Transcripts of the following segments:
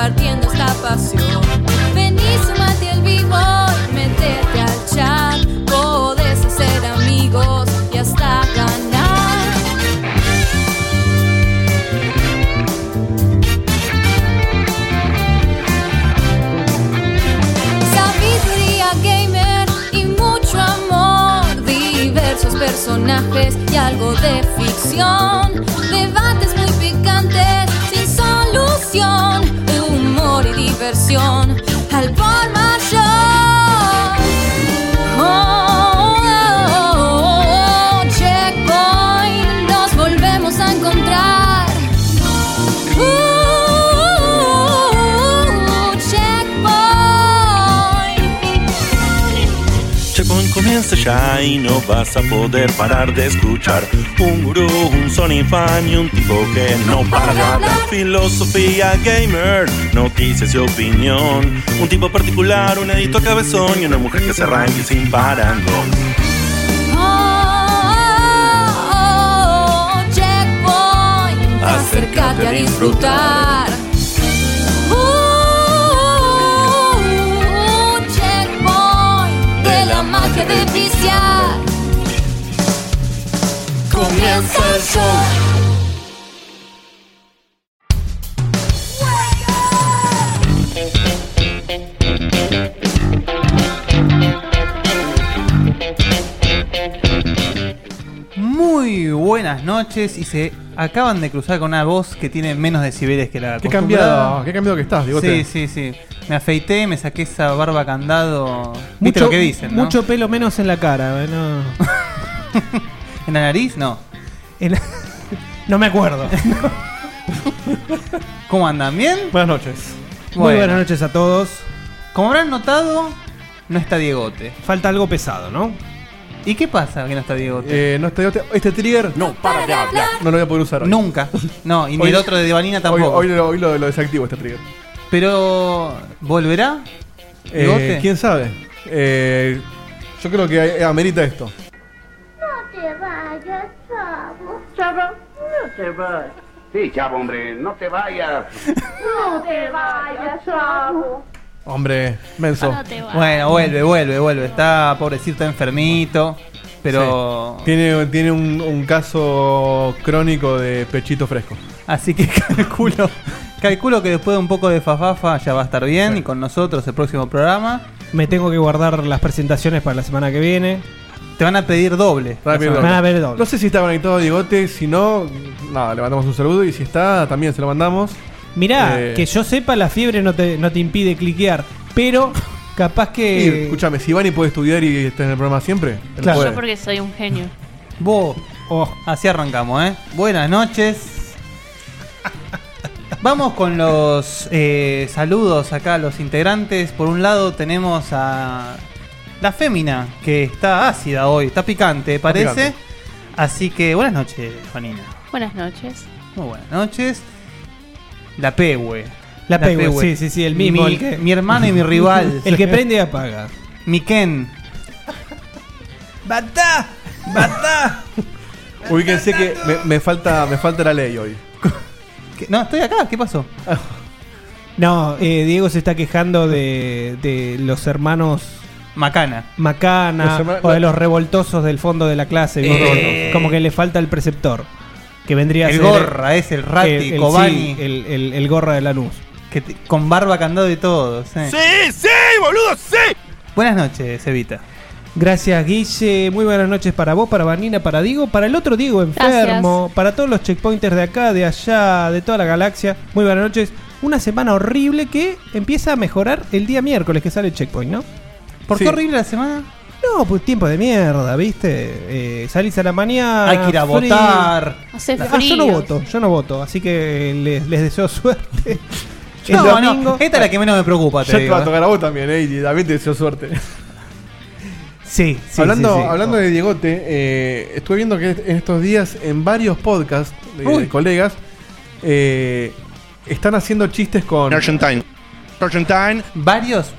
compartiendo esta pasión. Vení, sumate al vivo y metete al chat. Y algo de ficción, debates muy picantes sin solución, humor y diversión al por mayor. Y no vas a poder parar de escuchar. Un gurú, un Sony fan y un tipo que no para. De hablar. Filosofía gamer, noticias y opinión. Un tipo particular, un editor cabezón y una mujer que se arranque sin parangón. Oh, checkpoint, acércate a disfrutar. Uh, checkpoint, de la magia de Comienza el show. Muy buenas noches y se acaban de cruzar con una voz que tiene menos decibeles que la Qué acostumbrada. cambiado, qué cambiado que estás, Digote. Sí, sí, sí. Me afeité, me saqué esa barba candado. ¿Viste lo que dicen, no? mucho pelo menos en la cara. ¿eh? No, ¿En la nariz? No. En- no me acuerdo. ¿Cómo andan? ¿Bien? Buenas noches. Muy Bueno. buenas noches a todos. Como habrán notado, no está Diegote. Falta algo pesado, ¿no? ¿Y qué pasa que no está Diegote? Eh, no está Digote. Este trigger no para de hablar no lo voy a poder usar hoy. Nunca. No, y ni Hoy- el otro de Divanina Hoy, tampoco. hoy lo, hoy lo- lo desactivo este trigger. Pero, ¿volverá? Eh. ¿Quién sabe? Eh, yo creo que amerita esto. No te vayas, chavo. Chavo, no te vayas. Sí, chavo, hombre, no te vayas. No te vayas, chavo. Hombre, menso. Bueno, vuelve, vuelve, vuelve. Está, pobrecito, está enfermito. Pero. Tiene, tiene un, un caso crónico de pechito fresco. Así que calculo. Calculo que después de un poco de fafafa ya va a estar bien y con nosotros el próximo programa. Me tengo que guardar las presentaciones para la semana que viene. Te van a pedir doble. Me van a ver doble. No sé si está conectado Digote, si no, nada, le mandamos un saludo y si está, también se lo mandamos. Mirá, Eh. que yo sepa, la fiebre no te, no te impide cliquear. Pero capaz Y, que. escúchame, si Ivani puede estudiar y está en el programa siempre, él puede. Yo porque soy un genio. Vos. Así arrancamos, ¿eh? Buenas noches. Vamos con los eh, saludos acá a los integrantes. Por un lado tenemos a la fémina, que está ácida hoy, está picante, parece. picante. Así que buenas noches, Juanina. Buenas noches. Muy buenas noches. La Pehue. La Pehue, sí, sí, sí, el mismo, Mi, el que- mi hermano y mi rival. El que prende y apaga. Mi Ken. ¡Bata! ¡Bata! Ubíquense que me, me falta, me falta la ley hoy. ¿Qué? No, estoy acá, ¿qué pasó? No, eh, Diego se está quejando de, de los hermanos Macana. Macana Los o de los revoltosos del fondo de la clase. Eh. Como que le falta el preceptor. Que vendría a El ser. gorra, es el Ratti, el, el- Cobani. sí, el, el- el gorra de la luz. Que te- con barba, candado y todo. sí. ¡Sí, sí, boludo, sí! Buenas noches, Evita. Gracias, Guille. Muy buenas noches para vos, para Vanina, para Diego, para el otro Diego enfermo, para todos los checkpointers de acá, de allá, de toda la galaxia. Muy buenas noches. Una semana horrible que empieza a mejorar el día miércoles que sale el checkpoint, ¿no? ¿Por Sí. qué horrible la semana? No, pues tiempo de mierda, ¿viste? Eh, salís a la mañana. Hay que ir a frío. votar. Hace Ah, frío. yo no voto, yo no voto, así que les, les deseo suerte. El No, domingo. no, esta es la que menos me preocupa, te Ya te digo. va a tocar a vos también, ¿eh? Y también te deseo suerte. Sí, sí, hablando sí, sí. hablando de Diegote, eh, estuve viendo que en estos días en varios podcasts de, Uy. de colegas, eh, están haciendo chistes con. Argentine. Argentine. Varios.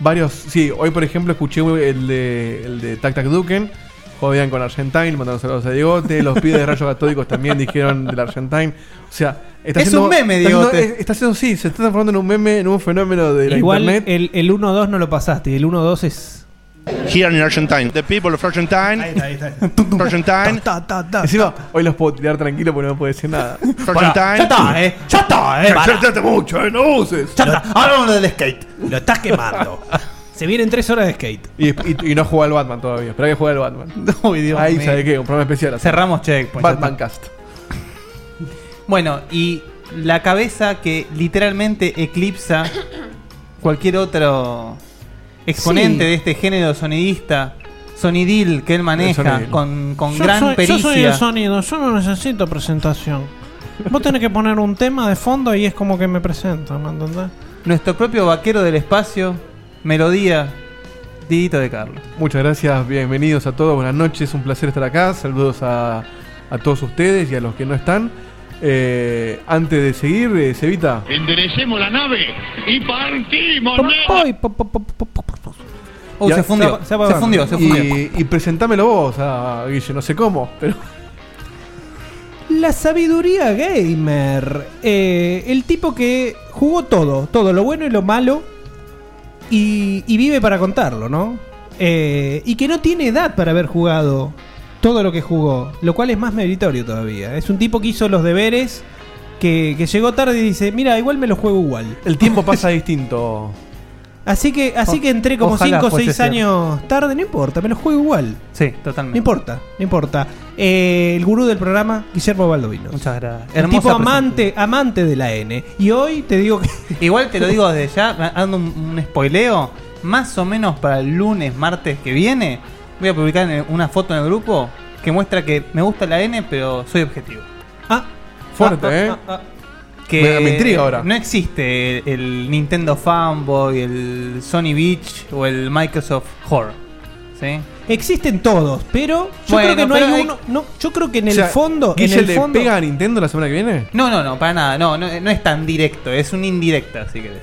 Varios. Sí, hoy por ejemplo escuché el de, el de Tac Tac Duken. Jodían con Argentine, mandando saludos a Diegote. Los pibes de rayos catódicos también dijeron del Argentine. O sea, está Es haciendo- un meme, está Diegote. Está haciendo, sí, se está transformando en un meme, en un fenómeno de la Igual internet. el, el 1-2 no lo pasaste. El 1-2 es. Here in Argentine. The people of Argentine. Argentine. Encima, hoy los puedo tirar tranquilo porque no puedo decir nada. Argentine. Ya está, eh. Ya está, eh. Mucho, eh, no uses. Ya está. Hablamos del skate. Lo estás quemando. Se vienen 3 horas de skate. Y, y- y no juega al Batman todavía. Espera que juegue al Batman. Uy, Dios Ahí, mío. ¿sabe qué? Un programa especial. así. Cerramos checkpoint. Batman está. Cast. Bueno, y la cabeza que literalmente eclipsa cualquier otro exponente Sí. de este género sonidista, sonidil que él maneja con, con Yo gran soy, yo pericia. soy el sonido, yo no necesito presentación. Vos tenés que poner un tema de fondo y es como que me presento, ¿me entendés? Nuestro propio vaquero del espacio, melodía, Didito de Carlos. Muchas gracias, bienvenidos a todos, buenas noches, un placer estar acá. Saludos a, a todos ustedes y a los que no están. Eh, antes de seguir, eh, Cevita, Enderecemos la nave y partimos. Ya, se fundió, se fundió, se fundió. y, y presentámelo vos, a Guille, no sé cómo, pero La sabiduría gamer. Eh, el tipo que jugó todo, todo lo bueno y lo malo. Y, y vive para contarlo, ¿no? Eh, y que no tiene edad para haber jugado todo lo que jugó. Lo cual es más meritorio todavía. Es un tipo que hizo los deberes. Que, que llegó tarde y dice, mira, igual me lo juego igual. el tiempo pasa distinto. Así que, así que entré como ojalá 5 o fuese 6 cierto. años tarde, no importa, me lo juego igual. Sí, No totalmente. importa, no importa. Eh, el gurú del programa, Guillermo Baldovino. Muchas gracias. El Hermosa tipo amante, amante de la N. Y hoy te digo que. Igual te lo digo desde ya, dando un, un spoileo. Más o menos para el lunes, martes que viene, voy a publicar una foto en el grupo que muestra que me gusta la N, pero soy objetivo. Ah, Fuerte, ah, ¿eh? ah, ah, que Me- me intriga ahora. No existe el, el Nintendo Fanboy, el Sony Beach o el Microsoft Horror. ¿Sí? Existen todos, pero yo Bueno, creo que no hay, hay- uno. No, yo creo que en O el sea, fondo. ¿Guille el le fondo pega a Nintendo la semana que viene? No, no, no, para nada. No, no, no es tan directo. Es un indirecta, si querés.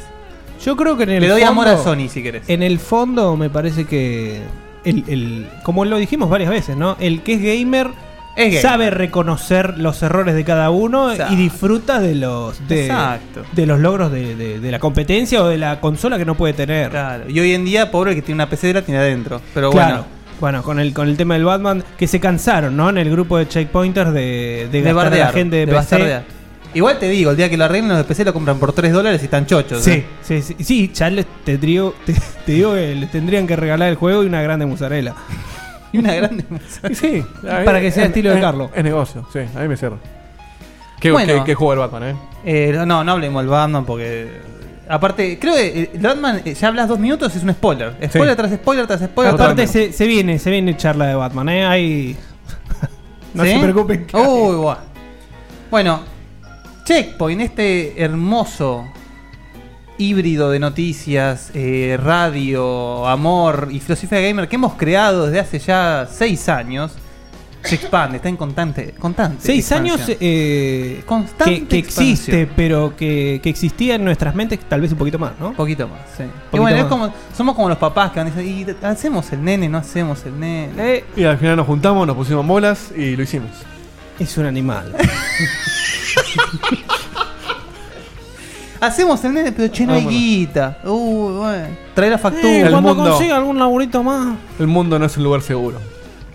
yo creo que en el Le doy fondo, amor a Sony, si querés. En el fondo me parece que. El, el- como lo dijimos varias veces, ¿no? El que es gamer. Es. Sabe reconocer los errores de cada uno Exacto. y disfruta de los de, de los logros de, de- de la competencia o de la consola que no puede tener. Claro. Y hoy en día, pobre el que tiene una PC la tiene adentro. Pero Claro. bueno. Bueno, con el, con el tema del Batman, que se cansaron, ¿no? En el grupo de checkpointers de, de, De gastar a bardear. la gente de, de PC. bastardear. Igual te digo, el día que lo arreglen los de PC lo compran por 3 dólares y están chochos. Sí, ¿eh? sí, sí, sí, ya les tendría, te, te digo que les tendrían que regalar el juego y una grande mozzarella. Y una grande. Sí, Para que sea estilo de Carlos. Es negocio, sí, a mí me cierra. ¿Qué, Bueno. qué- qué juega el Batman, eh? Eh, no, no hablemos del Batman porque. Aparte, creo que eh, el Batman, eh, ya hablas dos minutos, es un spoiler. Spoiler tras spoiler tras spoiler. Aparte se, se viene, se viene charla de Batman, ¿eh? Hay... no ¿Sí? se preocupen. que- Uy, buah. Bueno, Checkpoint, este hermoso híbrido de noticias, eh, radio, amor y filosofía gamer que hemos creado desde hace ya seis años, se expande, está en constante. constante Seis años eh, Constante que, que existe, pero que, que existía en nuestras mentes tal vez un poquito más, ¿no? Un poquito más, sí. Y bueno, es como, somos como los papás que van a decir, "Y hacemos el nene, no hacemos el nene. Eh, Y al final nos juntamos, nos pusimos bolas y lo hicimos. Es un animal. Hacemos el nene, pero che, no hay Vámonos. guita. Uy, bueno. Trae la Eh, factura. El cuando mundo. consiga algún laburito más. El mundo no es un lugar seguro.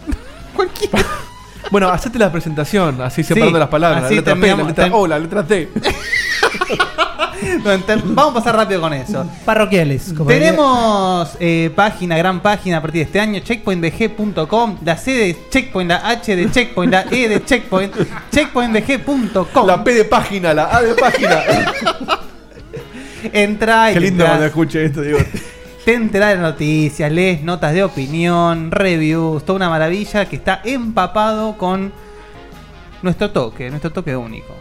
Cualquiera. Bueno, hacete la presentación, así Sí, separando las palabras. así la letra P, la terminamos- letra O, la letra T. No, Vamos a pasar rápido con eso. Parroquiales. como Tenemos eh, página, gran página a partir de este año, checkpointbg.com, la C de Checkpoint, la H de Checkpoint, la E de Checkpoint, checkpointbg.com. La P de página, la A de página. Entra y Qué lindo cuando escuche esto, digo. Te enterás de noticias, lees notas de opinión, reviews, toda una maravilla que está empapado con nuestro toque, nuestro toque único.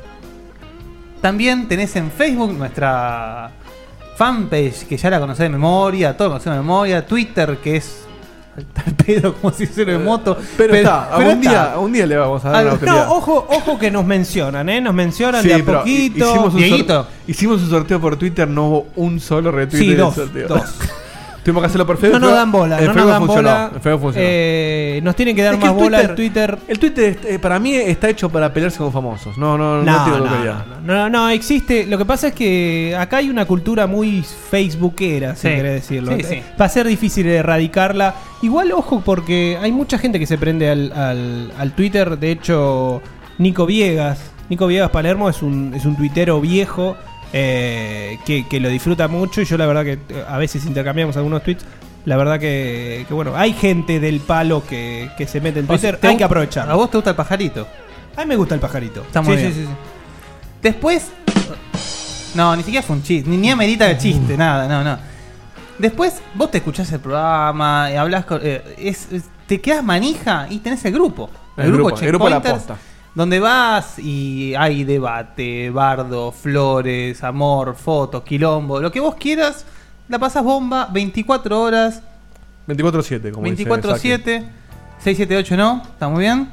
También tenés en Facebook nuestra fanpage, que ya la conocés de memoria, todo lo conocés de memoria, Twitter, que es al pedo como si fuera de moto. Pero, está, pero algún, está. Día, le vamos a dar Al- la autoridad. No, ojo, ojo que nos mencionan, ¿eh? Nos mencionan Sí, de a pero poquito. Hicimos un, hicimos un sorteo por Twitter, no hubo un solo retweet Sí, del dos, sorteo. dos. Tuvimos que hacerlo por Facebook. No nos dan bola, el no nos Facebook dan funcionó, bola. el Facebook funcionó. Eh, nos tienen que dar Es que más el bola Twitter- el Twitter. El Twitter eh, para mí está hecho para pelearse con famosos. No, no, no, No, tiene no, no, no, no, existe. Lo que pasa es que acá hay una cultura muy facebookera, si Sí. querés decirlo. Sí, sí. Va a ser difícil erradicarla. Igual, ojo, porque hay mucha gente que se prende al, al- al Twitter. De hecho, Nico Viegas. Nico Viegas Palermo es un, es un tuitero viejo eh, que, que lo disfruta mucho. Y yo, la verdad, que eh, a veces intercambiamos algunos tweets. La verdad que, que, bueno, hay gente del palo que, que se mete en O sea, Twitter. ¿te hay que aprovechar. ¿A vos te gusta el pajarito? A mí me gusta el pajarito. Está muy Sí, bien. sí, sí, sí. Después. No, ni siquiera fue un chiste. Ni, ni amerita el chiste, nada, no, no. Después, vos te escuchás el programa, eh, hablas con. eh, es, es- te quedas manija y tenés el grupo. El grupo, el grupo de la posta. Donde vas y hay debate, bardo, flores, amor, fotos, quilombo, lo que vos quieras, la pasas bomba 24 horas, 24-7, como dice 24-7, 678 no, está muy bien.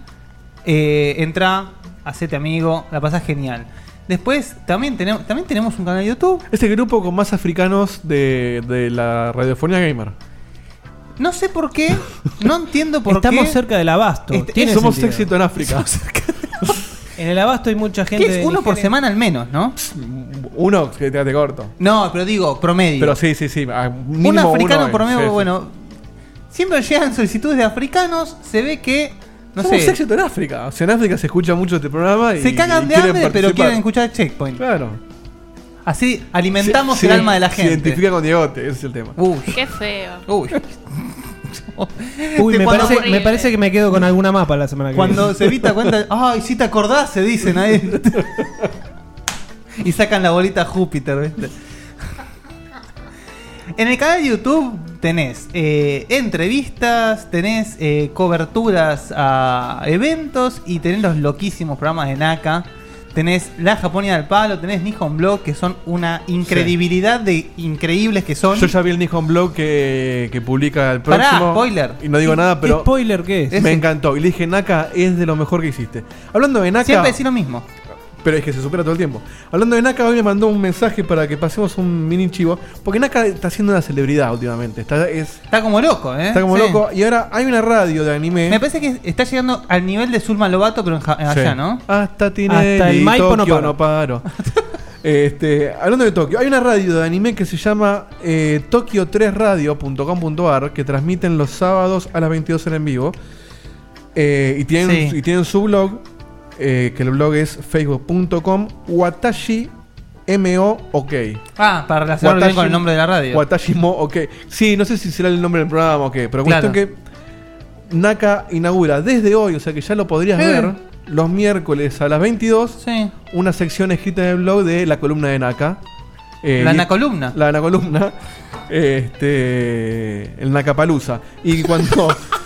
Eh, entra, hacete amigo, la pasás genial. Después también tenemos, también tenemos un canal de YouTube. Es el grupo con más africanos de, de la radiofonía gamer. No sé por qué, no entiendo por Estamos qué. cerca del abasto. Este- Tiene Somos sentido. éxito en África. En el abasto hay mucha gente. Que es uno por semana al menos, ¿no? Uno que te, te corto. No, pero digo, promedio. Pero sí, sí, sí. ah, un africano uno, promedio, sí, sí. bueno. Siempre llegan solicitudes de africanos, se ve que, no Somos sé, éxito en África. O sea, en África se escucha mucho este programa y. se cagan y de quieren hambre, pero participar. quieren escuchar Checkpoint. Claro. Así alimentamos Se- el se- alma de la Se gente. identifica con Diegote, ese es el tema. Uy, Qué feo. uy. Uy, me cuando- parece, me parece que me quedo con alguna mapa la semana que Cuando viene. se evita cuenta, ay, si te acordás, se dicen ahí. y sacan la bolita Júpiter, ¿viste? En el canal de YouTube tenés eh, entrevistas, tenés eh, coberturas a eventos y tenés los loquísimos programas de Naka. Tenés La Japonia del Palo, tenés Nihon Blog, que son una incredibilidad de increíbles que son. Yo ya vi el Nihon Blog que, que publica el Pará, próximo. spoiler. Y no digo ¿Qué- nada, qué pero. spoiler qué es? Es- Me Ese. encantó. Y le dije, Naka es de lo mejor que hiciste. Hablando de Naka. Siempre decís lo mismo. Pero es que se supera todo el tiempo. Hablando de Naka, hoy me mandó un mensaje para que pasemos un mini chivo. Porque Naka está siendo una celebridad últimamente. Está, es, Está como loco, ¿eh? está como Sí. loco. Y ahora hay una radio de anime. Me parece que está llegando al nivel de Zulma Lobato, pero en ja- Sí. allá, ¿no? Hasta Tinelli, Hasta el Maipo no Tokio paro. no paro. este, hablando de Tokio, hay una radio de anime que se llama eh, tokio3radio.com.ar que transmiten los sábados a las 22 horas en vivo. Eh, y, tienen, Sí. y tienen su blog, eh, que el blog es facebook.com watashi mo ok. Ah, para relacionarlo con el nombre de la radio. Watashi mo ok. Sí, no sé si será el nombre del programa o qué, pero Claro. cuestión que Naka inaugura desde hoy, o sea que ya lo podrías ver los miércoles a las 22 Sí. una sección escrita en el blog de la columna de Naka. Eh, La y- Nacolumna. La Nacolumna. Este. El Nakapalusa. Y cuando.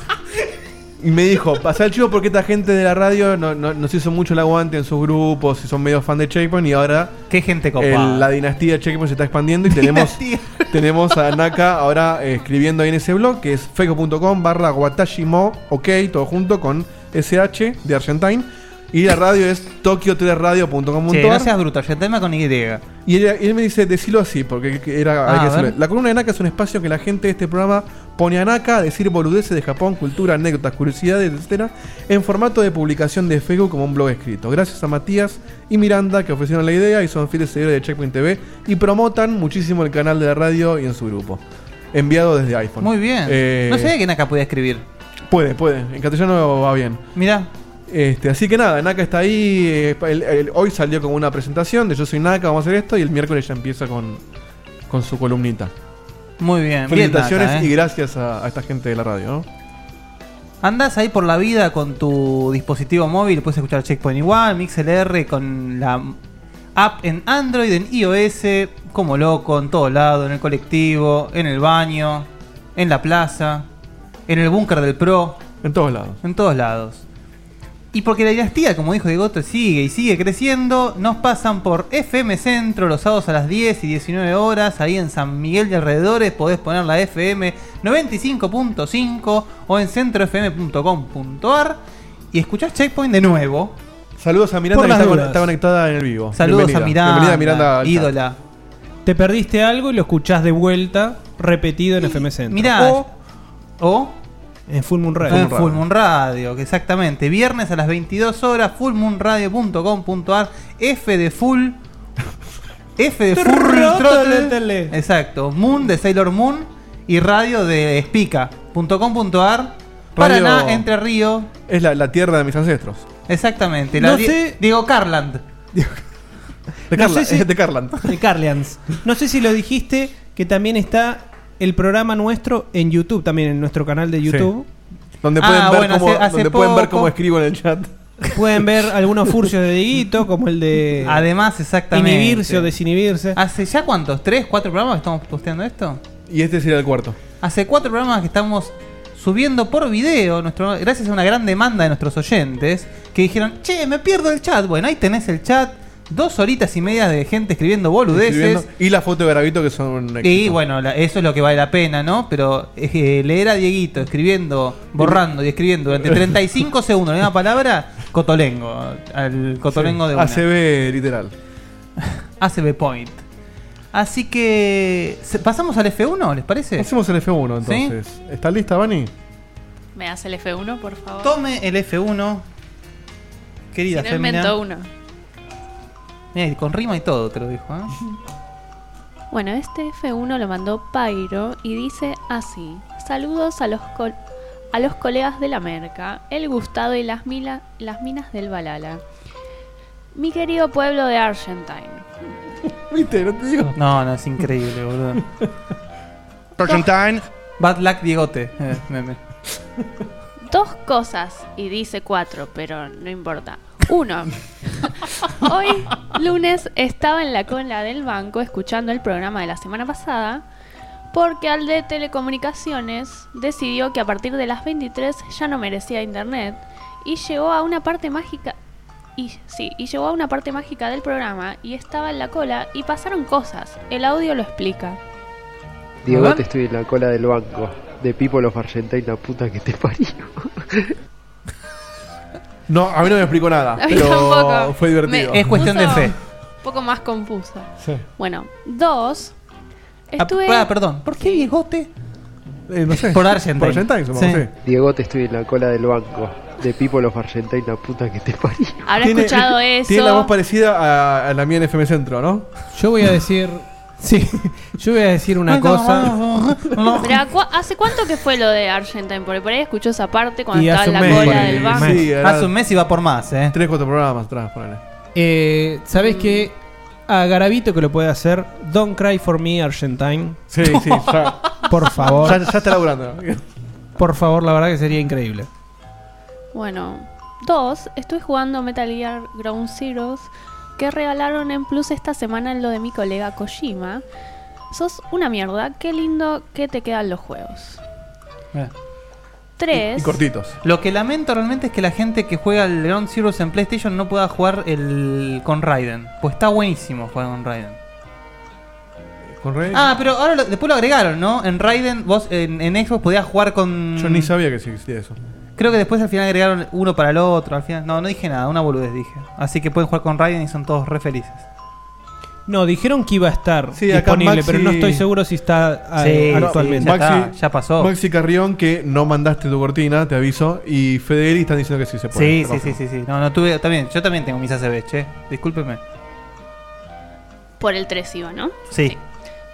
y me dijo, pasá el chivo porque esta gente de la radio no, no- nos hizo mucho el aguante en sus grupos y son medio fan de Checkpoint y ahora Qué gente el- copada. la dinastía de Checkpoint se está expandiendo y tenemos, tenemos a Naka ahora eh, escribiendo ahí en ese blog que es facebook.com barra watashimo ok, todo junto con SH de Argentine. Y la radio es tokio3radio.com.ar. Che, no seas bruto, ya tema con Y. Y él, él me dice, decilo así, porque era, Ah, hay que decirlo. La columna de Naka es un espacio que la gente de este programa pone a Naka a decir boludeces de Japón, cultura, anécdotas, curiosidades, etcétera, en formato de publicación de Facebook como un blog escrito. Gracias a Matías y Miranda que ofrecieron la idea y son fieles seguidores de Checkpoint TV y promotan muchísimo el canal de la radio y en su grupo. Enviado desde iPhone. Muy bien. Eh, No sabía que Naka podía escribir. Puede, puede. En castellano va bien. Mirá. Este, así que nada, Naka está ahí. eh, el- el- hoy salió como una presentación de Yo soy Naka, vamos a hacer esto. Y el miércoles ya empieza con, con su columnita. Muy bien. bien Felicitaciones Naka, ¿eh? y gracias a, a esta gente de la radio, ¿no? Andás ahí por la vida con tu dispositivo móvil, puedes escuchar Checkpoint igual, MixLR con la app en Android, en iOS, como loco, en todo lado, en el colectivo, en el baño, en la plaza, en el búnker del Pro, En todos lados. en todos lados. Y porque la dinastía, como dijo Diegote, sigue y sigue creciendo, nos pasan por FM Centro los sábados a las 10 y 19 horas, ahí en San Miguel de alrededores, podés poner la FM 95.5 o en centrofm.com.ar y escuchás Checkpoint de nuevo. Saludos a Miranda que está, conectada en el vivo. Saludos Bienvenida. a Miranda, Bienvenida Miranda. ídola. Te perdiste algo y lo escuchás de vuelta, repetido en FM Centro. Mirá, O o en Full Moon Radio. en Full Moon Radio, exactamente. Viernes a las 22 horas, fullmoonradio.com.ar, F de Full. F de Full Throttle. Exacto. Moon de Sailor Moon y radio de Spica.com.ar. Paraná, Radio- Entre Río. Es la, la tierra de mis ancestros. Exactamente. La No di- sé- Diego Carland. De, No Carla, sé si- de Carland. De Carlians. No sé si lo dijiste, que también está el programa nuestro en YouTube, también en nuestro canal de YouTube. Donde Ah, pueden, ver, bueno, cómo, hace- hace donde pueden ver cómo escribo en el chat. Pueden ver algunos furcios de Dieguito, como el de Además, exactamente. inhibirse o desinhibirse. ¿Hace ya cuántos? ¿Tres, cuatro programas que estamos posteando esto? Y este sería el cuarto. Hace cuatro programas que estamos subiendo por video, nuestro, gracias a una gran demanda de nuestros oyentes, que dijeron, che, me pierdo el chat. Bueno, ahí tenés el chat, dos horitas y media de gente escribiendo boludeces. Escribiendo. Y la foto de Garavito que son Y bueno, la- eso es lo que vale la pena, ¿no? Pero eh, leer a Dieguito escribiendo, borrando y escribiendo durante 35 segundos la misma palabra, cotolengo. Al cotolengo de una. ACB literal. ACB Point. Así que. ¿se- ¿Pasamos al F1, les parece? Hacemos el F1 entonces. ¿Está lista, Vani? ¿Me das el F1, por favor? Tome el F1. Querida si no fémina. invento uno. Y con rima y todo te lo dijo, ¿eh? Bueno, este F1 lo mandó Pyro y dice así: Saludos a los, col- a los colegas de la Merca, el Gustado y las, mila- las minas del Balala. Mi querido pueblo de Argentine. ¿Viste? No te digo. No, no, es increíble, boludo. Argentine. Bad luck Diegote. eh, meme. Dos cosas, y dice cuatro, pero no importa. Uno, hoy lunes estaba en la cola del banco escuchando el programa de la semana pasada porque al de telecomunicaciones decidió que a partir de las 23 ya no merecía internet y llegó a una parte mágica y sí, y llegó a una parte mágica del programa y estaba en la cola y pasaron cosas. El audio lo explica. Diego, te estoy en la cola del banco. De People of Argentina, la puta que te parió. No, a mí no me explicó nada. A mí pero tampoco. fue divertido. Me Es cuestión de fe. Un poco más confusa. Sí. Bueno, dos. Ah, Estuve. ah, perdón. ¿Por qué Diegote? Eh, no sé. Por Argentine. Por Argentine, supongo, Sí. sí. Diego, te estoy en la cola del banco. De People of Argentina, la puta que te parió. Habrá escuchado eso. Tiene la voz parecida a, a la mía en FM Centro, ¿no? Yo voy a decir. Sí, yo voy a decir una cosa. Pero, ¿cu- ¿Hace cuánto que fue lo de Argentine? Porque por ahí escuchó esa parte cuando Y estaba hace en un la mes, cola ponele, del banco. Sí, era Hace un mes y va por más, ¿eh? tres, cuatro programas atrás, ponele. Eh, ¿Sabés qué? A Garavito que lo puede hacer. Don't cry for me, Argentine. Sí, sí, ya, Por favor. ya, ya está laburando. Por favor, la verdad que sería increíble. Bueno, dos. Estoy jugando Metal Gear Ground Zeroes que regalaron en Plus esta semana en lo de mi colega Kojima. Sos una mierda. Qué lindo que te quedan los juegos. Eh. Tres. Y cortitos. Lo que lamento realmente es que la gente que juega el Ground Zeroes en PlayStation no pueda jugar el con Raiden. Pues está buenísimo jugar con Raiden. Con Rey. Ah, pero ahora lo- después lo agregaron, ¿no? En Raiden, vos en, en Xbox podías jugar con. Yo ni sabía que existía eso. Creo que después al final agregaron uno para el otro. Al final, no, no dije nada, una boludez dije. Así que pueden jugar con Raiden y son todos re felices. No, dijeron que iba a estar Sí, acá disponible, Maxi- pero no estoy seguro si está eh, Sí, actualmente. sí, ya está, ya pasó. Maxi Carrión, que no mandaste tu cortina, te aviso. Y Federi están diciendo que sí se puede. Sí, sí, sí, sí, sí. No, no tuve. También, yo también tengo mis ACB, che. Discúlpeme. Por el 3 iba, ¿no? Sí.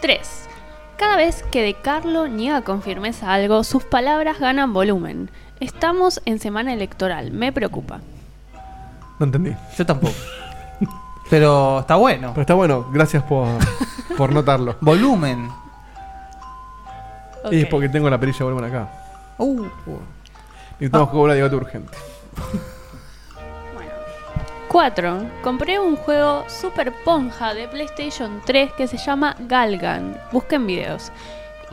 3. Cada vez que De Carlo niega con firmeza algo, sus palabras ganan volumen. Estamos en semana electoral, me preocupa. No entendí. Yo tampoco. Pero está bueno. Pero está bueno, gracias por, por notarlo. Volumen. Y es Ok. porque tengo la perilla de volumen acá. Uh. Necesitamos que cobrar Diego urgente. 4. Compré un juego super ponja de PlayStation 3 que se llama Galgan. Busquen videos.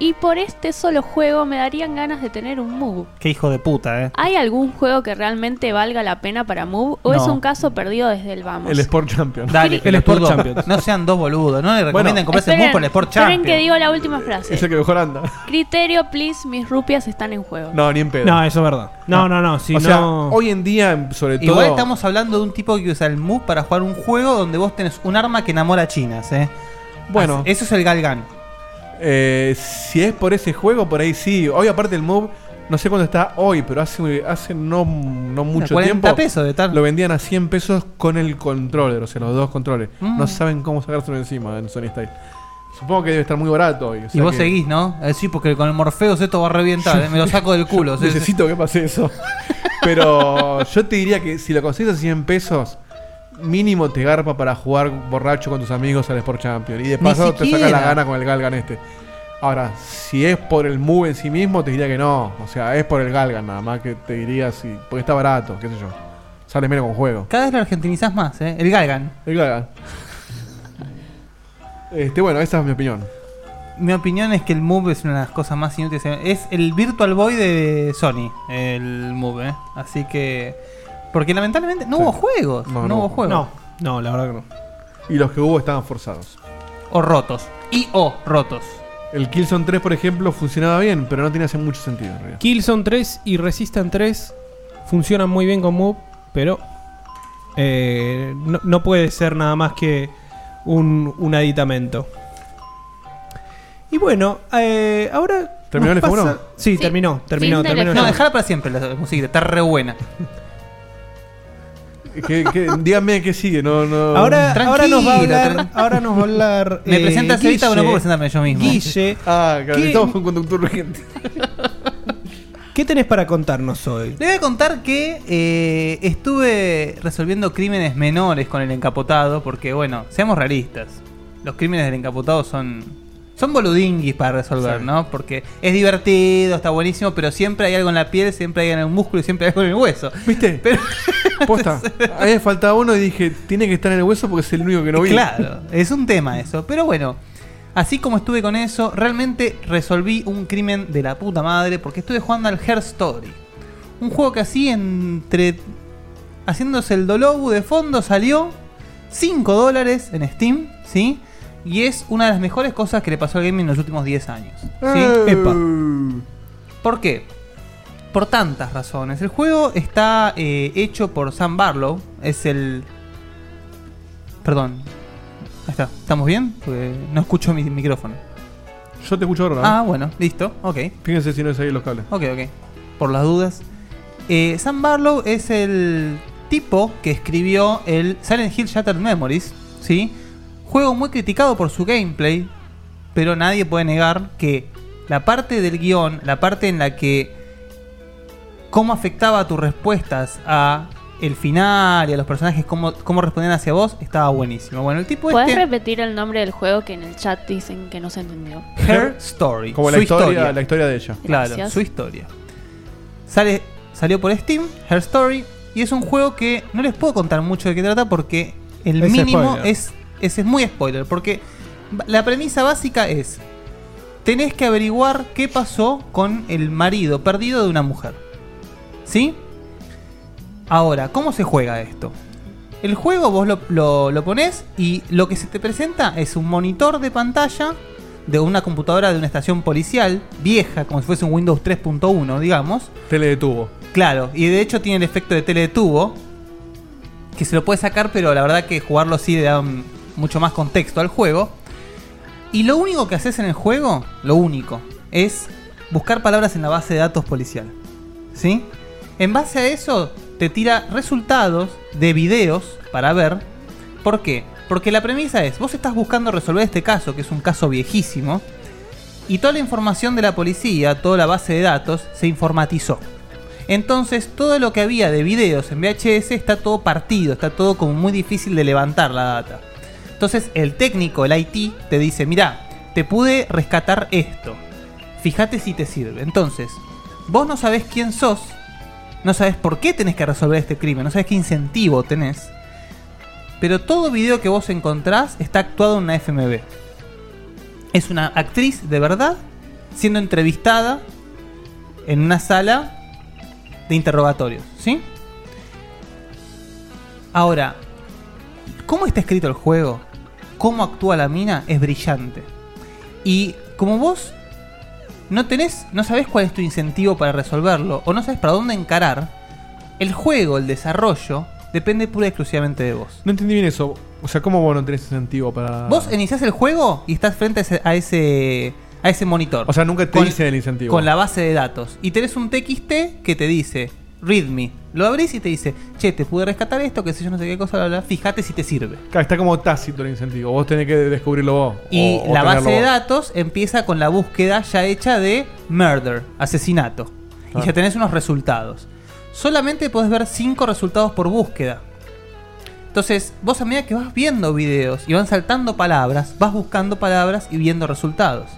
Y por este solo juego me darían ganas de tener un Move. Qué hijo de puta, eh. ¿Hay algún juego que realmente valga la pena para Move o es un caso perdido desde el vamos? El Sport Champion. Dale, El Sport. Champions. No sean dos boludos, no le recomienden comprarse el Esperen, Move por el Sport esperen Champions. que digo la última frase. Es el que mejor anda. Criterio, please, mis rupias están en juego. No, ni en pedo. No, eso es verdad. No, no, no. Si o sea, no. hoy en día, sobre todo. Igual estamos hablando de un tipo que usa el Move para jugar un juego donde vos tenés un arma que enamora a chinas, eh. Bueno. Eso es el Galgan. Eh, si es por ese juego, por ahí sí. Hoy, aparte, el Move, no sé cuándo está hoy, pero hace, hace no, no mucho 40 tiempo. pesos de tal. Lo vendían a 100 pesos con el controller, o sea, los dos controles. Mm. No saben cómo sacárselo encima en Sony Style. Supongo que debe estar muy barato hoy. o Y vos que seguís, ¿no? Eh, sí, porque con el Morpheus esto va a reventar, eh, me lo saco del culo. Necesito que pase eso. Pero yo te diría que si lo consigues a 100 pesos, mínimo te garpa para jugar borracho con tus amigos al Sport Champion. Y de paso te saca la gana con el Galgan este. Ahora, si es por el move en sí mismo, te diría que no. O sea, es por el Galgan nada más que te diría si. Porque está barato, qué sé yo. Sale menos con juego. Cada vez lo argentinizás más, ¿eh? El Galgan. El Galgan. Este, bueno, esa es mi opinión. Mi opinión es que el Move es una de las cosas más inútiles. Es el Virtual Boy de Sony, el Move, ¿eh? Así que... Porque lamentablemente no Sí. hubo juegos. No, No, no. hubo juegos. No, no, la verdad que no. Y los que hubo estaban forzados. O rotos. Y o rotos. El Killzone 3, por ejemplo, funcionaba bien, pero no tenía hace mucho sentido en realidad. Killzone 3 y Resistance 3 funcionan muy bien con Move, pero eh, no, no puede ser nada más que un, un aditamento. Y bueno, eh, ahora. ¿Terminó nos el F1? pasa- Sí, terminó, terminó, terminó. No, dejala para siempre la musiquita, está re buena. ¿Qué- qué- díganme qué sigue, no, no. Ahora, ahora nos va a hablar. Ahora nos va a hablar. Me eh, presentas ahorita, Guille. pero no puedo presentarme yo mismo. Guille, Ah, claro, ¿Qué- necesitamos un conductor urgente. ¿qué tenés para contarnos hoy? Le voy a contar que eh, estuve resolviendo crímenes menores con el encapotado, porque bueno, seamos realistas. Los crímenes del encapotado son son boludinguis para resolver, Sí. ¿no? Porque es divertido, está buenísimo, pero siempre hay algo en la piel, siempre hay algo en el músculo y siempre hay algo en el hueso. ¿Viste? Pero Posta. A mí me faltaba uno y dije, tiene que estar en el hueso porque es el único que no vi. Claro, es un tema eso. Pero bueno, así como estuve con eso, realmente resolví un crimen de la puta madre porque estuve jugando al Her Story. Un juego que así entre... Haciéndose el Dolobu de fondo salió 5 dólares en Steam, ¿sí? Y es una de las mejores cosas que le pasó al gaming en los últimos 10 años. ¿sí? Eh. Epa. ¿Por qué? Por tantas razones. El juego está eh, hecho por Sam Barlow. Es el. Perdón. Ahí está. ¿Estamos bien? Porque no escucho mi micrófono. Yo te escucho ahora. Ah, bueno, listo. Ok. Fíjense si no es ahí los cables. Ok, ok. Por las dudas. Eh, Sam Barlow es el tipo que escribió el Silent Hill Shattered Memories. ¿Sí? Juego muy criticado por su gameplay. Pero nadie puede negar que la parte del guion, la parte en la que cómo afectaba tus respuestas a el final y a los personajes, cómo, cómo respondían hacia vos, estaba buenísimo. Bueno, el tipo ¿Puedes este... repetir el nombre del juego que en el chat dicen que no se entendió? Her Story. Como su la historia, la historia de ella. Claro, Gracias. su historia. Sale, salió por Steam, Her Story, y es un juego que no les puedo contar mucho de qué trata porque el Es mínimo spoiler. es, es, es muy spoiler. Porque la premisa básica es, tenés que averiguar qué pasó con el marido perdido de una mujer. ¿Sí? Ahora, ¿cómo se juega esto? El juego vos lo, lo, lo ponés y lo que se te presenta es un monitor de pantalla de una computadora de una estación policial vieja, como si fuese un Windows 3.1, digamos. Tele de tubo. Claro, y de hecho tiene el efecto de tele de tubo, que se lo puede sacar, pero la verdad que jugarlo sí le da un- mucho más contexto al juego. Y lo único que haces en el juego, lo único, es buscar palabras en la base de datos policial. ¿Sí? En base a eso, te tira resultados de videos para ver. ¿Por qué? Porque la premisa es, vos estás buscando resolver este caso, que es un caso viejísimo, y toda la información de la policía, toda la base de datos, se informatizó. Entonces, todo lo que había de videos en VHS está todo partido, está todo como muy difícil de levantar la data. Entonces, el técnico, el IT, te dice, mira, te pude rescatar esto. Fíjate si te sirve. Entonces, vos no sabés quién sos, no sabés por qué tenés que resolver este crimen, no sabés qué incentivo tenés. Pero todo video que vos encontrás está actuado en una FMV. Es una actriz de verdad siendo entrevistada en una sala de interrogatorios, ¿sí? Ahora, cómo está escrito el juego, cómo actúa la mina, es brillante. Y como vos no tenés, no sabés cuál es tu incentivo para resolverlo, o no sabes para dónde encarar, el juego, el desarrollo, depende pura y exclusivamente de vos. No entendí bien eso. O sea, ¿cómo vos no tenés incentivo para.? Vos iniciás el juego y estás frente a ese, a ese, a ese monitor. O sea, nunca te Con- dicen el incentivo. Con la base de datos. Y tenés un TXT que te dice, readme. Lo abrís y te dice, che, te pude rescatar esto, que sé yo, no sé qué cosa, bla, bla. Fíjate si te sirve. Claro, está como tácito el incentivo. Vos tenés que descubrirlo vos. Y o- o la base de vos. datos empieza con la búsqueda ya hecha de murder, asesinato. Y Ah. ya tenés unos resultados. Solamente podés ver 5 resultados por búsqueda. Entonces, vos a medida que vas viendo videos y van saltando palabras, vas buscando palabras y viendo resultados.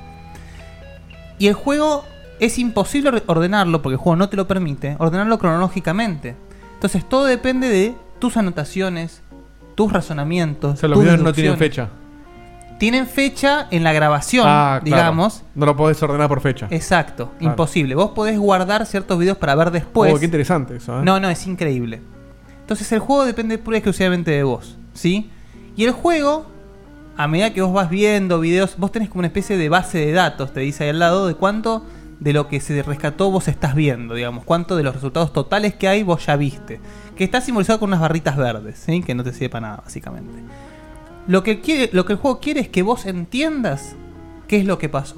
Y el juego es imposible ordenarlo, porque el juego no te lo permite, ordenarlo cronológicamente. Entonces, todo depende de tus anotaciones, tus razonamientos. O sea, los tus videos no tienen fecha. Tienen fecha en la grabación, Ah, claro. digamos. No lo podés ordenar por fecha. Exacto, Claro. imposible. Vos podés guardar ciertos videos para ver después. Oh, qué interesante eso, ¿eh? No, no, es increíble. Entonces el juego depende pura y exclusivamente de vos, ¿sí? Y el juego, a medida que vos vas viendo videos, vos tenés como una especie de base de datos, te dice ahí al lado, de cuánto de lo que se rescató vos estás viendo, digamos, cuánto de los resultados totales que hay vos ya viste. Que está simbolizado con unas barritas verdes. Que no te sirve para nada, básicamente. Lo que, quiere, lo que el juego quiere es que vos entiendas qué es lo que pasó.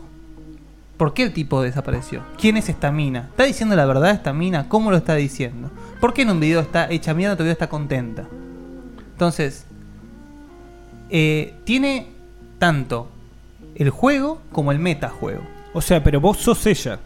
¿Por qué el tipo desapareció? ¿Quién es esta mina? ¿Está diciendo la verdad esta mina? ¿Cómo lo está diciendo? ¿Por qué en un video está hecha mierda, otro video está contenta? Entonces, eh, tiene tanto el juego como el metajuego. O sea, pero vos sos ella.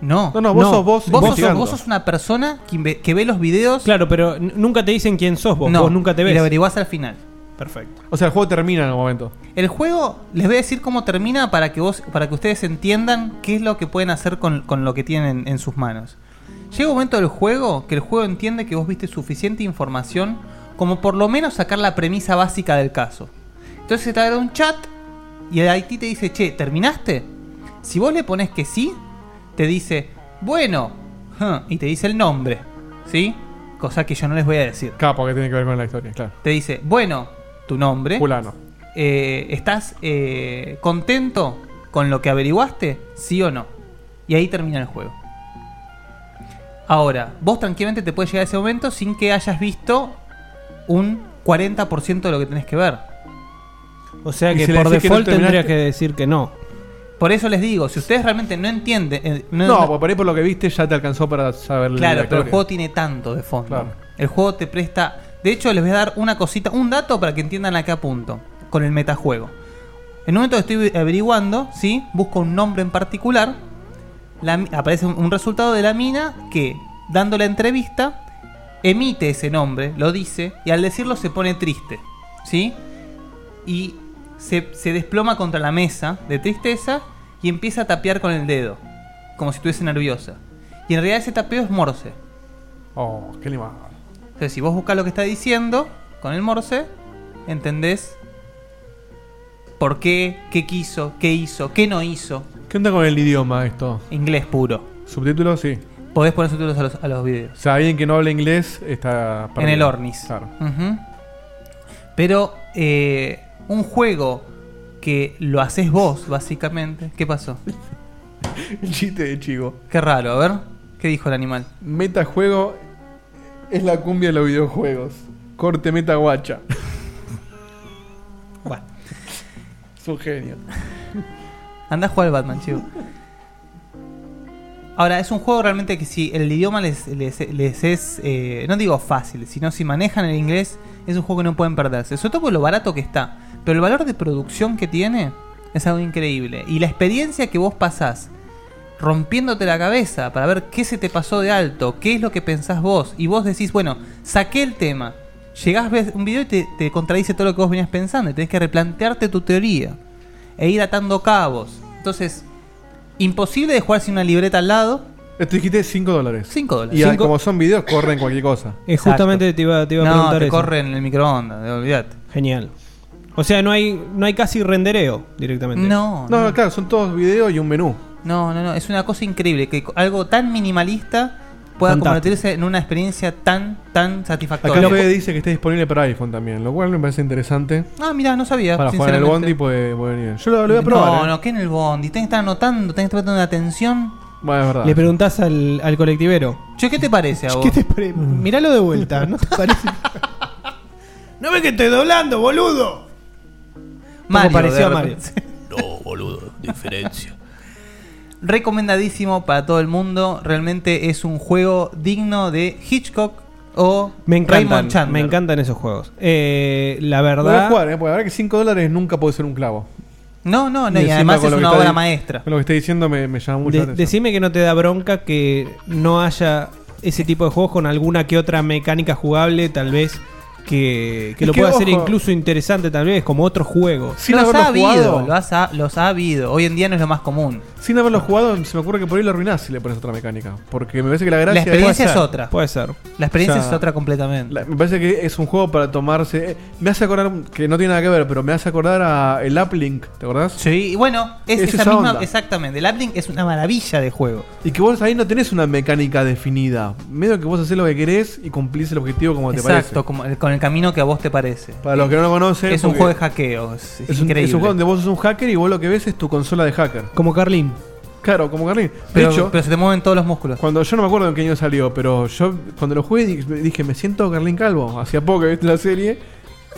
No, No, no, vos sos vos Vos sos, investigando. vos sos una persona que, inve- que ve los videos. Claro, pero n- nunca te dicen quién sos vos. no, vos nunca te y ves. lo averiguás al final. Perfecto. O sea, el juego termina en algún momento. El juego, les voy a decir cómo termina para que vos, para que ustedes entiendan qué es lo que pueden hacer con, con lo que tienen en sus manos. Llega un momento del juego que el juego entiende que vos viste suficiente información como por lo menos sacar la premisa básica del caso. Entonces se te abre un chat y el IT te dice, che, ¿terminaste? Si vos le pones que sí, te dice, bueno, huh", y te dice el nombre, ¿sí? Cosa que yo no les voy a decir. Capo, que tiene que ver con la historia, claro. Te dice, bueno, tu nombre. Fulano. Eh, ¿Estás eh, contento con lo que averiguaste? ¿Sí o no? Y ahí termina el juego. Ahora, vos tranquilamente te puedes llegar a ese momento sin que hayas visto un 40% de lo que tenés que ver. O sea que si por decís que no default tendría terminaste- que decir que no. Por eso les digo, si ustedes realmente no entienden... eh, No, pues por ahí por lo que viste ya te alcanzó para saber la Claro, pero el historia. juego tiene tanto de fondo. Claro. El juego te presta. De hecho, les voy a dar una cosita, un dato para que entiendan a qué apunto. Con el metajuego. En un momento que estoy averiguando, ¿sí? Busco un nombre en particular. la mi- aparece un, un resultado de la mina que, dando la entrevista, emite ese nombre, lo dice, y al decirlo se pone triste. ¿Sí? Y se, se desploma contra la mesa de tristeza y empieza a tapear con el dedo. Como si estuviese nerviosa. Y en realidad ese tapeo es morse. Oh, qué animal. Entonces, si vos buscas lo que está diciendo con el morse, entendés por qué, qué quiso, qué hizo, qué no hizo. ¿Qué onda con el idioma esto? Inglés puro. ¿Subtítulos? Sí. Podés poner subtítulos a los, a los videos. O sea, alguien que no habla inglés está En el Ornis. Claro. Ujú. Pero eh, un juego que lo haces vos, básicamente. ¿Qué pasó? El chiste de Chigo. Qué raro, a ver. ¿Qué dijo el animal? Metajuego es la cumbia de los videojuegos. Corte meta guacha. Bueno. Es un genio. Anda a jugar al Batman, chivo. Ahora, es un juego realmente que si el idioma les, les, les es, eh, no digo fácil, sino si manejan el inglés, es un juego que no pueden perderse. Sobre todo por lo barato que está. Pero el valor de producción que tiene es algo increíble. Y la experiencia que vos pasás rompiéndote la cabeza para ver qué se te pasó de alto, qué es lo que pensás vos. Y vos decís, bueno, saqué el tema. Llegás, ves un video y te, te contradice todo lo que vos venías pensando. Y tenés que replantearte tu teoría. E ir atando cabos. Entonces, imposible de jugar sin una libreta al lado. Esto dijiste 5 dólares. 5 dólares. Y ah, Cinco- como son videos, corren cualquier cosa. Eh, justamente te iba, te iba a no, preguntar te eso. corre en el microondas, olvídate. Genial. O sea, no hay, no hay casi rendereo directamente. No, No, no, claro, son todos videos y un menú. No, no, no. Es una cosa increíble que algo tan minimalista pueda Fantástico. convertirse en una experiencia tan, tan satisfactoria. Acá Fede dice que está disponible para iPhone también, lo cual me parece interesante. Ah, mira, no sabía. Para jugar en el. Bondi puede, puede venir. Yo lo, lo voy a probar. No, eh. no, que en el Bondi. Tenés que estar anotando, tenés que estar prestando atención. Bueno, es verdad. Le preguntás al, al colectivero. Che, ¿qué te parece a vos? ¿Qué te pare- Míralo de vuelta, ¿no te parece? ¿No ves que estoy doblando, boludo? Mario, pareció de a Mario. No, boludo, diferencia. Recomendadísimo para todo el mundo. Realmente es un juego digno de Hitchcock o Me encantan, Raymond Chandler. me encantan esos juegos. Eh, la Lo voy a verdad, jugar, eh, porque la verdad que 5 dólares nunca puede ser un clavo. No, no, no, y además es una obra di- maestra. Con lo que está diciendo me, me llama mucho de- la atención. decime que no te da bronca que no haya ese tipo de juegos con alguna que otra mecánica jugable, tal vez que, lo que, pueda hacer incluso interesante, tal vez, como otros juegos. Sin los haberlo ha habido, jugado. los ha, los ha habido. Hoy en día no es lo más común. Sin haberlo jugado, se me ocurre que por ahí lo arruinás si le pones otra mecánica. Porque me parece que la La gracia experiencia es- es otra. Puede ser. La experiencia O sea, es otra completamente. La- me parece que es un juego para tomarse. eh, me hace acordar, que no tiene nada que ver, pero me hace acordar a el Uplink, ¿te acordás? Sí, y bueno, es Es esa esa misma. Exactamente. El Uplink es una maravilla de juego. Y que vos ahí no tenés una mecánica definida. Medio que vos haces lo que querés y cumplís el objetivo como te Exacto, parece. como el- con el camino que a vos te parece. Para los que no lo conocen, es un juego de hackeo. Es, es es un, increíble. es un juego donde vos sos un hacker y vos lo que ves es tu consola de hacker. Como Carlín. Claro, como Carlín. De pero, hecho, pero se te mueven todos los músculos. cuando yo no me acuerdo en qué año salió, pero yo cuando lo jugué di- dije, me siento Carlín Calvo. Hacía poco que viste la serie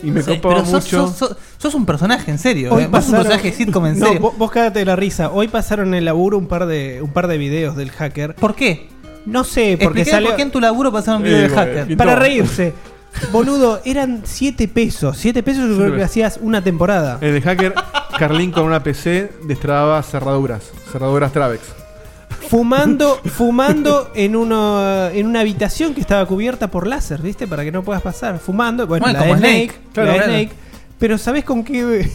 y me Sí, copaba pero sos, mucho. sos- sos- sos un personaje en serio. Hoy eh. Vos sos un pasaron- personaje de sitcom en No, serio. vos, vos cagate de la risa. Hoy pasaron en el laburo un par de un par de videos del hacker. ¿Por qué? No sé, porque Expliqué salió por qué en tu laburo pasaron un video Eh, de bueno, hacker. para reírse. Boludo, eran 7 pesos. 7 pesos yo creo que hacías una temporada. En el hacker, Carlín con una PC destrababa cerraduras. Cerraduras Travex. Fumando, fumando en uno, en una habitación que estaba cubierta por láser, ¿viste? Para que no puedas pasar. Fumando, bueno, Bueno, la de como Snake, Snake. la Claro, de claro. Snake. Pero ¿sabés con qué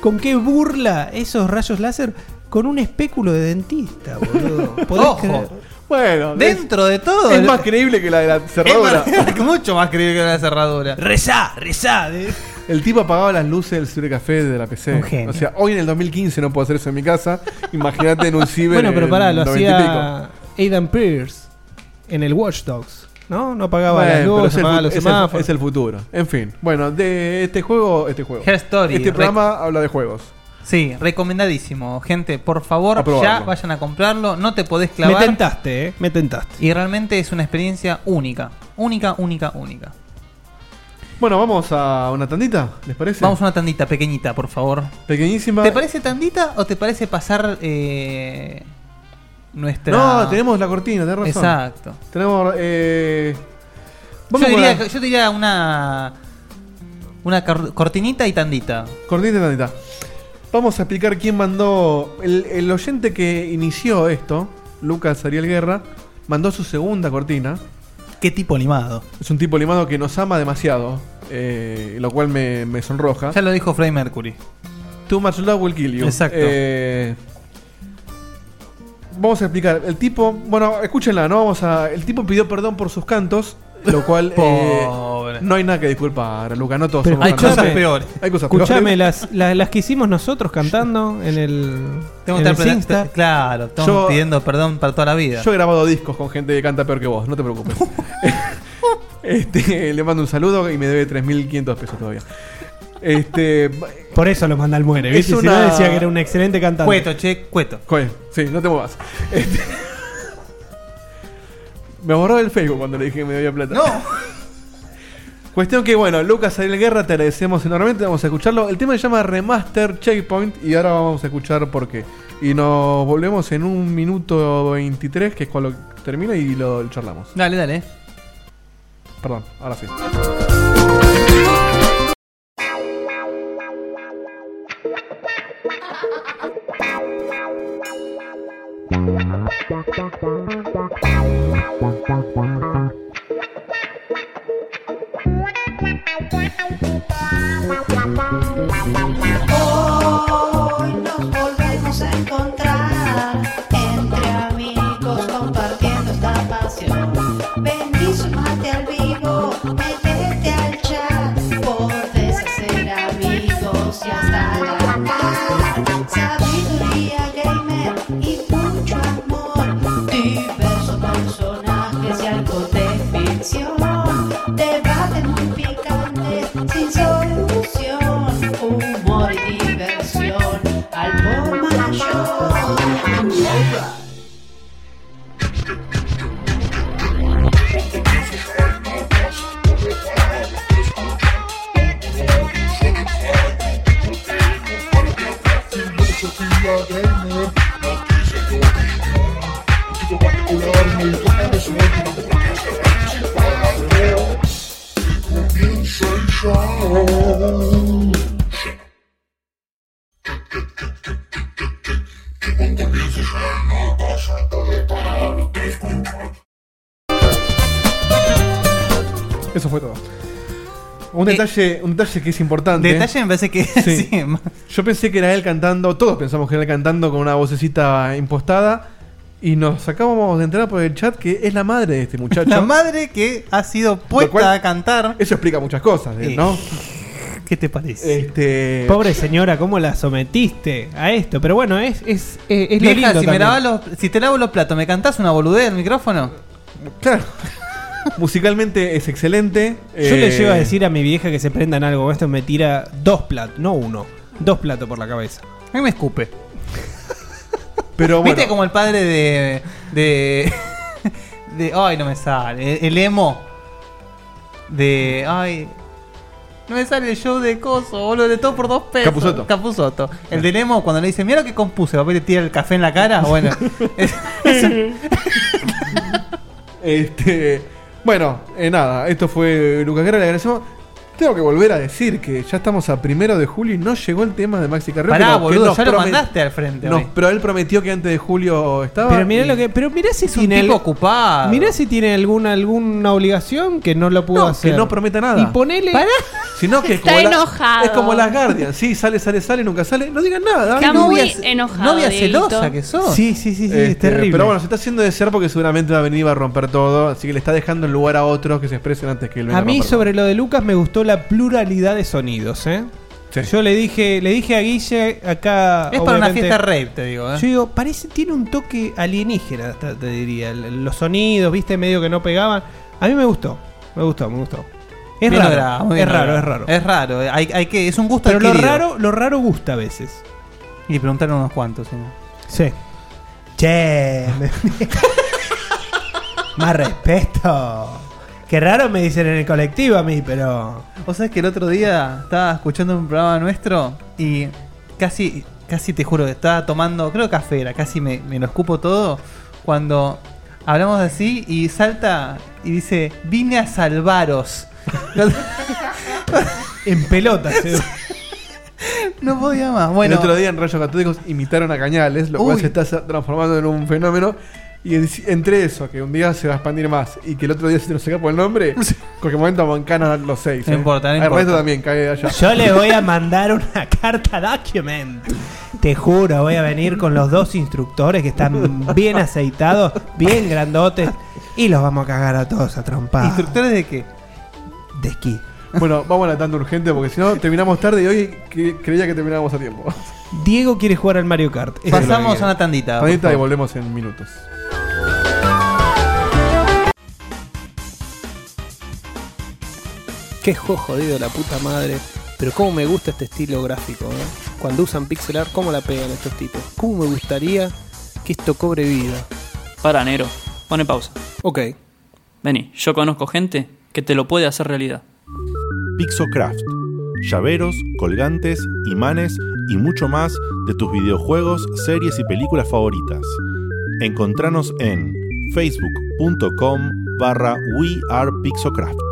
con qué burla esos rayos láser? Con un espéculo de dentista, boludo. ¿Podés Ojo. creer? Bueno, Dentro de todo. es, es más creíble que la de la es cerradura. más- mucho más creíble que la cerradura. Rezá, rezá. de- El tipo apagaba las luces del cibercafé de la PC. Un genio. O sea, hoy en el 2015 no puedo hacer eso en mi casa. Imagínate en un ciber. Bueno, pero pará, lo 90 y hacía Aidan Pierce en el Watch Dogs. ¿No? No apagaba las Bueno, pero luces, es el, los es el- semáforos. es el futuro. En fin, bueno, de este juego, este juego. Her Story. Este programa habla de juegos. Sí, recomendadísimo. Gente, por favor, ya vayan a comprarlo. No te podés Me clavar. tentaste, eh. Me tentaste. Y realmente es una experiencia única. Única, única, única. Bueno, vamos a una tandita, ¿les parece? Vamos a una tandita pequeñita, por favor. Pequeñísima. ¿Te parece tandita o te parece pasar eh, nuestra. No, tenemos la cortina, tenés razón. Exacto. Tenemos. Eh... Yo diría, la- yo diría una. Una cor- cortinita y tandita. Cortita y tandita. Vamos a explicar quién mandó. El, el oyente que inició esto, Lucas Ariel Guerra, mandó su segunda cortina. Qué tipo limado. Es un tipo limado que nos ama demasiado, eh, lo cual me, me sonroja. Ya lo dijo Freddie Mercury. Too much love will kill you. Exacto. Eh, vamos a explicar. El tipo, bueno, escúchenla, ¿no? Vamos a. El tipo pidió perdón por sus cantos, lo cual. eh, no hay nada que disculpar, Luca, no todos Pero somos Hay cantantes. cosas peores. Hay cosas Escuchame, peores. las, las, las que hicimos nosotros cantando en el. Tengo en que el estar Singstar. pre- Claro, estamos Yo- pidiendo perdón para toda la vida. Yo he grabado discos con gente que canta peor que vos, no te preocupes. este, le mando un saludo y me debe 3.500 pesos todavía. Este, Por eso lo manda al muere, Es ¿viste? Si no una- decía que era un excelente cantante. Cueto, che, cueto. Joder, sí, no te muevas. Este, me borró el Facebook cuando le dije que me debía plata. No. Cuestión que, bueno, Lucas Ariel Guerra, te agradecemos enormemente. Vamos a escucharlo. El tema se llama Remaster Checkpoint y ahora vamos a escuchar por qué. Y nos volvemos en un minuto 23, que es cuando termina y lo charlamos. Dale, dale. Perdón, ahora sí. Então é wow. Un Eh, detalle, un detalle que es importante. Detalle me parece que Sí. sí. Yo pensé que era él cantando, todos pensamos que era él cantando con una vocecita impostada. Y nos acabamos de enterar por el chat que es la madre de este muchacho. La madre que ha sido puesta cual- a cantar. Eso explica muchas cosas, ¿eh? Sí. ¿no? ¿Qué te parece? Este. Pobre señora, ¿cómo la sometiste a esto? Pero bueno, es, es, es, es lo Vieja, lindo si, me los, si te lavo los platos, ¿me cantás una boludez al micrófono? Claro. Musicalmente es excelente. Yo le Eh, llevo a decir a mi vieja que se prendan algo. Esto me tira dos platos, no uno. Dos platos por la cabeza. A mí me escupe. Pero ¿Viste como el padre de. de. de. Ay, no me sale. El, el emo. De. Ay. No me sale el show de coso, boludo, de todo por dos pesos. Capusotto. Capusotto. El del emo, cuando le dice, mira lo que compuse, va a le tira el café en la cara. Bueno. es- es- Este. Bueno, eh, nada, esto fue Lucas Guerra, le agradecemos. Tengo que volver a decir que ya estamos a primero de julio y no llegó el tema de Maxi Carrera. Pará, no- boludo, ya lo mandaste al frente. hoy. pero él prometió que antes de julio estaba. Pero mirá y- lo que. Pero mirá si Es un tiene. tipo al- ocupado. Mirá si tiene alguna, alguna obligación que no lo pudo No, hacer. que no prometa nada. Y ponele. Sino que es Está como la- enojado. es como las Guardians, sí, sale, sale, sale, nunca sale. No digan nada. Está no. muy novia- enojado. novia celosa que sos. Sí, sí, sí, sí, Este, es terrible. Pero bueno, se está haciendo desear porque seguramente va a venir y va a romper todo. Así que le está dejando el lugar a otros que se expresen antes que él venga A mí sobre lo de Lucas me gustó la pluralidad de sonidos, ¿eh? Sí. Yo le dije, le dije a Guille acá. Es para una fiesta rape, te digo. ¿eh? Yo digo, parece, tiene un toque alienígena, hasta te diría. Los sonidos, viste, medio que no pegaban. A mí me gustó, me gustó, me gustó. Es Bien raro, logrado, es raro, es raro. Es raro, eh, hay, hay que, es un gusto Pero lo raro, lo raro gusta a veces. Y preguntaron unos cuantos. ¿sí? Sí. Che, más respeto. Qué raro me dicen en el colectivo a mí, pero. Vos sabés que el otro día estaba escuchando un programa nuestro y casi, casi te juro que estaba tomando, creo que café era, casi me, me lo escupo todo. Cuando hablamos así y salta y dice, vine a salvaros. En pelotas. eh. no podía más. Bueno, el otro día en Rayos Católicos imitaron a Cañales, lo cual se está transformando en un fenómeno. Y en- entre eso, que un día se va a expandir más y que el otro día se nos por el nombre, porque momento Mancana los seis. No ¿eh? importa, no El importa. resto también cae allá. Yo le voy a mandar una carta document. Te juro, voy a venir con los dos instructores que están bien aceitados, bien grandotes, y los vamos a cagar a todos a trompar. ¿instructores de qué? De esquí. Bueno, vamos a la tanda urgente porque si no terminamos tarde y hoy creía que terminábamos a tiempo. Diego quiere jugar al Mario Kart. Eso es lo que Pasamos quiere. a una tandita. por Tandita y favor. volvemos en minutos. Qué juego jodido la puta madre. Pero cómo me gusta este estilo gráfico, ¿eh? Cuando usan pixel art, cómo la pegan estos tipos. Cómo me gustaría que esto cobre vida. Para, Nero. Pone pausa. Ok. Vení, yo conozco gente que te lo puede hacer realidad. Pixocraft. Llaveros, colgantes, imanes y mucho más de tus videojuegos, series y películas favoritas. Encontranos en facebook.com barra wearepixocraft. Mirámelo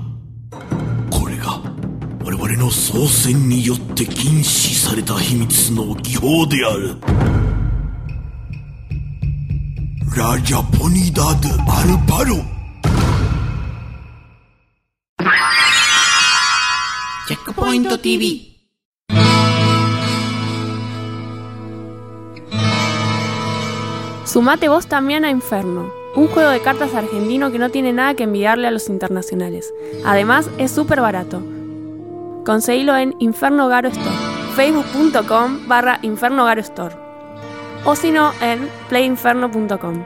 我々 俺の操船によって禁止された秘密の技法であるラジャポニダド・アルバロチェックポイント TV. Sumate vos también a Inferno, un juego de cartas argentino que no tiene nada que envidiarle a los internacionales. Además, es súper barato. Conseguilo en Inferno Garo Store, facebook.com barra Inferno Garo Store. O si no, en playinferno.com.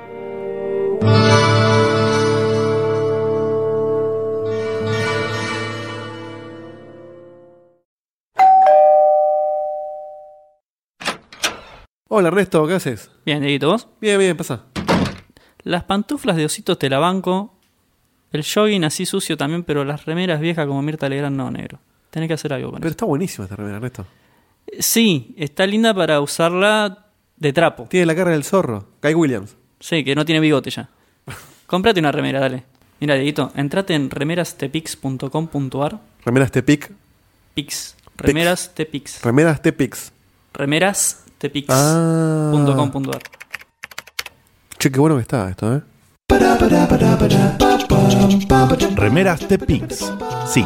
Hola, Ernesto, ¿qué haces? Bien, Dieguito, ¿vos? Bien, bien, pasa. Las pantuflas de ositos te la banco. El jogging así sucio también, pero las remeras viejas como Mirta Legrand no, negro. Tenés que hacer algo con Pero eso. está buenísima esta remera, Ernesto. Eh, Sí, está linda para usarla de trapo. Tiene la cara del zorro. Guy Williams. Sí, que no tiene bigote ya. Cómprate una remera, dale. Mira, Dieguito, entrate en remerastepix.com.ar. Remeras Tepic. Pix. Remeras Tepix. Remeras Tepix. Remerastepix.com.ar. Che, qué bueno que está esto, ¿eh? Remeras Tepix. Sí,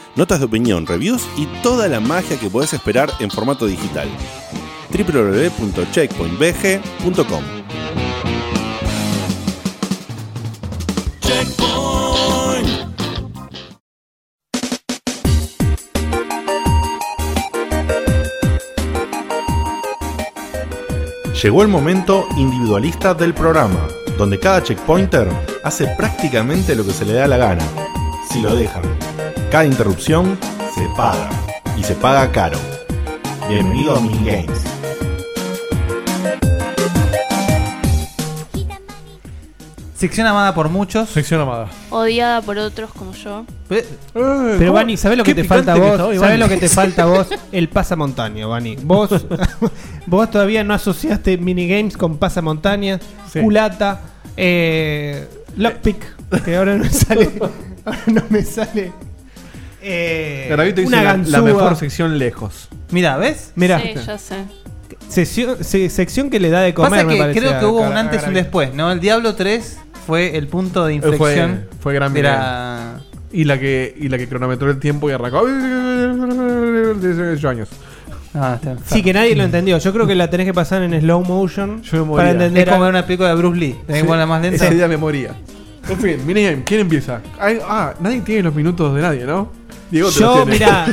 notas de opinión, reviews y toda la magia que podés esperar en formato digital. www.checkpointbg.com Llegó el momento individualista del programa, donde cada checkpointer hace prácticamente lo que se le da la gana, si lo dejan. Cada interrupción se paga, y se paga caro. Bienvenido a Minigames. Sección amada por muchos. Sección amada. Odiada por otros como yo. Pero Vani, ¿sabés lo que te falta a vos? ¿Sabés lo que te falta a vos? El pasamontaña, Vani. Vos, vos todavía no asociaste minigames con pasamontañas, culata, eh, lockpick, que ahora no me sale. Ahora no me sale. Eh, Garavito dice una la, mejor sección lejos. Mira, ¿ves? Mira, Sí, yo sé. Sesión- se- sección que le da de comer, Pasa me que parece. creo que a hubo un antes y un Garavito. después, ¿no? El Diablo 3 fue el punto de Fue, inflexión. fue gran de Y la que y la que cronometró el tiempo y arrancó. 18 años. Ah, está Sí, que nadie lo entendió. Yo creo que la tenés que pasar en slow motion Yo me moría. para entender. Es como a- ver una película de Bruce Lee. Tenés que ponerla más lenta. Esa idea me moría. En fin, minigame, ¿quién empieza? Ay, ah, nadie tiene los minutos de nadie, ¿no? Diego te Yo, los tiene. mirá.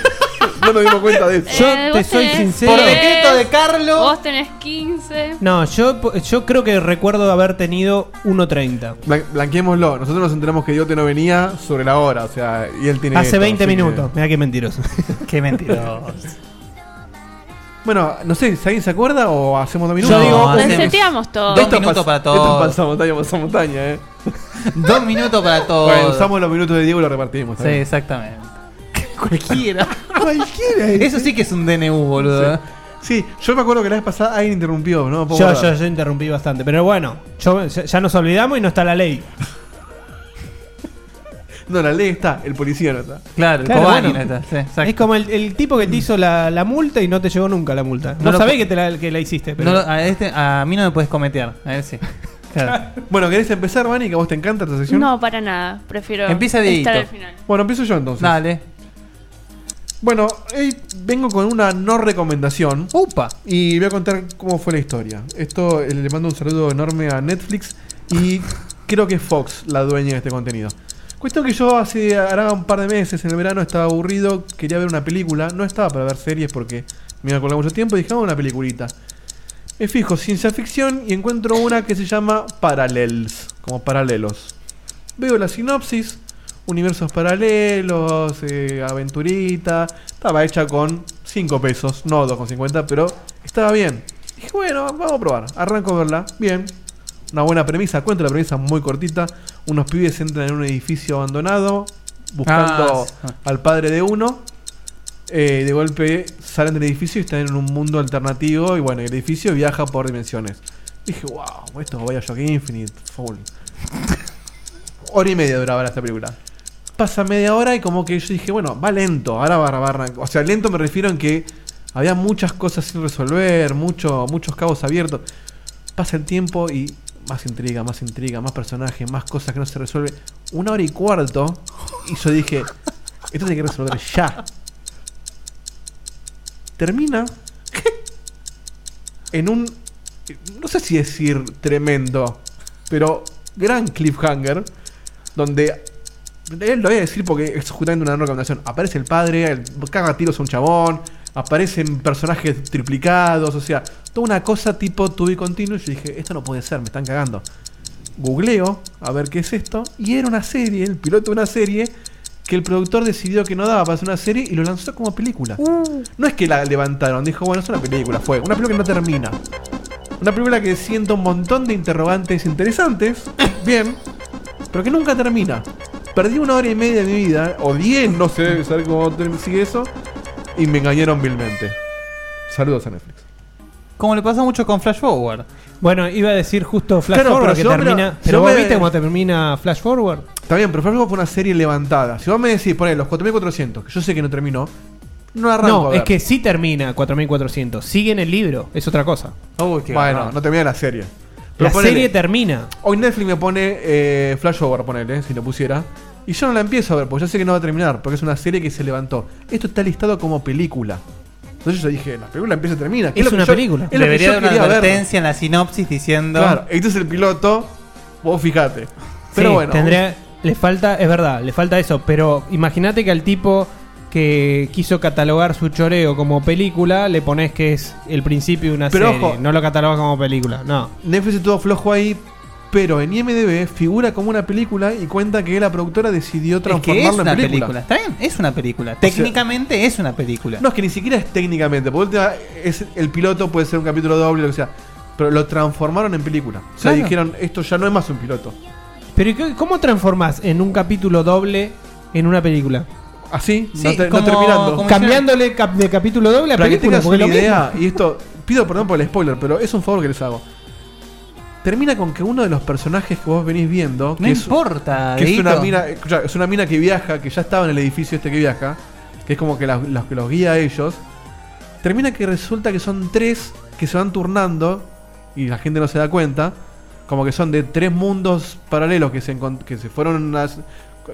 no nos dimos cuenta de eso. Yo Eh, te vos soy tenés sincero. Por 10, decreto de Carlos. Vos tenés 15. No, yo, yo creo que recuerdo haber tenido 1.30. Blan- blanqueémoslo. Nosotros nos enteramos que Diote no venía sobre la hora, o sea, y él tiene. Hace esto, 20 así que- minutos. Mira qué mentiroso. Qué mentiroso. Bueno, no sé, ¿si alguien se acuerda o hacemos dos minutos? Yo digo, No, hacemos- Reseteamos todo. Dos Esto es minutos pas- para Esto es todos. pasamontaña, pasamontaña, eh. Dos minutos para todos. Bueno, usamos los minutos de Diego y los repartimos. Sí, exactamente. Cualquiera. Cualquiera. Eso sí que es un DNU, boludo. ¿eh? Sí, yo me acuerdo que la vez pasada alguien interrumpió, ¿no? Yo, yo, yo interrumpí bastante. Pero bueno, yo, ya, nos olvidamos y no está la ley. No, la ley está, el policía no está. Claro, Claro, Cobani bueno. no está, sí, exacto. Es como el, el tipo que te hizo la, la multa y no te llegó nunca la multa. No, No sabés que, te la, que la hiciste. Pero... No lo- a, este, a mí no me puedes cometear. A ver si. Claro. Bueno, ¿querés empezar, Vani? Que a vos te encanta esta sección. No, para nada. Prefiero Empieza estar al final. Bueno, empiezo yo entonces. Dale. Bueno, hoy vengo con una no recomendación. Upa. Y voy a contar cómo fue la historia. Esto eh, le mando un saludo enorme a Netflix y creo que es Fox la dueña de este contenido. Cuestión que yo hace hará un par de meses en el verano estaba aburrido, quería ver una película, no estaba para ver series porque me iba a colgar mucho tiempo y dije, vamos a una peliculita. Me fijo, ciencia ficción y encuentro una que se llama Parallels, como paralelos. Veo la sinopsis, universos paralelos, eh, aventurita. Estaba hecha con 5 pesos, no 2,50, pero estaba bien. Dije, bueno, vamos a probar. Arranco a verla. Bien. Una buena premisa. Cuento la premisa muy cortita. Unos pibes entran en un edificio abandonado buscando Ah, al padre de uno. Eh, de golpe salen del edificio y están en un mundo alternativo. Y bueno, el edificio viaja por dimensiones. Dije, wow, esto es Bioshock Infinite. Full. hora y media duraba esta película. Pasa media hora y como que yo dije, bueno, va lento. Ahora va, va a arrancar. O sea, lento me refiero en que había muchas cosas sin resolver, mucho, muchos cabos abiertos. Pasa el tiempo y más intriga, más intriga, más personajes, más cosas que no se resuelven. Una hora y cuarto. Y yo dije, esto tiene que resolver ya. Termina en un. No sé si decir tremendo, pero gran cliffhanger. Donde. Él lo voy a decir porque es justamente una recomendación. Aparece el padre, el, caga tiros a un chabón. Aparecen personajes triplicados. O sea, toda una cosa tipo to be continuous. Y yo dije, esto no puede ser, me están cagando. Googleo a ver qué es esto. Y era una serie, el piloto de una serie. Que el productor decidió que no daba para hacer una serie y lo lanzó como película. No es que la levantaron, dijo, bueno, es una película, fue. Una película que no termina. Una película que sienta un montón de interrogantes interesantes, bien, pero que nunca termina. Perdí una hora y media de mi vida, o diez, no sé, saber cómo sigue eso, y me engañaron vilmente. Saludos a Netflix. Como le pasa mucho con Flash Forward. Bueno, iba a decir justo Flash Claro, Forward pero que me termina. pero vos me- viste cómo termina Flash Forward. Está bien, pero Flash Forward fue una serie levantada. Si vos me decís, poné los 4400, que yo sé que no terminó, no arranco a No, ver. es que sí termina 4400. Sigue en el libro, es otra cosa. bueno, no termina la serie. La ponele, serie termina. Hoy Netflix me pone eh, Flash Forward, ponele, si lo pusiera. Y yo no la empiezo a ver, porque yo sé que no va a terminar, porque es una serie que se levantó. Esto está listado como película. Entonces yo dije, la película empieza y termina. Es que una yo- película. Es Debería dar una ver. advertencia en la sinopsis diciendo. Claro, este es el piloto. Vos fijate. Pero Sí, bueno. tendría, le falta, es verdad, le falta eso. Pero imagínate que al tipo que quiso catalogar su choreo como película, le pones que es el principio de una Pero serie. ojo. no lo catalogas como película, no. Netflix estuvo flojo ahí, pero en IMDB figura como una película y cuenta que la productora decidió Es que transformarla es en película. película. ¿Está bien? Es una película. Técnicamente es una película. No, es que ni siquiera es técnicamente. Por última, es el piloto puede ser un capítulo doble, lo que sea. Pero lo transformaron en película. O sea, Claro. dijeron, esto ya no es más un piloto. Pero ¿y qué- ¿cómo transformás en un capítulo doble en una película? Así, Sí, no, te- no terminando. como Cambiándole cap- de capítulo doble a Para que película. tengas porque una idea, y esto, pido perdón por el spoiler, pero es un favor que les hago. Termina con que uno de los personajes que vos venís viendo. No que es- importa, que es una mina, escuchá, es una mina que viaja, que ya estaba en el edificio este que viaja, que es como que los que los guía a ellos. Termina que resulta que son tres que se van turnando y la gente no se da cuenta. Como que son de tres mundos paralelos que se, que se fueron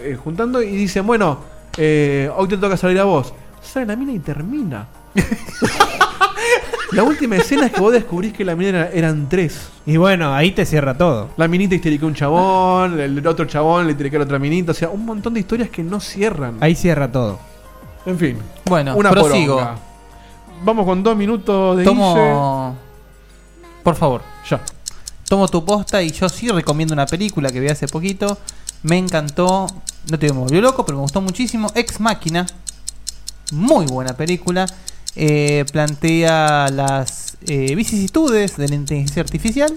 eh, juntando y dicen, bueno, eh, hoy te toca salir a vos. Sale la mina y termina. la última escena es que vos descubrís que la mina era- eran tres. Y bueno, ahí te cierra todo. La minita histérica a un chabón, el otro chabón le histérica a la otra minita. O sea, un montón de historias que no cierran. Ahí cierra todo. En fin. Bueno, una prosigo. poronga. Vamos con dos minutos de Tomo. Por favor. Ya. Tomo tu posta y yo sí recomiendo una película que vi hace poquito. Me encantó. No te me volvió loco, pero me gustó muchísimo. Ex Máquina. Muy buena película. Eh, plantea las eh, vicisitudes de la inteligencia artificial.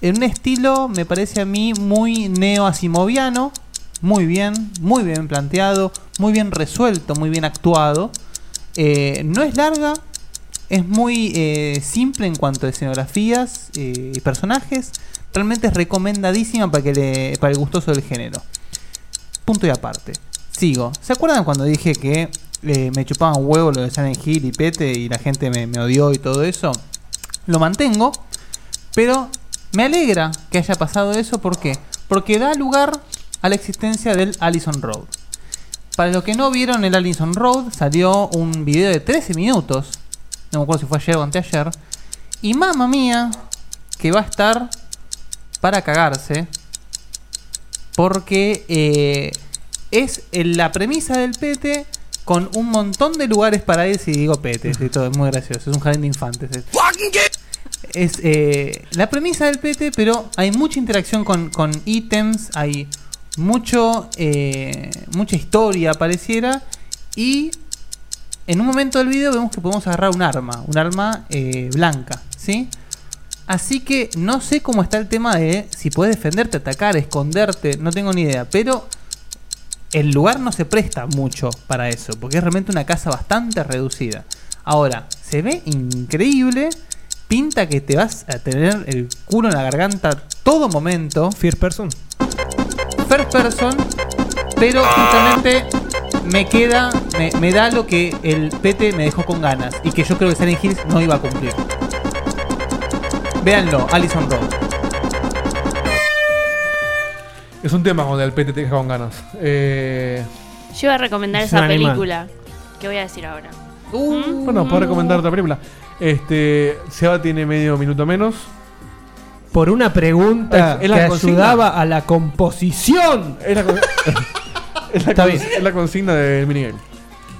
En un estilo, me parece a mí, muy neo-asimoviano. Muy bien, muy bien planteado. Muy bien resuelto, muy bien actuado. Eh, no es larga, es muy simple en cuanto a escenografías y personajes. Realmente es recomendadísima para, que le- para el gustoso del género. Punto y aparte. Sigo. ¿Se acuerdan cuando dije que eh, me chupaban huevo lo de Silent Hill y Pete y la gente me, me odió y todo eso? Lo mantengo, pero me alegra que haya pasado eso. ¿Por qué? Porque da lugar a la existencia del Allison Road. Para los que no vieron el Allison Road, salió un video de 13 minutos. No me acuerdo si fue ayer o anteayer. Y mamma mía, que va a estar para cagarse. Porque eh, es el- la premisa del Pete con un montón de lugares para ir. Si digo Pete, es, todo, es muy gracioso. Es un jardín de infantes. Es, es, eh, la premisa del PT, pero hay mucha interacción con, con ítems, hay mucho eh, mucha historia pareciera y en un momento del video vemos que podemos agarrar un arma, un arma eh, blanca, ¿sí? Así que no sé cómo está el tema de si puedes defenderte, atacar, esconderte, no tengo ni idea. Pero el lugar no se presta mucho para eso, porque es realmente una casa bastante reducida. Ahora, se ve increíble, pinta que te vas a tener el culo en la garganta todo momento. First person. First person, pero justamente me queda, me, me da lo que el PT me dejó con ganas y que yo creo que Silent Hills no iba a cumplir. Véanlo, Alison Road. Es un tema cuando el PT te deja con ganas. Eh, Yo iba a recomendar Es esa un animal. película que voy a decir ahora. Bueno, puedo recomendar otra película. Este, Seba tiene medio minuto menos. Por una pregunta Es- es la que consigna. ayudaba a la composición. Es la, con- es la Está cons- bien. es la consigna del minigame.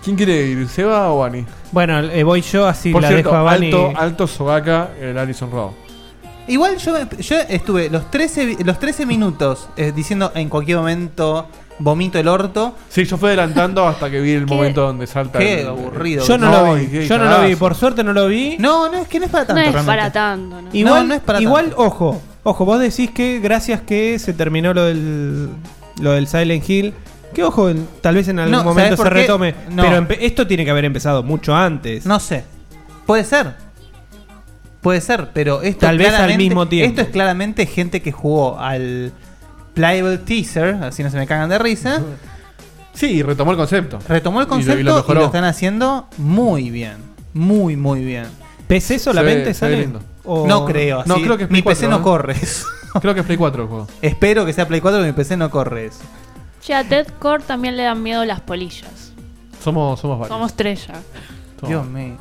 ¿Quién quiere ir? ¿Seba o Bani? Bueno, eh, voy yo así Por la cierto, dejo a Bani. alto, alto Sogaka, el Alison Road. Igual yo, yo estuve los 13, vi- los 13 minutos eh, diciendo en cualquier momento vomito el orto. Sí, yo fui adelantando hasta que vi el momento donde salta. Qué el- aburrido. Yo no, lo vi. Yo no lo vi. Por suerte no lo vi. No, no, es que no es para No tanto. es realmente. para tanto, ¿no? Igual, no es para igual tanto. ojo, ojo, vos decís que gracias que se terminó lo del lo del Silent Hill, que ojo, tal vez en algún No, momento ¿sabés se retome, No. pero empe- esto tiene que haber empezado mucho antes. No sé. Puede ser. Puede ser, pero esto Tal vez al mismo tiempo. Esto es claramente gente que jugó al Playable Teaser, así no se me cagan de risa. Sí, retomó el concepto. Retomó el Y lo- y lo concepto y lo, están haciendo muy bien. Muy, muy bien. ¿PC solamente Se ve- sale? O- No creo. No, así- creo que es mi PC 4, no corre eso. Creo que es Play 4 el juego. Espero que sea Play 4, pero mi PC no corre eso. Che, a Dead Core también le dan miedo las polillas. Somos, somos varios. Somos tres ya. Dios mío.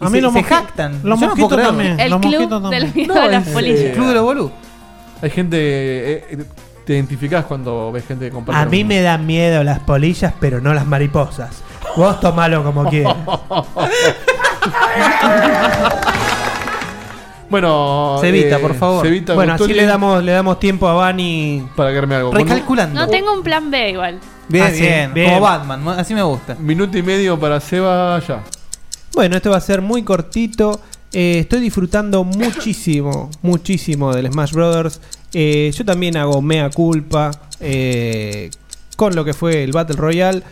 A mí se, los se jactan. los Yo no puedo mosquitos también. El los club mosquitos del también. miedo a las es, polillas. eh, Club de los boludos. Hay gente. eh, eh, te identificás cuando ves gente que comparte. A mí me dan miedo las polillas, pero no las mariposas. Vos tomalo como quieras. Bueno, Cevita, eh, por favor. Cevita bueno, así le damos, le damos tiempo a Bani. Para que arme algo. Recalculando. No tengo un plan B igual. Bien, Ah, sí, bien, bien. Como Batman, ¿no? así me gusta. Minuto y medio para Seba ya. Bueno, esto va a ser muy cortito. Eh, estoy disfrutando muchísimo, muchísimo del Smash Brothers. Eh, yo también hago mea culpa eh, con lo que fue el Battle Royale.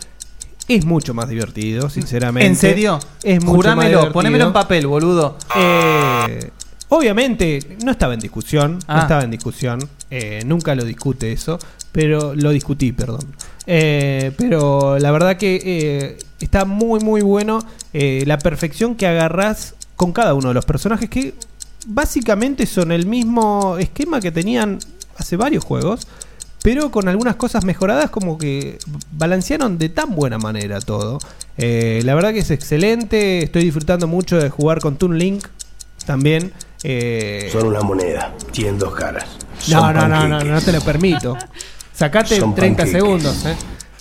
Es mucho más divertido, sinceramente. ¿En serio? Es mucho Jurámelo, más divertido. ponémelo en papel, boludo. Eh, obviamente, no estaba en discusión. No Ah. estaba en discusión. eh, nunca lo discute eso. Pero lo discutí, perdón. Eh, pero la verdad que está muy, muy bueno. eh, la perfección que agarrás con cada uno de los personajes que básicamente son el mismo esquema que tenían hace varios juegos. Pero con algunas cosas mejoradas, como que balancearon de tan buena manera todo. Eh, la verdad que es excelente. Estoy disfrutando mucho de jugar con Toon Link también. Eh, Son una moneda, tienen dos caras. no, no, no, no, no te lo permito. Sacate Son 30 panqueques. segundos. eh.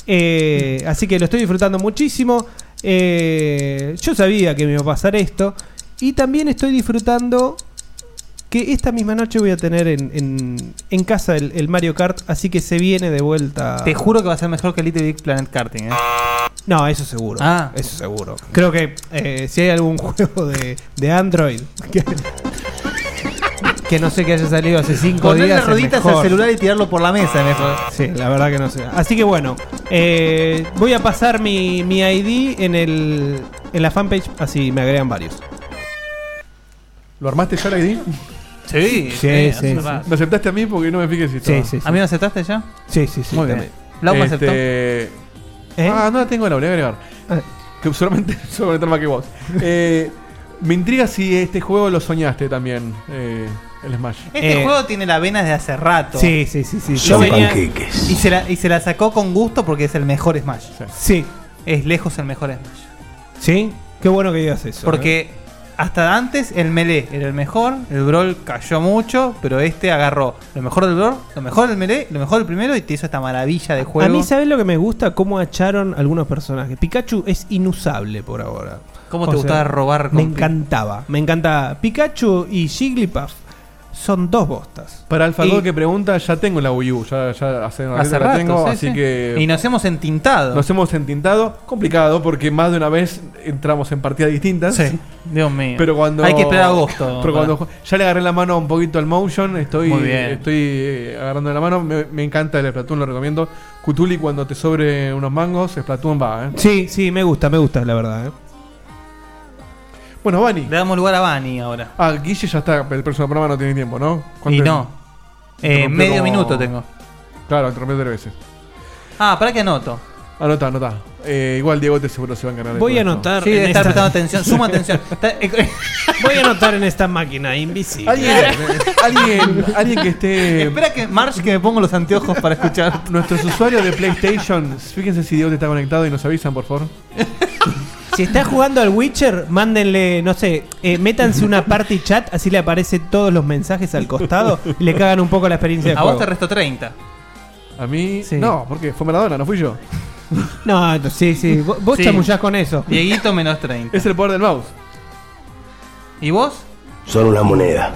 Eh, así que lo estoy disfrutando muchísimo. Eh, yo sabía que me iba a pasar esto. Y también estoy disfrutando que esta misma noche voy a tener en, en- en casa el, el Mario Kart. Así que se viene de vuelta. Te juro que va a ser mejor que Little Big Planet Karting, ¿eh? No, eso seguro. Ah. Eso seguro. Creo que eh, si hay algún juego de, de Android que, que no sé que haya salido hace 5 Ponerle días. es rueditas al celular y tirarlo por la mesa, mejor. Sí, la verdad que no sé. Así que bueno, eh, voy a pasar mi, mi ID en, el, en la fanpage, así me agregan varios. ¿Lo armaste ya la ID? Sí, Sí, sí, sí. ¿Me aceptaste a mí? Porque no me fijé si Sí, estaba. sí, sí. ¿A mí me aceptaste ya? Sí, sí, sí. Muy bien. también. ¿Lau me Este, aceptó? ¿Eh? Ah, no la tengo, la voy a agregar. Ah. Que solamente suelo conectar más que vos. Eh, me intriga si este juego lo soñaste también, eh, el Smash. Este Eh, juego tiene la vena de hace rato. Sí, sí, sí, sí. Yo Son venía- panqueques. y, se la, y se la sacó con gusto porque es el mejor Smash. Sí. Es lejos el mejor Smash. ¿Sí? Qué bueno que digas eso. ¿eh? Porque hasta antes el Melee era el mejor, el Brawl cayó mucho, pero este agarró lo mejor del Brawl, lo mejor del Melee, lo mejor del primero y te hizo esta maravilla de juego. A mí, ¿sabes lo que me gusta? Cómo acharon algunos personajes. Pikachu es inusable por ahora. ¿Cómo te gustaba robar Me con Pi- encantaba. Me encanta. Pikachu y Jigglypuff son dos bostas. Para Alfa Y- 2 que pregunta, ya tengo la Wii U, ya, ya hace, una Hace ratito la rato, tengo, sí, así sí. que... Y nos hemos entintado. Nos hemos entintado, complicado, porque más de una vez entramos en partidas distintas. Sí, Dios mío. Pero cuando... Hay que esperar agosto Pero para- cuando ya le agarré la mano un poquito al motion, estoy, Muy bien. estoy eh, agarrando la mano, me, me encanta el Splatoon, lo recomiendo. Cutuli, cuando te sobre unos mangos, Splatoon va, ¿eh? Sí, sí, me gusta, me gusta, la verdad. ¿eh? Bueno, Bani. Le damos lugar a Bani ahora. Ah, Guille ya está, el próximo programa no tiene tiempo, ¿no? Y ¿Cuánto- no. Eh, medio como- minuto tengo. Claro, te rompió tres veces. Ah, para que anoto. Anota, anota. Eh, igual Diego te seguro se va a encargar de Voy a anotar. Sí, debe estar esta- prestando atención. Suma atención. Eh, Voy a anotar en esta máquina invisible. Alguien, alguien, alguien que esté. Espera que March que me pongo los anteojos para escuchar. Nuestros usuarios de PlayStation, fíjense si Diego te está conectado y nos avisan, por favor. Si está jugando al Witcher, mándenle, no sé, eh, métanse una party chat, así le aparecen todos los mensajes al costado y le cagan un poco la experiencia de A vos juego. te restó 30. A mí. No, porque fue Maradona, no fui yo. No, no, sí, sí, vos, vos Sí. chamullás con eso. Dieguito menos 30. Es el poder del mouse. ¿Y vos? Son una moneda.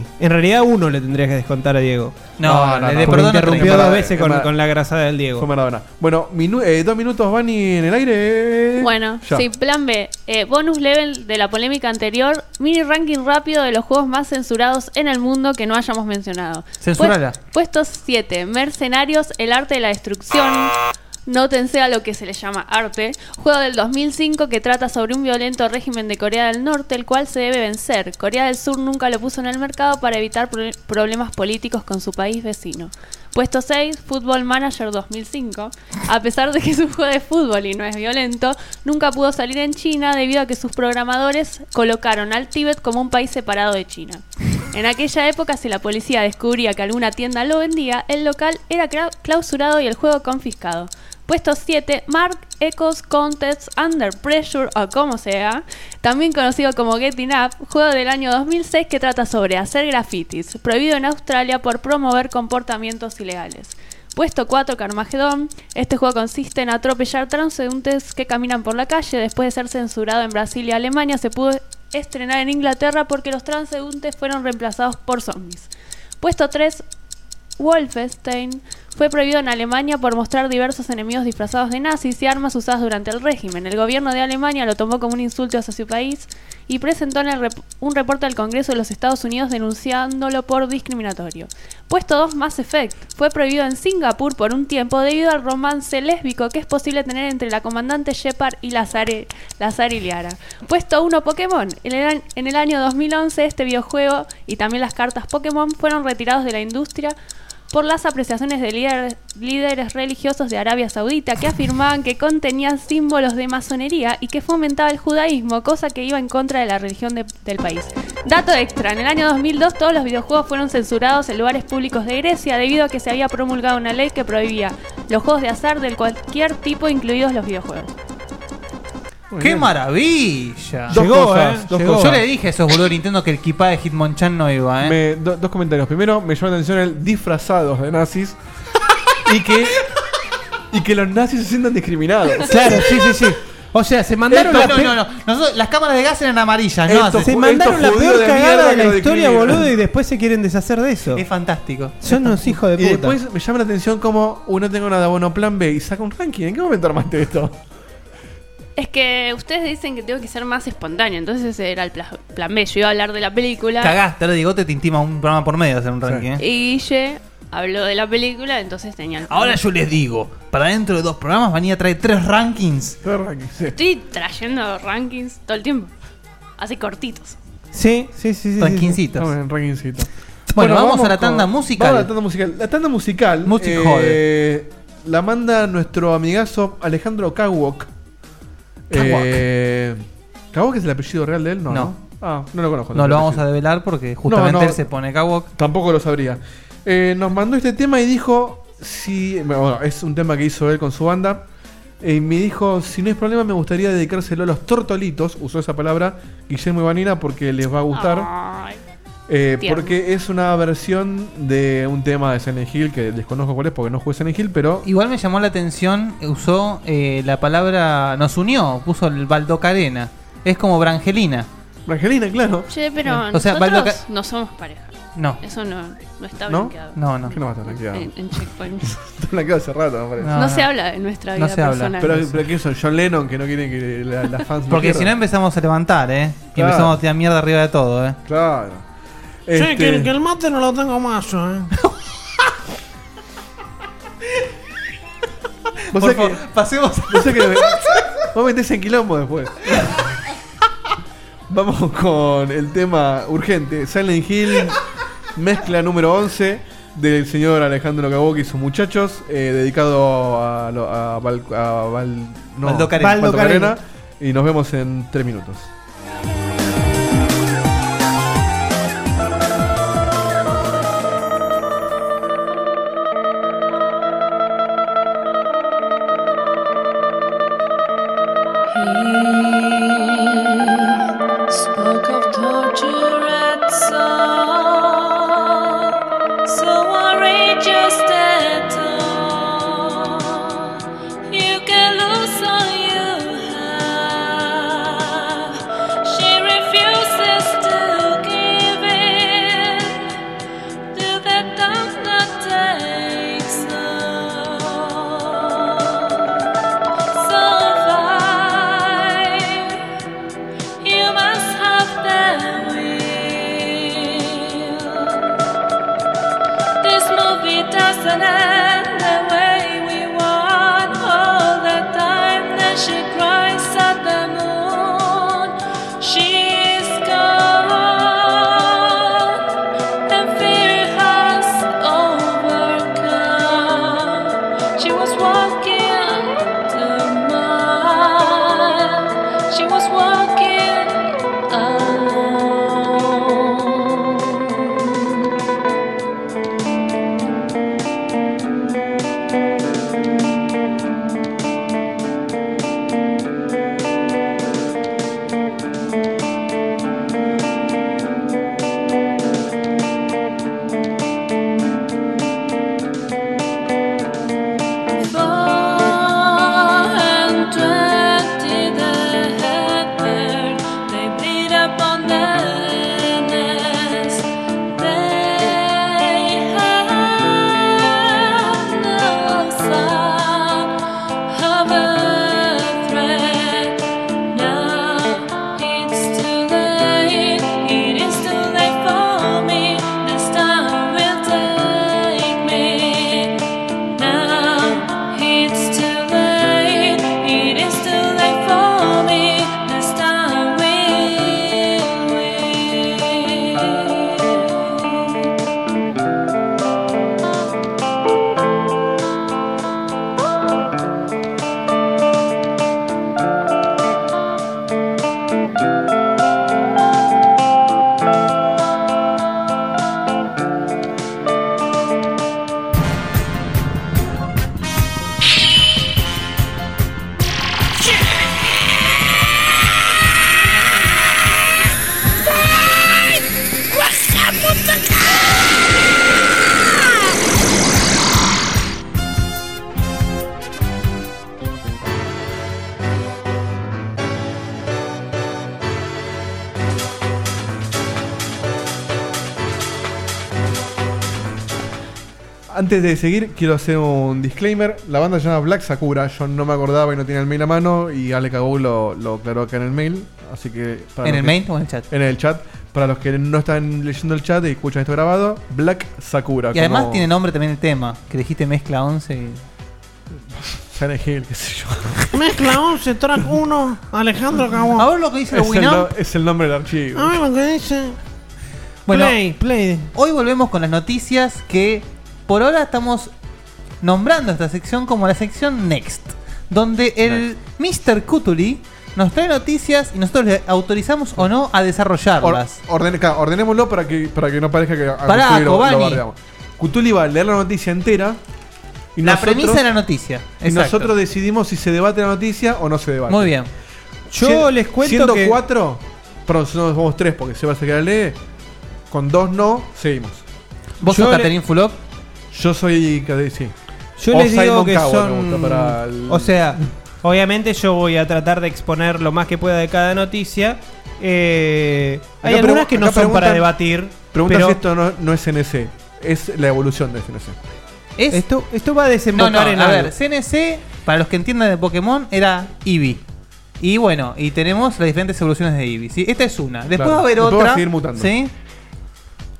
Sí. En realidad uno le tendrías que descontar a Diego. No, le- le Porque perdono interrumpió 30. dos veces con, con la grasada del Diego. Fue Maradona. Bueno, minu- eh, dos minutos, Bani, en el aire. Bueno, Ya. sí, plan B. Eh, bonus level de la polémica anterior. Mini ranking rápido de los juegos más censurados en el mundo que no hayamos mencionado. Censurala. Pues- puestos 7. Mercenarios, el arte de la destrucción. Nótense a lo que se le llama arte. Juego del 2005 que trata sobre un violento régimen de Corea del Norte, el cual se debe vencer. Corea del Sur nunca lo puso en el mercado para evitar pro- problemas políticos con su país vecino. Puesto 6, Football Manager 2005. A pesar de que es un juego de fútbol y no es violento, nunca pudo salir en China debido a que sus programadores colocaron al Tíbet como un país separado de China. En aquella época, si la policía descubría que alguna tienda lo vendía, el local era cla- clausurado y el juego confiscado. Puesto 7, Mark Echoes Contest Under Pressure o como sea, también conocido como Getting Up, juego del año 2006 que trata sobre hacer grafitis, prohibido en Australia por promover comportamientos ilegales. Puesto 4, Carmageddon. Este juego consiste en atropellar transeúntes que caminan por la calle. Después de ser censurado en Brasil y Alemania, se pudo estrenar en Inglaterra porque los transeúntes fueron reemplazados por zombies. Puesto 3, Wolfenstein fue prohibido en Alemania por mostrar diversos enemigos disfrazados de nazis y armas usadas durante el régimen. El gobierno de Alemania lo tomó como un insulto hacia su país y presentó un reporte al Congreso de los Estados Unidos denunciándolo por discriminatorio. Puesto 2, Mass Effect. Fue prohibido en Singapur por un tiempo debido al romance lésbico que es posible tener entre la comandante Shepard y Lazare, Lazare Liara. Puesto 1, Pokémon. En el, en el año 2011 este videojuego y también las cartas Pokémon fueron retirados de la industria por las apreciaciones de líderes, religiosos de Arabia Saudita que afirmaban que contenían símbolos de masonería y que fomentaba el judaísmo, cosa que iba en contra de la religión de- del país. Dato extra, en el año 2002 todos los videojuegos fueron censurados en lugares públicos de Grecia debido a que se había promulgado una ley que prohibía los juegos de azar de cualquier tipo, incluidos los videojuegos. ¡Qué maravilla! Dos cosas, dos Llegó. cosas. Yo le dije a esos boludos de Nintendo que el equipa de Hitmonchan no iba, ¿eh? Me- do- dos comentarios. Primero, me llama la atención el disfrazados de nazis y que y que los nazis se sientan discriminados. Claro, sí, sí, sí. O sea, se mandaron Esto- la no, pe- no, no, Nosotros- las cámaras de gas eran amarillas, ¿no? Esto Hace- Se mandaron la peor de cagada de que lo la historia, discriminan. boludo, y después se quieren deshacer de eso. Es fantástico. Son unos hijos de Y puta. después me llama la atención como uno tenga una de abono plan B y saca un ranking. ¿En qué momento armaste esto? Es que ustedes dicen que tengo que ser más espontáneo, entonces ese era el pla- plan B. Yo iba a hablar de la película. Cagaste, ahora Diego te intima un programa por medio de hacer un ranking, ¿eh? Y Guille habló de la película, entonces tenía el Ahora yo les digo, para dentro de dos programas venía a traer tres rankings. Estoy trayendo rankings todo el tiempo. Así cortitos. Sí, sí, sí. sí Rankincitos. Bueno, vamos a la con- tanda musical. Vamos a la tanda musical. La tanda musical. Music eh, La manda nuestro amigazo Alejandro Kawok. Kawok. Eh, ¿Kawok es el apellido real de él? No. No. No, Ah, no lo conozco. No lo vamos a develar porque justamente No, no. él se pone Kawok. Tampoco lo sabría. Eh, nos mandó este tema y dijo: si, Bueno, es un tema que hizo él con su banda. eh, Y me dijo: Si no es problema, me gustaría dedicárselo a los tortolitos. Usó esa palabra Guillermo Ivanina porque les va a gustar. Ay. Eh, porque es una versión de un tema de Silent Hill que desconozco cuál es porque no jugué Silent Hill, pero Igual me llamó la atención, usó eh, la palabra, nos unió, puso el Baldocarena. Es como Brangelina. Brangelina, claro. Che, pero O sea, nosotros Baldoca- no somos pareja. No. Eso no, no está ¿No? blanqueado. No, no. ¿Qué no va a estar blanqueado? En, en Checkpoint. Está blanqueado hace rato, me parece. No, se habla de nuestra vida personal. Pero, pero ¿qué son? John Lennon que no quieren que la- las fans Porque si no empezamos a levantar, ¿eh? Y empezamos a tirar mierda arriba de todo, ¿eh? Claro. Sí, Este- que, que el mate no lo tengo más, ¿eh? Vos Por sabés que, favor, pasemos. vos que vos metés en quilombo después. Vamos con el tema urgente. Silent Hill, mezcla número 11 del señor Alejandro Caboki y sus muchachos, eh, dedicado a, a, Val, a Val- no, Baldo Carena. Baldo Baldo Carena. Carena. Y nos vemos en 3 minutos. Antes de seguir, quiero hacer un disclaimer. La banda se llama Black Sakura. Yo no me acordaba y no tenía el mail a mano. Y Ale Cagou lo, lo aclaró acá en el mail. Así que. para ¿En los el que- mail o en el chat? En el chat. Para los que no están leyendo el chat y escuchan esto grabado, Black Sakura. Y además como tiene nombre también el tema, que dijiste mezcla 11 y... Silent Hill, qué sé yo. Mezcla 11, track 1, Alejandro Cabo. A ver lo que dice el Es el, no- es el nombre del archivo. A ver lo que dice. Bueno, Play, play. hoy volvemos con las noticias que por ahora estamos nombrando esta sección como la sección Next, donde el Mr. Cutuli nos trae noticias y nosotros le autorizamos o no a desarrollarlas. Or- ordenémoslo para que, para que no parezca que a Pará, Cutuli lo- lo Cobani. bardeamos. Cutuli va a leer la noticia entera. Y La nosotros- premisa de la noticia. Y Exacto. nosotros decidimos si se debate la noticia o no se debate. Muy bien. Yo les cuento siendo que- cuatro, perdón, no somos tres porque se va a sacar lee. Con dos no, seguimos. ¿Vos Yo sos le- Catherine Fulop? Yo soy. Sí. Yo O les digo Simon que Cowell, son. el- O sea, obviamente yo voy a tratar de exponer lo más que pueda de cada noticia. Eh, hay Acá algunas que no son para debatir. Pregunta Pero- si esto no, no es CNC. Es la evolución de CNC. Es- Esto, esto va a desembocar no, en a algo. ver, CNC, para los que entiendan de Pokémon, era Eevee. Y bueno, y tenemos las diferentes evoluciones de Eevee. ¿sí? Esta es una. Después Claro. va a haber Después va a otra. seguir mutando. ¿sí?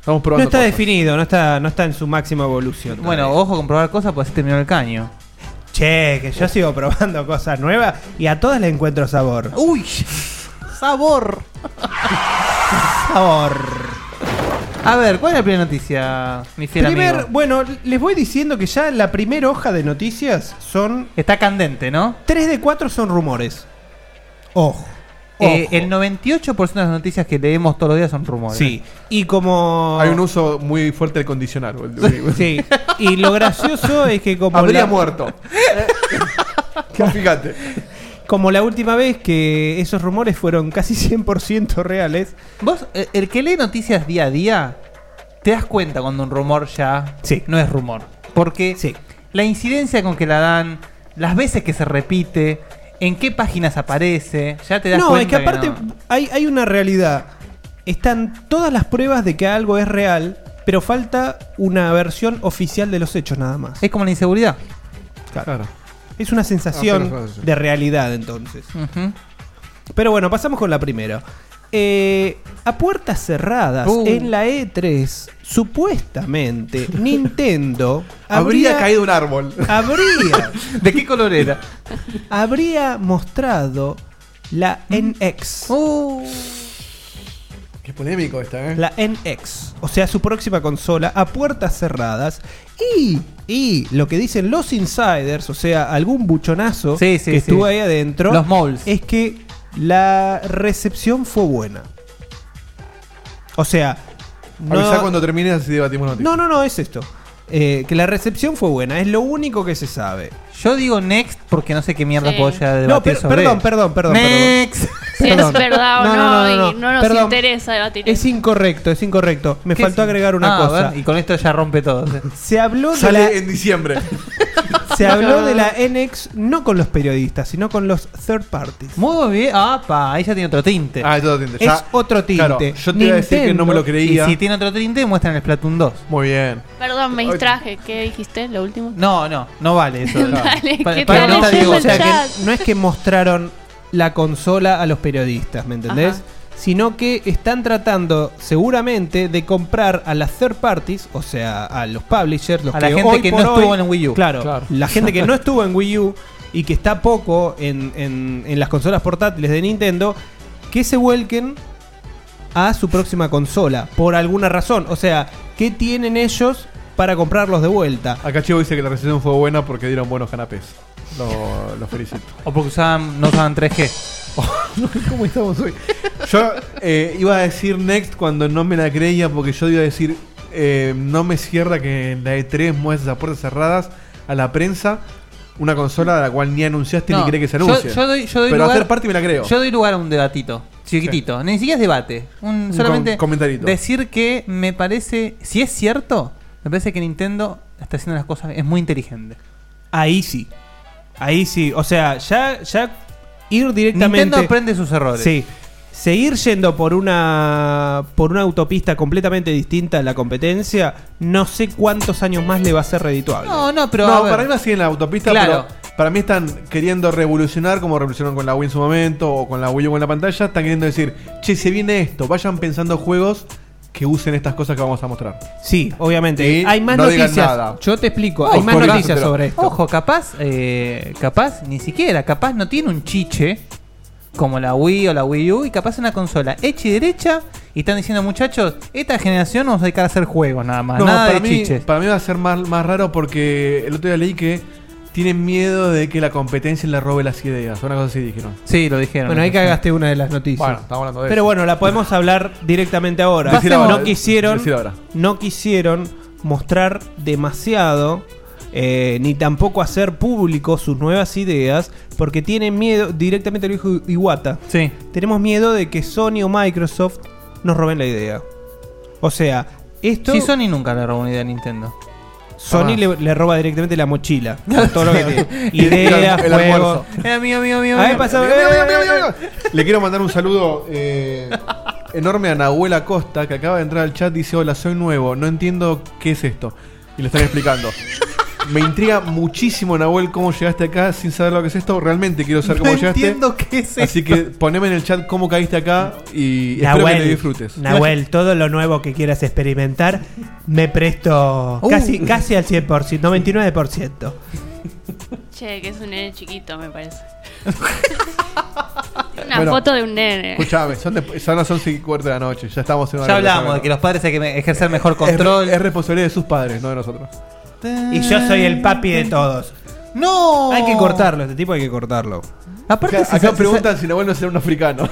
Estamos No está cosas. definido, no está, no está en su máxima evolución. Bueno, todavía. ojo con probar cosas, pues terminó el caño. Che, que yo sigo probando cosas nuevas y a todas le encuentro sabor. ¡Uy! ¡Sabor! Sabor. A ver, ¿cuál es la primera noticia, mi fiel Primer, amigo? bueno, les voy diciendo que ya la primera hoja de noticias son. Está candente, ¿no? 3 de 4 son rumores. Ojo. Eh, el 98% de las noticias que leemos todos los días son rumores. Sí. Y como. Hay un uso muy fuerte del condicional. Sí. Y lo gracioso es que como. Habría la- muerto. Fíjate. Como la última vez que esos rumores fueron casi 100% reales. Vos, eh, el que lee noticias día a día, te das cuenta cuando un rumor ya no es rumor. Porque la incidencia con que la dan, las veces que se repite, en qué páginas aparece, ya te das No, cuenta. es que aparte no. hay, hay una realidad. Están todas las pruebas de que algo es real, pero falta una versión oficial de los hechos nada más. Es como la inseguridad. Claro. Es una sensación Ah, pero es una sensación. de realidad entonces. Pero bueno, pasamos con la primera. Eh, a puertas cerradas, Uh. en la E3, supuestamente Nintendo Habría caído un árbol. Habría. ¿De qué color era? Habría mostrado la NX. Qué polémico está, ¿eh? La NX. O sea, su próxima consola a puertas cerradas. Y, y lo que dicen los insiders, o sea, algún buchonazo Sí, sí, que sí. estuvo ahí adentro. Los moles. Es que la recepción fue buena. O sea. Avisá cuando termines así debatimos noticias. No, no, no, es esto. Eh, que la recepción fue buena, es lo único que se sabe. Yo digo next porque no sé qué mierda Sí. puedo ya debatir No, per- sobre perdón, él. perdón, perdón, Next. Si es verdad o no, No, no, no, no, y no nos perdón. interesa debatir Es incorrecto, es incorrecto. Me ¿Qué faltó es? agregar una Ah, a cosa. ver, y con esto ya rompe todo. Se habló de Sale la, en diciembre. se habló de la NX no con los periodistas, sino con los third parties. Muy bien. Ah, pa, ahí ya tiene otro tinte. Ah, es otro tinte. Es Ya- otro tinte. Claro, yo te iba a decir que no me lo Y creía. si tiene otro tinte, muestran el Splatoon 2. Muy bien. Perdón, me distraje. ¿Qué dijiste? Lo último. No, no, no vale eso. Dale, Pa- ¿qué para tal no leyendo el O sea chat? que no es que mostraron la consola a los periodistas, ¿me entendés? Ajá. Sino que están tratando seguramente de comprar a las third parties, o sea, a los publishers, los A la que gente hoy que por no hoy- estuvo en Wii U. Claro, Claro. la gente que no estuvo en Wii U y que está poco en, en- en las consolas portátiles de Nintendo, que se vuelquen a su próxima consola, por alguna razón. O sea, ¿qué tienen ellos para comprarlos de vuelta? Acá Chivo dice que la recepción fue buena porque dieron buenos canapés. Lo, lo felicito. O porque usaban, no usaban 3G. ¿Cómo estamos hoy? Yo eh, iba a decir Next cuando no me la creía porque yo iba a decir eh, no me cierra que en la E3 muestres a puertas cerradas a la prensa una consola a la cual ni anunciaste No, ni cree que se yo- anuncie. Yo, doy, yo doy Pero lugar, hacer parte me la creo. Yo doy lugar a un debatito, chiquitito. Ni siquiera es debate. Un, Un solamente com- comentarito. decir que me parece, si es cierto, me parece que Nintendo está haciendo las cosas, es muy inteligente. Ahí sí. Ahí sí. O sea, ya, ya ir directamente. Nintendo aprende sus errores. Sí. Seguir yendo por una por una autopista completamente distinta a la competencia, no sé cuántos años más le va a ser redituable. No, no, pero. no, a ver. para mí va así en la autopista, Claro. pero para mí están queriendo revolucionar como revolucionaron con la Wii en su momento o con la Wii U con la pantalla. Están queriendo decir, che, se viene esto, vayan pensando juegos que usen estas cosas que vamos a mostrar. Sí, obviamente. Y hay más no noticias. nada. Yo te explico, Ojo, hay más noticias sobre esto. Ojo, capaz, eh, capaz, ni siquiera, capaz no tiene un chiche como la Wii o la Wii U y capaz una consola hecha y derecha y están diciendo muchachos, esta generación nos dedica a hacer juegos nada más, No, nada para, de mí, chiches. para mí va a ser más, más raro porque el otro día leí que tienen miedo de que la competencia le robe las ideas. Una cosa así dijeron. Sí, lo dijeron. Bueno, ahí cagaste una de las noticias. Bueno, estamos hablando de Pero eso. bueno, la podemos hablar directamente ahora. Ahora, no quisieron, ahora. no quisieron mostrar demasiado eh, ni tampoco hacer público sus nuevas ideas porque tienen miedo, directamente lo dijo Iwata. Sí. Tenemos miedo de que Sony o Microsoft nos roben la idea. O sea, esto Si Sony nunca le robó una idea a Nintendo. Sony le, le roba directamente la mochila. con todo lo que tiene. Ideas, El juegos. almuerzo. Era mío, mío, mío. Ahí mío. pasó- Mira, mira, mira, mira, mira. Le quiero mandar un saludo. eh, enorme a Nahuel Acosta, que acaba de entrar al chat, dice, hola, soy nuevo, no entiendo qué es esto. Y lo están explicando. Me intriga muchísimo, Nahuel, cómo llegaste acá sin saber lo que es esto. Realmente quiero saber No cómo llegaste. entiendo qué es Así que poneme en el chat cómo caíste acá y espero que lo disfrutes. Nahuel, todo lo nuevo que quieras experimentar, me presto Uh. casi, casi al 100%, 99%. Che, que es un nene chiquito, me parece. Una Bueno, foto de un nene. Escuchame, son, de, son las 11 y cuarto de la noche. Ya estamos en una Ya hablamos de que los padres hay que me- ejercer mejor control. Es, es responsabilidad de sus padres, no de nosotros. Y yo soy el papi de todos. ¡No! Hay que cortarlo, este tipo hay que cortarlo. Aparte, acá si acá sa- preguntan si Nahuel no será un africano.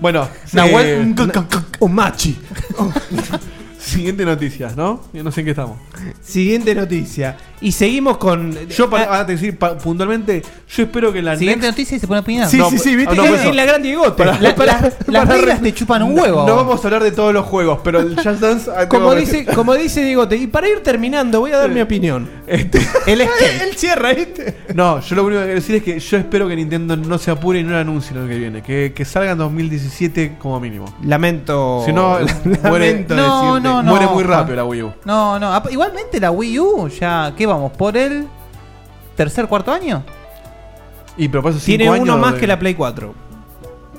bueno, Nahuel- eh, Un machi. siguiente noticia, ¿no? Yo no sé en qué estamos. Siguiente noticia. Y seguimos con. Yo, para, ah, te decir pa- puntualmente, yo espero que la Siguiente Next- noticia y se pone a opinar. Sí, No, sí, sí, viste no, que por es la gran Diegote. Para- La- para- la- las para- reglas te chupan un huevo. No vamos a hablar de todos los juegos, pero el Just Dance. ah, Como dice, como dice Diegote, y para ir terminando, voy a dar mi opinión. Este- El skate. Él cierra, ¿viste? No, yo lo único que quiero decir es que yo espero que Nintendo no se apure y no lo anuncie el año que viene. Que, que salga en 2017 como mínimo. Lamento. Si no, muere, lamento No, decirte. no, no. muere muy rápido la Wii U. No, no. ap- Igualmente la Wii U, ya. ¿Qué vamos? ¿Por el tercer, cuarto año? Y pero por eso Tiene cinco uno años más de- que la Play 4.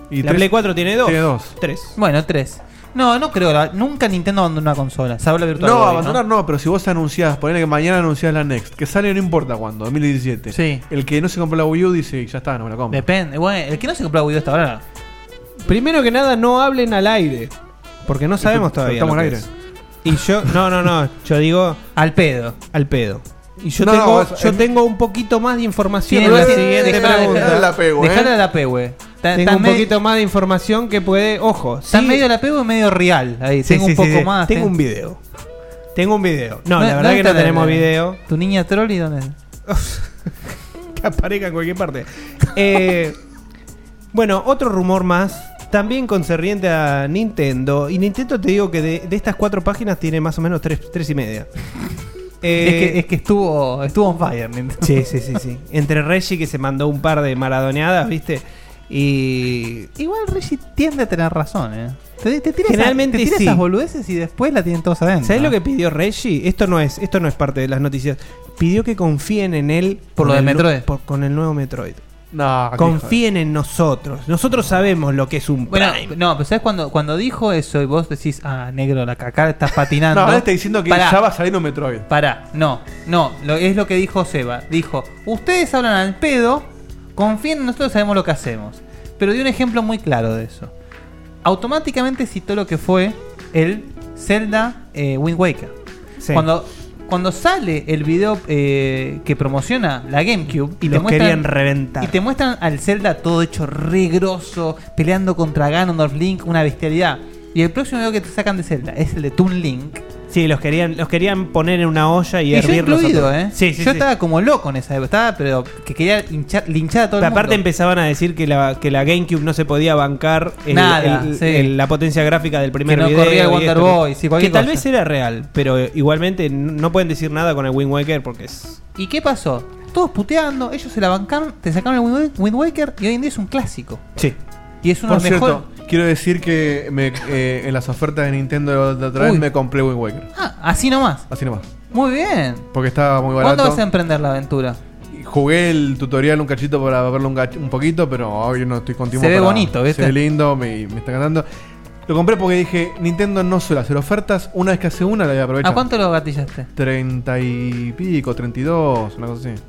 Y la tres- Play 4 tiene dos. Tiene dos. Tres. Bueno, tres. No, no creo. la- nunca Nintendo abandonó una consola. Sabe la virtual. No, Boy, abandonar no, pero si vos anunciás, ponele que mañana anunciás la Next, que sale no importa cuándo, 2017. Sí. El que no se compró la Wii U dice, ya está, no me la compro. Depende. Bueno, el que no se compró la Wii U hasta ahora. Primero que nada, no hablen al aire. Porque no sabemos todavía. Estamos al aire. es. Y yo, no, no, no. Yo digo Al pedo. al pedo. Y yo, No, tengo, no, es- yo es- tengo un poquito más de información. En la siguiente pregunta. dejala ¿eh? Dejala la pegue. Está, Tengo un poquito más de información que puede. Ojo, Está medio la pegue y medio real. Ahí, Sí, tengo sí, un poco sí. más. Tengo eh. un video. Tengo un video. No, No, la verdad ¿dónde que no tenemos video. ¿Tu niña Trolli dónde? que aparezca en cualquier parte. Eh, bueno, otro rumor más. También concerniente a Nintendo. Y Nintendo te digo que de, de estas cuatro páginas tiene más o menos tres, tres y media. Eh, es, que, es que estuvo, estuvo on fire. Nintendo. Sí, sí, sí, sí. Entre Reggie que se mandó un par de maradoneadas, ¿viste? Y. Igual Reggie tiende a tener razón, ¿eh? Te, te Generalmente te tiras sí. esas boludeces y después la tienen todos adentro. ¿Sabes lo que pidió Reggie? Esto no es, esto no es parte de las noticias. Pidió que confíen en él Por lo con de Metroid. por- con el nuevo Metroid. No, Confíen en nosotros. Nosotros sabemos lo que es un Bueno, Prime. no, pero ¿sabes cuando, cuando dijo eso y vos decís, ah, negro, la caca estás patinando? No, ahora está diciendo que Pará. ya va saliendo Metroid. Pará, no, no, lo, es lo que dijo Seba. Dijo, ustedes hablan al pedo, confíen en nosotros, sabemos lo que hacemos. Pero dio un ejemplo muy claro de eso. Automáticamente citó lo que fue el Zelda eh, Wind Waker. Sí. Cuando, cuando sale el video eh, que promociona la GameCube y Los querían reventar. Y te muestran al Zelda todo hecho re grosso, peleando contra Ganondorf Link, una bestialidad. Y el próximo video que te sacan de Zelda es el de Toon Link. Sí, los querían, los querían poner en una olla y, Y yo hervirlos. a incluido, todos. ¿eh? Sí, sí, yo sí. estaba como loco en esa época, estaba, pero que quería hinchar, linchar a todo Pero el aparte mundo. empezaban a decir que la, que la GameCube no se podía bancar el- Nada, el- sí. el- la potencia gráfica del primer Que no video. corría Wonder esto, que- Boy, sí, que cualquier tal vez era real, pero igualmente no pueden decir nada con el Wind Waker porque es... ¿Y qué pasó? Todos puteando, ellos se la bancaron, te sacaron el Wind Waker y hoy en día es un clásico. Sí. Y es uno de los mejores. Quiero decir que me, eh, en las ofertas de Nintendo de otra vez Uy. me compré Wind Waker. Ah, así nomás. Así nomás. Muy bien. Porque estaba muy barato. ¿Cuándo vas a emprender la aventura? Jugué el tutorial un cachito para verlo un, gach- un poquito, pero hoy no estoy con tiempo Se ve para- bonito, ¿viste? Se ve lindo, me, me está cantando. Lo compré porque dije, Nintendo no suele hacer ofertas, una vez que hace una la voy a aprovechar. ¿A cuánto lo gatillaste? 30 y pico, 32, una cosa así.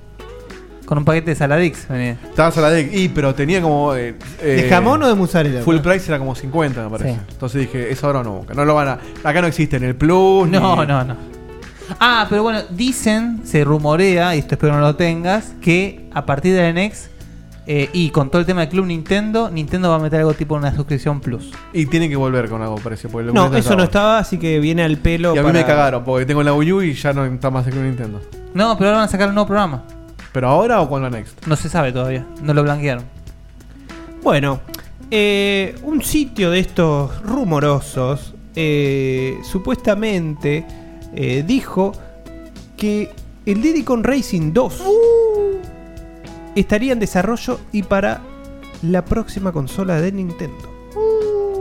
Con un paquete de Saladix. venía. Estaba Saladec, y pero tenía como... eh, ¿De eh, jamón o de mozzarella? Full price era como 50, me parece. Sí. Entonces dije, eso ahora no, no lo van a... Acá no existe en el Plus. No, ni- no, no. Ah, pero bueno, dicen, se rumorea, y esto espero no lo tengas, que a partir de la NX eh, y con todo el tema del Club Nintendo, Nintendo va a meter algo tipo una suscripción plus. Y tiene que volver con algo, parece. porque No, eso no estaba, así que viene al pelo Y a mí para- me cagaron, porque tengo la Wii U y ya no está más el Club Nintendo. No, pero ahora van a sacar un nuevo programa. ¿Pero ahora o con la Next? No se sabe todavía, no lo blanquearon. Bueno, eh, un sitio de estos rumorosos eh, supuestamente eh, dijo que el Diddy Kong Racing 2 estaría en desarrollo y para la próxima consola de Nintendo.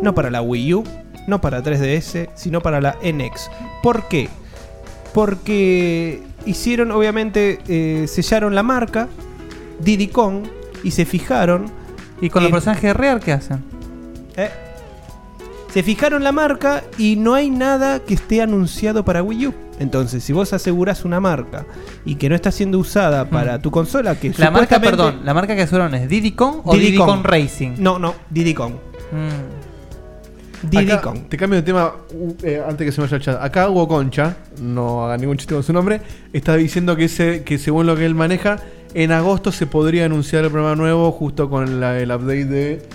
no para la Wii U, no para 3DS, sino para la NX. ¿Por qué? Porque hicieron, obviamente, eh, sellaron la marca Diddy Kong y se fijaron. ¿Y con los personajes de Rare qué hacen? Eh, Se fijaron la marca y no hay nada que esté anunciado para Wii U. Entonces, si vos asegurás una marca y que no está siendo usada para tu consola, que. La marca, perdón, la marca que aseguraron es Diddy Kong o Diddy Diddy, Kong. Kong Racing. No, no, Diddy Kong. Mm. Diddy Kong. Te cambio de tema uh, eh, antes que se me vaya el chat. Acá Hugo Concha, no haga ningún chiste con su nombre, está diciendo que, ese, que según lo que él maneja, en agosto se podría anunciar el programa nuevo justo con la- el update de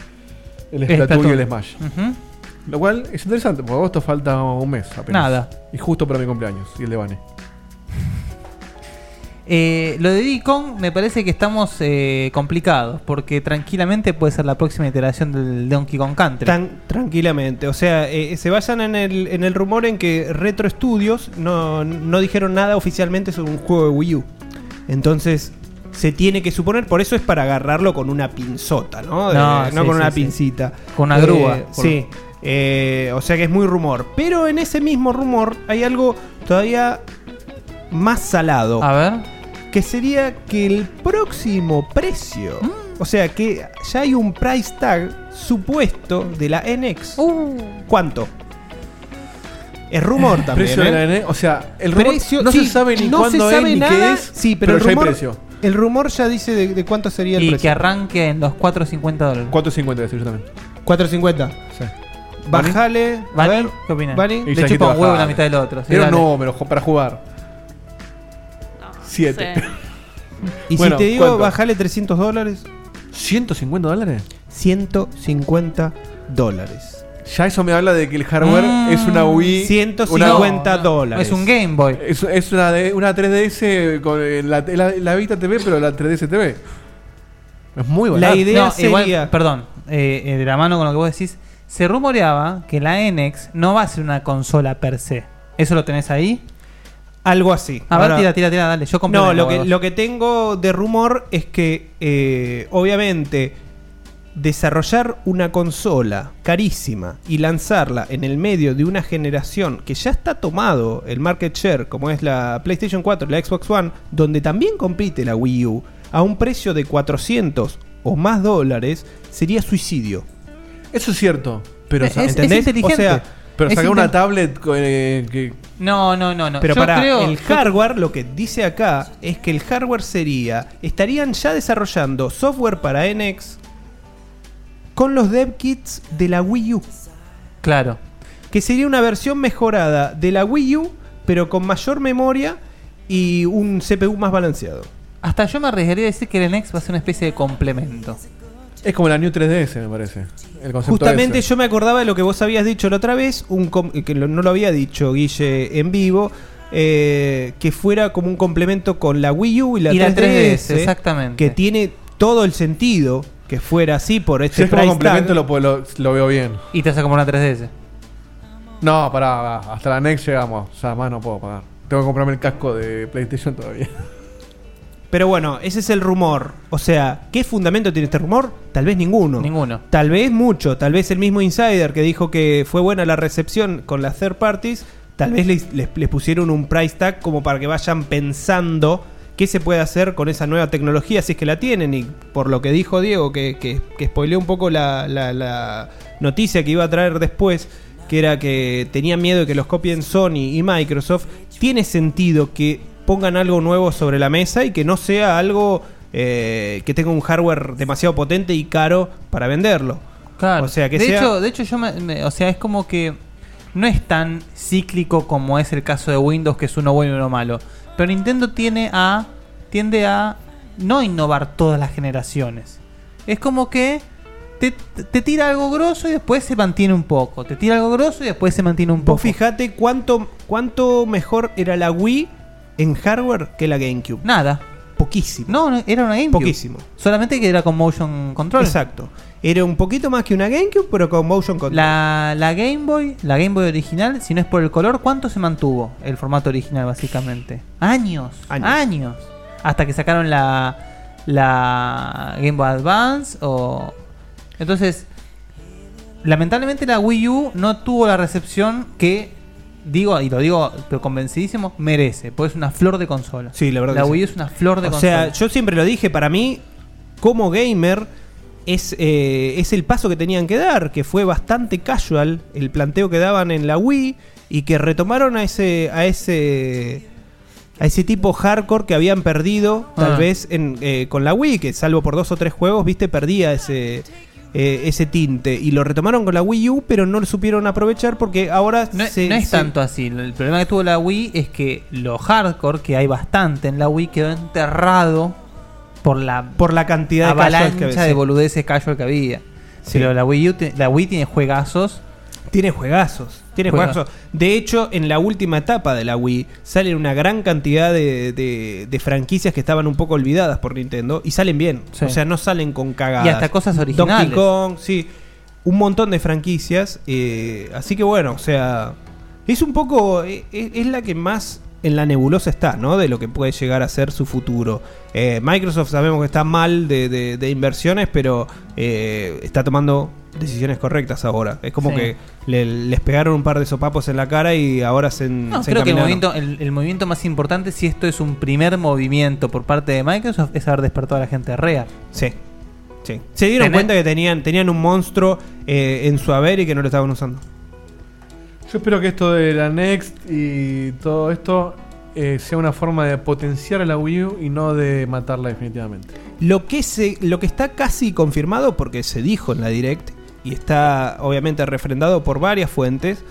el Splatoon y el Smash. Lo cual es interesante, porque agosto falta un mes apenas. Nada. Y justo para mi cumpleaños y el de Vane. Eh, lo de Kong me parece que estamos eh, complicados, porque tranquilamente puede ser la próxima iteración del Donkey Kong Country. Tan tranquilamente. O sea, eh, se basan en el, en el rumor en que Retro Studios no, no dijeron nada oficialmente sobre un juego de Wii U. Entonces, se tiene que suponer, por eso es para agarrarlo con una pinzota, ¿no? No, no sí, con sí, una sí. pincita. Con una Eh, grúa. Por- Sí. Eh, o sea que es muy rumor. Pero en ese mismo rumor hay algo todavía más salado. A ver. Que sería que el próximo precio. Mm. O sea que ya hay un price tag supuesto de la NX. Uh. ¿Cuánto? Es rumor también. Precio de ¿eh? la NX, o sea, el rumor Precio- no sí, se sabe ni no cuándo es ni nada, qué es. Sí, pero, el ya hay rumor, precio. el rumor ya dice de, de cuánto sería el Y precio. que arranque en los 4.50 dólares. 4.50 decir yo también. 4.50. Sí. Bajale. a ¿Vani? ver, ¿Qué opinas? Y Le chupa un huevo la mitad del otro. sí, un dale. número jo- para jugar. 7. Y Bueno, si te digo, ¿cuánto? bajale 300 dólares. ¿150 dólares? 150 dólares. Ya eso me habla de que el hardware Mm. es una Wii. 150 una- dólares. Es un Game Boy. Es, es una, de- una 3DS con eh, la, la, la Vita TV, pero la 3DS TV. Es muy barato. La idea No, igual, sería. perdón, eh, eh, de la mano con lo que vos decís, se rumoreaba que la NX no va a ser una consola per se. ¿Eso lo tenés ahí? Algo así. A ver, Ahora- tira, tira, tira, dale. Yo No, lo que, lo que tengo de rumor es que, eh, obviamente, desarrollar una consola carísima y lanzarla en el medio de una generación que ya está tomado el market share, como es la PlayStation 4 y la Xbox One, donde también compite la Wii U, a un precio de 400 o más dólares, sería suicidio. Eso es cierto. Pero, Es- sa- es ¿Entendés? inteligente. O sea, pero sacar una tablet eh, que. No, no, no, no. Pero Yo para creo- el hardware, lo que dice acá es que el hardware sería, estarían ya desarrollando software para NX con los dev kits de la Wii U, Claro. que sería una versión mejorada de la Wii U, pero con mayor memoria y un CPU más balanceado. Hasta yo me arriesgaría a decir que el NX va a ser una especie de complemento. Es como la New 3DS, me parece. El concepto Justamente ese. yo me acordaba de lo que vos habías dicho la otra vez, un com- que no lo había dicho Guille en vivo, eh, que fuera como un complemento con la Wii U y la, Y la 3DS, 3DS, exactamente. Que tiene todo el sentido que fuera así por Si este es como price complemento, tag. lo, puedo- lo, lo veo bien. Y te hace como una 3DS. No, pará, hasta la Next llegamos. O sea, más no puedo pagar. Tengo que comprarme el casco de PlayStation todavía. Pero bueno, ese es el rumor. O sea, ¿qué fundamento tiene este rumor? Tal vez ninguno. Ninguno. Tal vez mucho. Tal vez el mismo insider que dijo que fue buena la recepción con las third parties. Tal vez les, les- les pusieron un price tag como para que vayan pensando qué se puede hacer con esa nueva tecnología si es que la tienen. Y por lo que dijo Diego, que, que, que spoileó un poco la, la- la noticia que iba a traer después, que era que tenía miedo de que los copien Sony y Microsoft, tiene sentido que pongan algo nuevo sobre la mesa y que no sea algo eh, que tenga un hardware demasiado potente y caro para venderlo. Claro. O sea, que de sea- hecho, de hecho yo me, me- o sea, es como que no es tan cíclico como es el caso de Windows que es uno bueno y uno malo. Pero Nintendo tiene a tiende a no innovar todas las generaciones. Es como que te, te tira algo grosso y después se mantiene un poco. Te tira algo grosso y después se mantiene un poco. Vos fijate cuánto, cuánto mejor era la Wii en hardware que la GameCube. Nada. Poquísimo. No, no, era una GameCube. Poquísimo. Solamente que era con motion control. Exacto. Era un poquito más que una GameCube, pero con motion control. La, la Game Boy, la Game Boy original, si no es por el color, ¿cuánto se mantuvo el formato original básicamente? Años, Años. años. Hasta que sacaron la la Game Boy Advance o entonces lamentablemente la Wii U no tuvo la recepción que digo y lo digo pero convencidísimo merece, porque es una flor de consola. Sí, la verdad. La que Wii sí. Es una flor de o consola. sea, yo siempre lo dije, para mí, como gamer, es, eh, es el paso que tenían que dar, que fue bastante casual el planteo que daban en la Wii y que retomaron a ese, a ese, a ese tipo hardcore que habían perdido, tal Ah. vez en, eh, con la Wii, que salvo por dos o tres juegos, viste, perdía ese. Eh, ese tinte y lo retomaron con la Wii U pero no lo supieron aprovechar porque ahora No, se- no es se- tanto así. El problema que tuvo la Wii es que lo hardcore, que hay bastante en la Wii, quedó enterrado por la, por la cantidad de que avalancha había, de boludeces casual que había. Sí. Pero la Wii, U la Wii tiene juegazos. Tiene juegazos. Tiene Juega- juegazos. De hecho, en la última etapa de la Wii salen una gran cantidad de, de- de franquicias que estaban un poco olvidadas por Nintendo y salen bien. Sí. O sea, no salen con cagadas. Y hasta cosas originales. Donkey Kong, sí. Un montón de franquicias. eh, así que bueno, o sea. Es un poco. eh, Es, es la que más en la nebulosa está, ¿no? De lo que puede llegar a ser su futuro. Eh, Microsoft sabemos que está mal de, de- de inversiones, pero eh, está tomando decisiones correctas ahora. Es como Sí. que le- les pegaron un par de sopapos en la cara y ahora se, No, se creo que el movimiento, el, el movimiento más importante, si esto es un primer movimiento por parte de Microsoft, es haber despertado a la gente de Rea. Sí. Sí. Se dieron cuenta que tenían, tenían un monstruo eh, en su haber y que no lo estaban usando. Yo espero que esto de la Next y todo esto eh, sea una forma de potenciar a la Wii U y no de matarla definitivamente. Lo que, se, lo que está casi confirmado, porque se dijo en la Direct, y está obviamente refrendado por varias fuentes,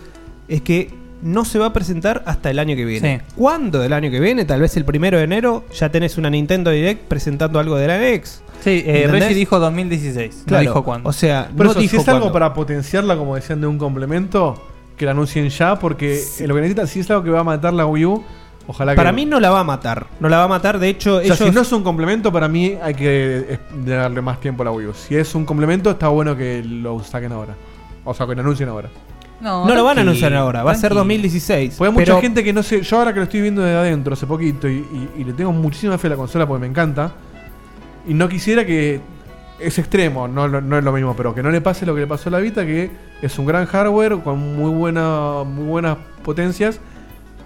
es que no se va a presentar hasta el año que viene. Sí. ¿Cuándo del año que viene? Tal vez el primero de enero ya tenés una Nintendo Direct presentando algo de la Next. Sí, eh. Reggie dijo 2016. Claro, No dijo cuándo. O sea, Por no eso, si dijo es algo para potenciarla, como decían, de un complemento, que la anuncien ya, porque lo que necesitan, si es algo que va a matar la Wii U, ojalá que. Para mí no la va a matar. No la va a matar. De hecho, O sea, ellos. si no es un complemento, para mí hay que eh, darle más tiempo a la Wii U. Si es un complemento, está bueno que lo saquen ahora. O sea, que lo anuncien ahora. No, lo van a anunciar ahora, va a ser 2016. Porque hay mucha pero- gente que no sé. Yo ahora que lo estoy viendo de adentro hace poquito y, y- y le tengo muchísima fe a la consola porque me encanta. Y no quisiera que. Es extremo, no, lo- no es lo mismo, pero que no le pase lo que le pasó a la Vita, que es un gran hardware con muy, buena, muy buenas potencias,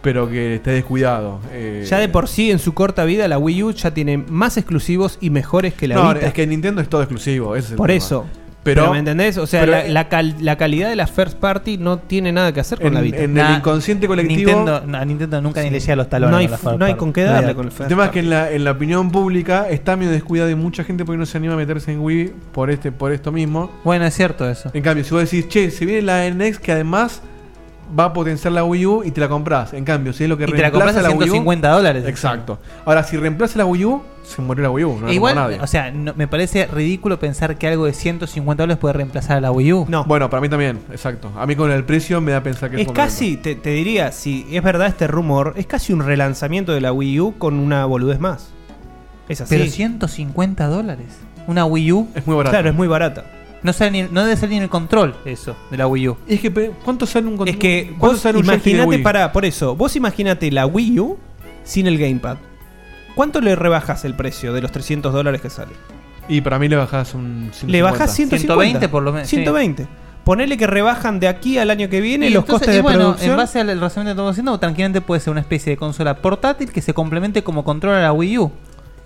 pero que esté descuidado. Eh, Ya de por sí, en su corta vida, la Wii U ya tiene más exclusivos y mejores que la no, Vita. es que Nintendo es todo exclusivo. ese es el Por tema. eso. Pero, Pero, ¿me entendés? O sea, pero- la, la cal- la calidad de la first party no tiene nada que hacer con En- la Vita. en el inconsciente colectivo- Nintendo, a Nintendo nunca ni le llega los talones. No hay, a la first no hay party. con qué darle con el first El tema es que en la, en la opinión pública está medio descuidada de mucha gente porque no se anima a meterse en Wii por este por esto mismo. Bueno, es cierto eso. En cambio, si vos decís, che, se viene la NX que además va a potenciar la Wii U y te la compras. En cambio, si es lo que Y te la reemplaza compras a la Wii U, 150 dólares. Exacto. Ahora, si reemplaza la Wii U, se murió la Wii U. No la E igual, nadie. o sea, no- me parece ridículo pensar que algo de 150 dólares puede reemplazar a la Wii U. No. Bueno, para mí también, exacto. A mí con el precio me da a pensar que Es un casi, te, te diría, si es verdad este rumor, es casi un relanzamiento de la Wii U con una boludez más. Es así. Pero 150 dólares. Una Wii U. Es muy barato. Claro, es muy barata. No, sale ni- no debe ser ni en el control eso de la Wii U. Es que, ¿cuánto sale un Es que ¿cuánto vos imaginate, para, por eso, vos imaginate la Wii U sin el Gamepad. ¿Cuánto le rebajas el precio de los 300 dólares que sale? Y para mí le bajás un 150. Le bajás 150. 120 por lo menos, sí. 120. Ponele que rebajan de aquí al año que viene Y los entonces, costes y de bueno, producción. en base al al razonamiento que estamos haciendo, tranquilamente puede ser una especie de consola portátil que se complemente como control a la Wii U.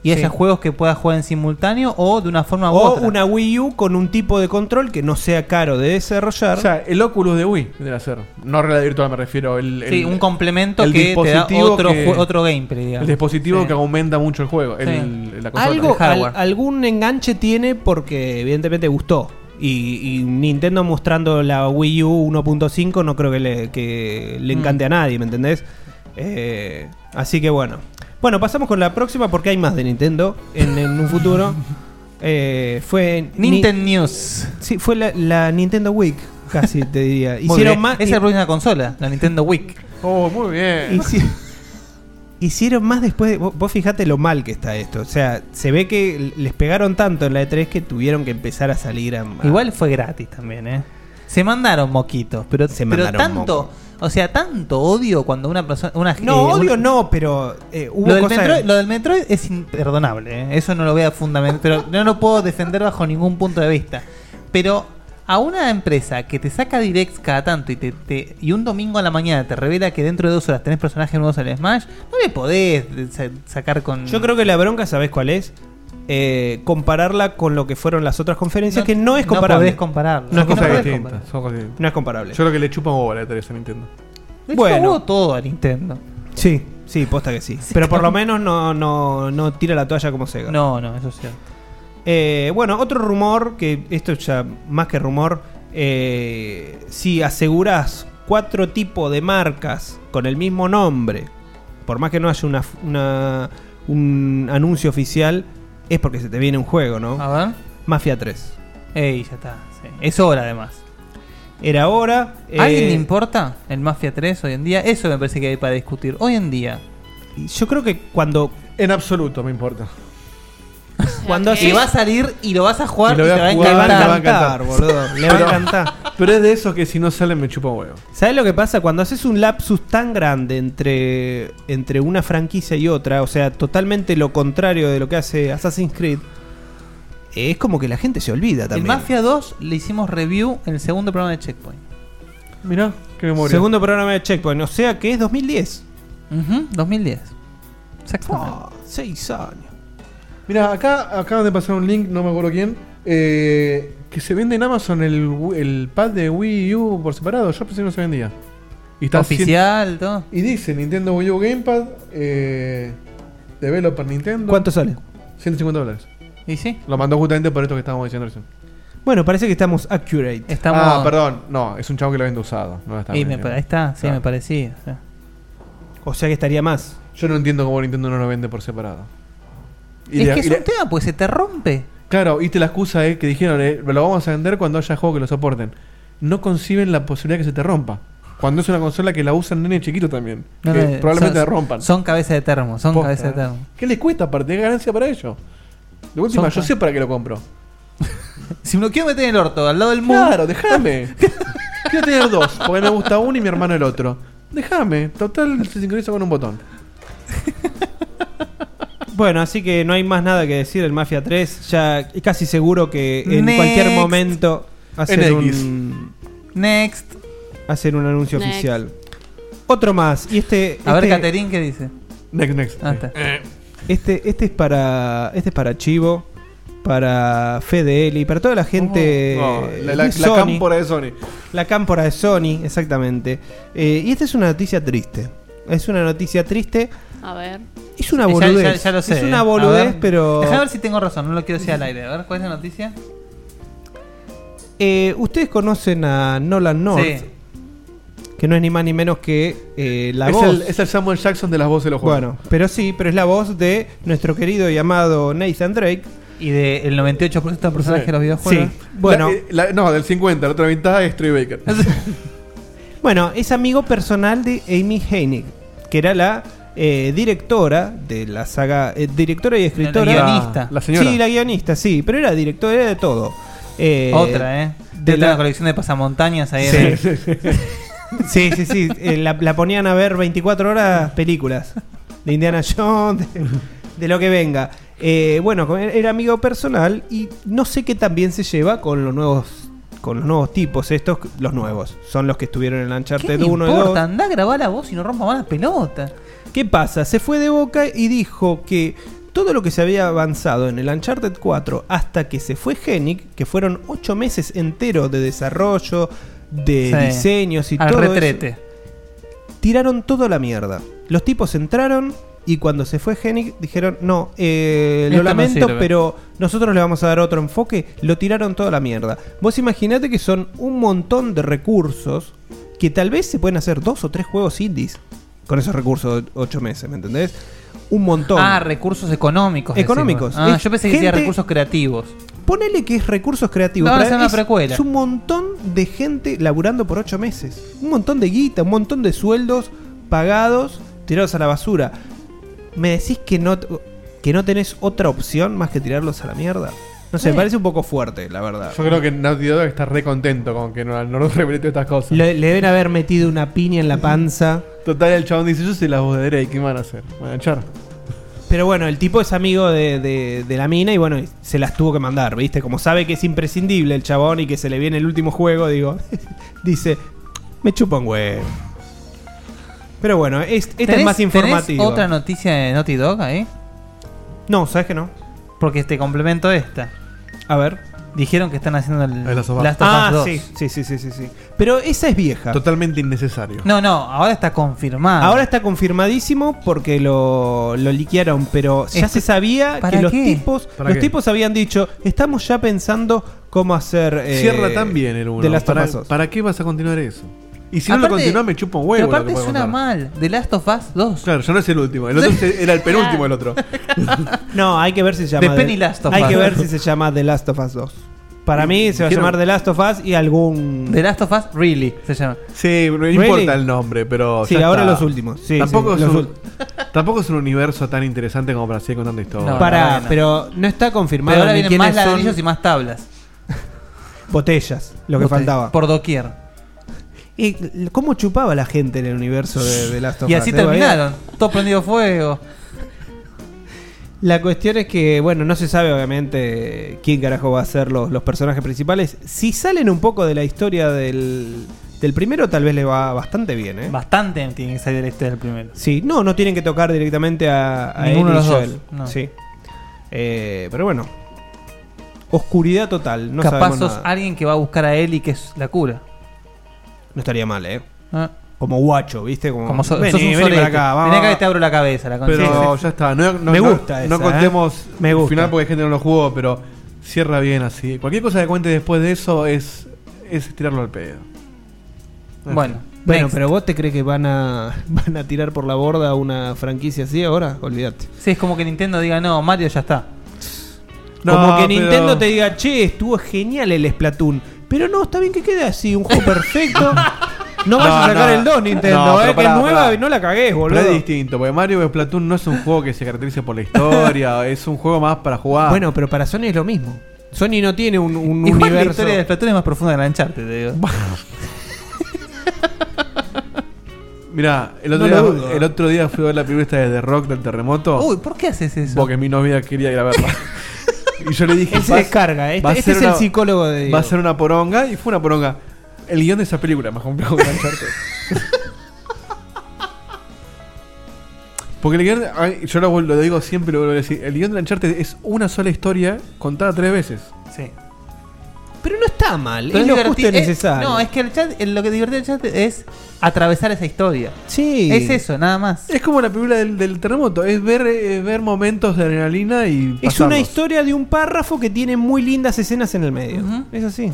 Y Sí. haya juegos que puedas jugar en simultáneo o de una forma u o otra. una Wii U con un tipo de control que no sea caro de desarrollar. O sea, el Oculus de Wii debe ser. No realidad virtual me refiero. El, Sí, el- un complemento el que te da otro, que- otro gameplay, digamos. El dispositivo Sí. que aumenta mucho el juego. el- Sí. la consola. Algo, El hardware. al- algún enganche tiene porque evidentemente gustó. Y, y Nintendo mostrando la Wii U 1.5 no creo que le, que le encante a nadie, ¿me entendés? Eh, así que bueno. Bueno, pasamos con la próxima porque hay más de Nintendo en, en un futuro. Eh, fue Nintendo Ni- News. Sí, fue la, la Nintendo Week, casi te diría. Hicieron más. Esa es la próxima consola, la Nintendo Week. Oh, muy bien. Hici- Hicieron más después. de- vos, vos fijate lo mal que está esto. O sea, se ve que les pegaron tanto en la E3 que tuvieron que empezar a salir a. a- Igual fue gratis también, ¿eh? Se mandaron moquitos, pero, pero mandaron tanto, o sea, tanto odio cuando una persona, una No, eh, odio no, pero eh, hubo lo, del Metroid, lo del Metroid es imperdonable, ¿eh? eso no lo voy a fundamentar, pero no lo puedo defender bajo ningún punto de vista. Pero a una empresa que te saca directs cada tanto y te, te- y un domingo a la mañana te revela que dentro de dos horas tenés personajes nuevos en el Smash, no le podés sa- sacar con. Yo creo que la bronca, ¿sabés cuál es? Eh, compararla con lo que fueron las otras conferencias, No- que no es no comparable. podés compararlo. No es comparable. No es comparable. Yo creo que le chupa un huevo a la E3 a Nintendo. Le Bueno. chupa huevo todo a Nintendo. Sí, sí, posta que sí. Pero por lo menos no, no, no tira la toalla como Sega. No, no, eso es cierto. Eh, bueno, otro rumor, que esto ya más que rumor, eh, si aseguras cuatro tipos de marcas con el mismo nombre, por más que no haya una, una- un anuncio oficial, es porque se te viene un juego, ¿no? A ver. Mafia 3. Ey, ya está. sí. Es hora además. Era hora. ¿A alguien eh, le importa el Mafia 3 hoy en día? Eso me parece que hay para discutir. Hoy en día. Yo creo que cuando. En absoluto me importa. Cuando Y va a salir y lo vas a jugar y, Y lo voy te va a jugar, encantar. le va a encantar, boludo. Le va a Pero- encantar. Pero es de eso que si no salen me chupa huevo. ¿Sabes lo que pasa? Cuando haces un lapsus tan grande entre, entre una franquicia y otra, o sea, totalmente lo contrario de lo que hace Assassin's Creed, es como que la gente se olvida El también. Mafia 2 le hicimos review en el segundo programa de Checkpoint. Mirá, qué memoria. Segundo programa de Checkpoint, o sea que es 2010. Ujú, 2010. Exactamente. seis años. Mira, acá acaban de pasar un link, no me acuerdo quién, eh, que se vende en Amazon el, el pad de Wii U por separado. Yo pensé que no se vendía. Y Oficial, todo. Y dice Nintendo Wii U Gamepad, eh, Developer Nintendo. ¿Cuánto sale? 150 dólares. ¿Y sí? Lo mandó justamente por esto que estábamos diciendo recién. Bueno, parece que estamos accurate. Estamos... Ah, perdón. No, es un chavo que lo vende usado. No está Y me, ahí está, sí, Claro. me parecía. O sea que estaría más. Yo no entiendo cómo Nintendo no lo vende por separado. Y es que es un tema, pues se te rompe. Claro, y te la excusa es que dijeron, eh, lo vamos a vender cuando haya juegos que lo soporten. No conciben la posibilidad que se te rompa. Cuando es una consola que la usan nene chiquito también. No, que no, probablemente son- la rompan. Son cabeza de termo, son Posta. cabeza de termo. ¿Qué les cuesta aparte? ¿Qué ganancia para ellos? De última, Son yo sé para qué lo compro. Si me lo quiero meter en el orto, al lado del mundo. Claro, déjame. Quiero tener dos, porque me gusta uno y mi hermano el otro. Déjame, total se sincroniza con un botón. Bueno, así que no hay más nada que decir del Mafia 3. Ya casi seguro que en Next. cualquier momento hacer NX. un, Next. hacer un anuncio Next. oficial. Otro más. Y este. A ver, este- Caterín, ¿qué dice? Next, next. Ah, está. Este, este es para. Este es para Chivo. Para Fede para toda la gente. Oh, de la, la- la Sony. cámpora de Sony. La cámpora de Sony, exactamente. Eh, y esta es una noticia triste. Es una noticia triste. A ver. Es una boludez. Ya, ya lo sé. Es una A boludez, ver. pero. Déjame ver si tengo razón, no lo quiero decir al aire. A ver, ¿cuál es la noticia? Eh, Ustedes conocen a Nolan North. Sí. Que no es ni más ni menos que eh, la es, voz. el, es el Samuel Jackson de las voces de los juegos. Bueno, pero sí, pero es la voz de nuestro querido y amado Nathan Drake. Y del 98% de personajes de los videojuegos. Sí, bueno. La- eh, la- no, del 50, la otra mitad es Troy Baker. Bueno, es amigo personal de Amy Hennig, que era la eh, directora de la saga, eh, directora y escritora. La guionista. La señora. Sí, la guionista, sí, pero era directora era de todo. Eh, Otra, ¿eh? De De la, la colección de pasamontañas ahí. Sí. en el- sí, sí, sí, eh, la, la ponían a ver 24 horas películas de Indiana Jones, de, de lo que venga. Eh, bueno, era amigo personal y no sé qué también se lleva con los nuevos con los nuevos tipos estos, los nuevos. Son los que estuvieron en ¿Qué Uncharted me 1 y 2. importa? Andá a grabar la voz y no rompa más las pelotas. ¿Qué pasa? Se fue de boca y dijo que todo lo que se había avanzado en el Uncharted 4 hasta que se fue Hennig, que fueron 8 meses enteros de desarrollo, de Sí. diseños y Al todo retrete. eso, tiraron todo a la mierda. Los tipos entraron y cuando se fue Hennig dijeron, no, eh, lo Esto no lamento, sirve". pero nosotros le vamos a dar otro enfoque. Lo tiraron toda la mierda. Vos imaginate que son un montón de recursos que tal vez se pueden hacer dos o tres juegos indies con esos recursos de 8 meses, ¿me entendés? Un montón. Ah, recursos económicos. Económicos. Ah, Es yo pensé que decía gente- recursos creativos. Ponele que es recursos creativos. No, hacer una es, precuela. es un montón de gente laburando por ocho meses. Un montón de guita, un montón de sueldos pagados, tirados a la basura. ¿Me decís que no, que no tenés otra opción más que tirarlos a la mierda? No sé, me parece un poco fuerte, la verdad. Yo creo que Naughty Dog está re contento con que no, no nos revele estas cosas. Le, le deben haber metido una piña en la panza. Total, el chabón dice: Yo soy la voz de Drake, ¿qué me van a hacer? ¿Me van a echar? Pero bueno, el tipo es amigo de, de- de la mina y bueno, se las tuvo que mandar, ¿viste? Como sabe que es imprescindible el chabón y que se le viene el último juego, digo, dice, me chupa un huevo. Pero bueno, es, esta es ¿Tenés- más tenés informativa. otra noticia de Naughty Dog ahí? No, ¿sabes que no? Porque te complemento esta. A ver. Dijeron que están haciendo el El Last of Us. Ah, 2. sí, sí, sí, sí, sí, sí. Pero esa es vieja. Totalmente innecesario. No, no, ahora está confirmado. Ahora está confirmadísimo porque lo, lo liquearon, pero ya se sabía ¿para que los qué? tipos ¿Para los qué? tipos habían dicho, estamos ya pensando cómo hacer eh, Cierra tan bien el de 1. Last of ¿Para, Us 2. ¿Para qué vas a continuar eso? Y si no lo Aparte- continúa, me chupa un Pero huevo. lo aparte suena mal. The Last of Us 2. Claro, ya no es el último. El otro era el penúltimo, el otro. No, hay que ver si se The llama Penny Last of Hay Us. que ver si se llama The Last of Us 2. Para mí se va a llamar The Last of Us y algún The Last of Us Really se llama. Sí, no ¿Really? importa el nombre, pero. Sí, ya ahora está. los últimos. Sí, tampoco, sí, es los un, tampoco es un universo tan interesante como para seguir contando historias. No, Para, no. pero no está confirmado Pero ahora ni vienen más son ladrillos y más tablas. botellas, lo que faltaba. Por doquier. ¿Y cómo chupaba la gente en el universo de, de Last of Y Us? así Eh, terminaron. Todo prendido fuego. La cuestión es que, bueno, no se sabe obviamente quién carajo va a ser los, los personajes principales. Si salen un poco de la historia del, del primero, tal vez le va bastante bien, ¿eh? Bastante tiene que salir de la historia del primero. Sí, no, no tienen que tocar directamente a, a Ninguno Ellie de y los Joel. dos, no. Sí. Eh, pero bueno. Oscuridad total, no Capaz sabemos sos nada. alguien que va a buscar a Ellie que es la cura. No estaría mal, ¿eh? Ah. Como guacho, ¿viste? Como, Como so- vení, sos un vení para acá, vamos. Vení acá que te abro la cabeza. La Pero ya está. No, no- Me no- gusta No esa, contemos ¿eh? Me gusta. el final porque hay gente que no lo jugó, pero cierra bien así. Cualquier cosa que cuente después de eso es, es tirarlo al pedo. Bueno, Bueno, next. pero vos te crees que van a, van a tirar por la borda una franquicia así ahora? Olvídate. Sí, es como que Nintendo diga, no, Mario ya está. No, Como que pero- Nintendo te diga, che, estuvo genial el Splatoon. Pero no, está bien que quede así, un juego perfecto. No vas a sacar no. el 2, Nintendo, No, eh, pero que pará, es nueva pará. y no la cagués, boludo. Pero es distinto, porque Mario Splatoon no es un juego que se caracterice por la historia, es un juego más para jugar. Bueno, pero para Sony es lo mismo. Sony no tiene un, un Igual la universo. historia de Splatoon es más profunda que la de Uncharted, te digo. Mira, el, otro No día- lo dudo. el otro día fui a ver la película esta de The Rock del terremoto. Uy, ¿por qué haces eso? Porque mi novia quería ir a verla. Y yo le dije. Él se "Va- descarga, este- va este es el psicólogo de Diego". Va a ser una poronga y fue una poronga. El guion de esa película más complejo que Uncharted. Porque el guion, yo lo, lo digo siempre, lo vuelvo a decir. El guion de Uncharted es una sola historia contada tres veces. Sí. Pero no está mal, Pero es lo justo y es- necesario. no, es que el chat, el- lo que divierte el chat es atravesar esa historia. Sí. Es eso, nada más. Es como la película del, del terremoto, es ver, eh, ver momentos de adrenalina y. Es una historia de un párrafo que tiene muy lindas escenas en el medio. Es así.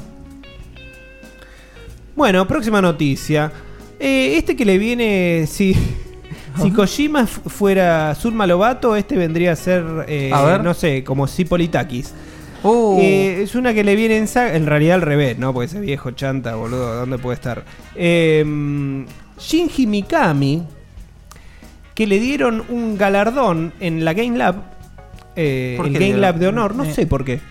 Bueno, próxima noticia. Eh, este que le viene. Si, si Kojima fuera Zulma Lobato, este vendría a ser. eh, A ver. No sé, como Cipolitakis. Uh. Eh, es una que le viene en saga. En realidad al revés, ¿no? Porque ese viejo chanta, boludo, ¿dónde puede estar? Eh, Shinji Mikami. Que le dieron un galardón en la Game Lab. eh, ¿Por el Game Lab de honor. No eh. sé por qué.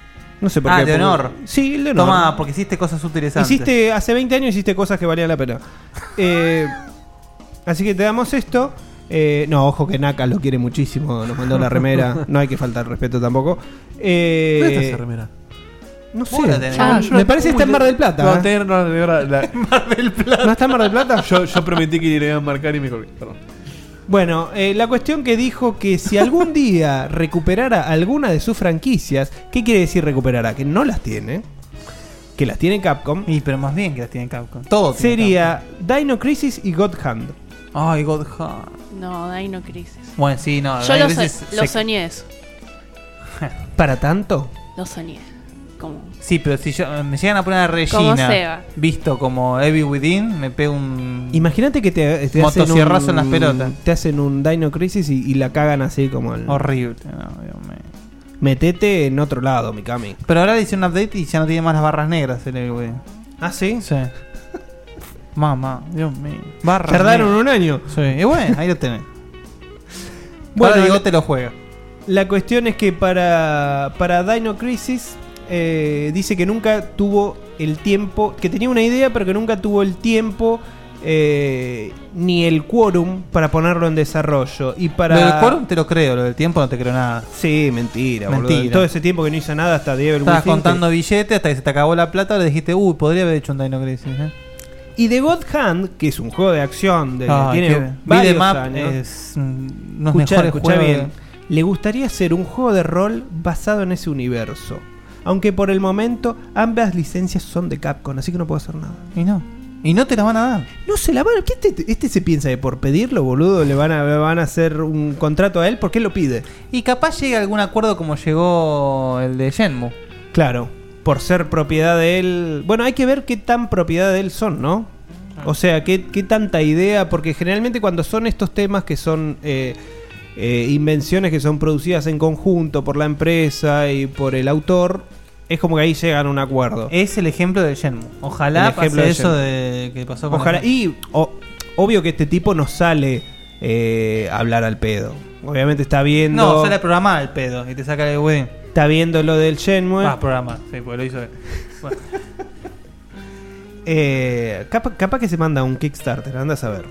No sé por ah, qué. de honor. Sí, el de honor. Toma, porque hiciste cosas útiles antes. Hiciste, hace 20 años hiciste cosas que valían la pena. Eh, así que te damos esto. Eh, no, ojo que Naka lo quiere muchísimo. Nos mandó la remera. No hay que faltar respeto tampoco. Eh, ¿Dónde está esa remera? No sé. Ah, Yo me la- parece que está en Mar del Plata. No, ¿eh? tener- no, de verdad, la- Mar del Plata. ¿No está en Mar del Plata? yo, yo prometí que iría a marcar y me colgué. Perdón. Bueno, eh, la cuestión que dijo que si algún día recuperara alguna de sus franquicias, ¿qué quiere decir recuperará? Que no las tiene, que las tiene Capcom. Y pero más bien que las tiene Capcom. Todo tiene Sería Dino Crisis y God Hand. Ay, God Hand. No, Dino Crisis. Bueno, sí, no. Yo lo, veces so- lo se- soñé eso. ¿Para tanto? Lo soñé. Como. Sí, pero si yo, me llegan a poner a Como Regina Seba. visto como Evil Within, me pego un. Imagínate que te, te hacen Motosierrazo un- en las pelotas. Te hacen un Dino Crisis y, y la cagan así como el... Horrible. No, Dios mío. Metete en otro lado, Mikami. Pero ahora le hice un update y ya no tiene más las barras negras el Within. ¿Ah, sí? Sí. Mamá, Dios mío. Barras Tardaron un año. Sí, y bueno, ahí lo tenés. Bueno, Ahora digo, te lo juega. La cuestión es que para, para Dino Crisis eh, dice que nunca tuvo el tiempo, que tenía una idea, pero que nunca tuvo el tiempo eh, ni el quórum para ponerlo en desarrollo. Y para... Lo del quórum te lo creo, lo del tiempo no te creo nada. Sí, mentira, boludo. Mentira. Todo ese tiempo que no hizo nada hasta Devil Estabas contando billetes hasta que se te acabó la plata, le dijiste, uy, podría haber hecho un Dino Crisis. ¿eh? Y The God Hand, que es un juego de acción, de, Ay, tiene varios Beat'em up años. es, unos Escuchá, mejores escuchá juegos bien. Le gustaría hacer un juego de rol basado en ese universo. Aunque por el momento ambas licencias son de Capcom, así que no puedo hacer nada. Y no. Y no te la van a dar. No se la van a. ¿Qué este, este se piensa de por pedirlo, boludo? ¿Le van a, le van a hacer un contrato a él? ¿Por qué lo pide? Y capaz llega a algún acuerdo como llegó el de Shenmue. Claro, por ser propiedad de él. Bueno, hay que ver qué tan propiedad de él son, ¿no? O sea, qué, qué tanta idea, porque generalmente cuando son estos temas que son eh, eh, invenciones que son producidas en conjunto por la empresa y por el autor, es como que ahí llegan a un acuerdo. Es el ejemplo de Shenmue. Ojalá pase de eso de que pasó con Ojalá. el- Y o- obvio que este tipo no sale eh, a hablar al pedo. Obviamente está viendo. No, sale a programar el pedo y te saca el wedding. Está viendo lo del Shenmue. Ah, programar. Sí, porque lo hizo. Bueno. Eh, capa- capaz que se manda un Kickstarter, anda a saber.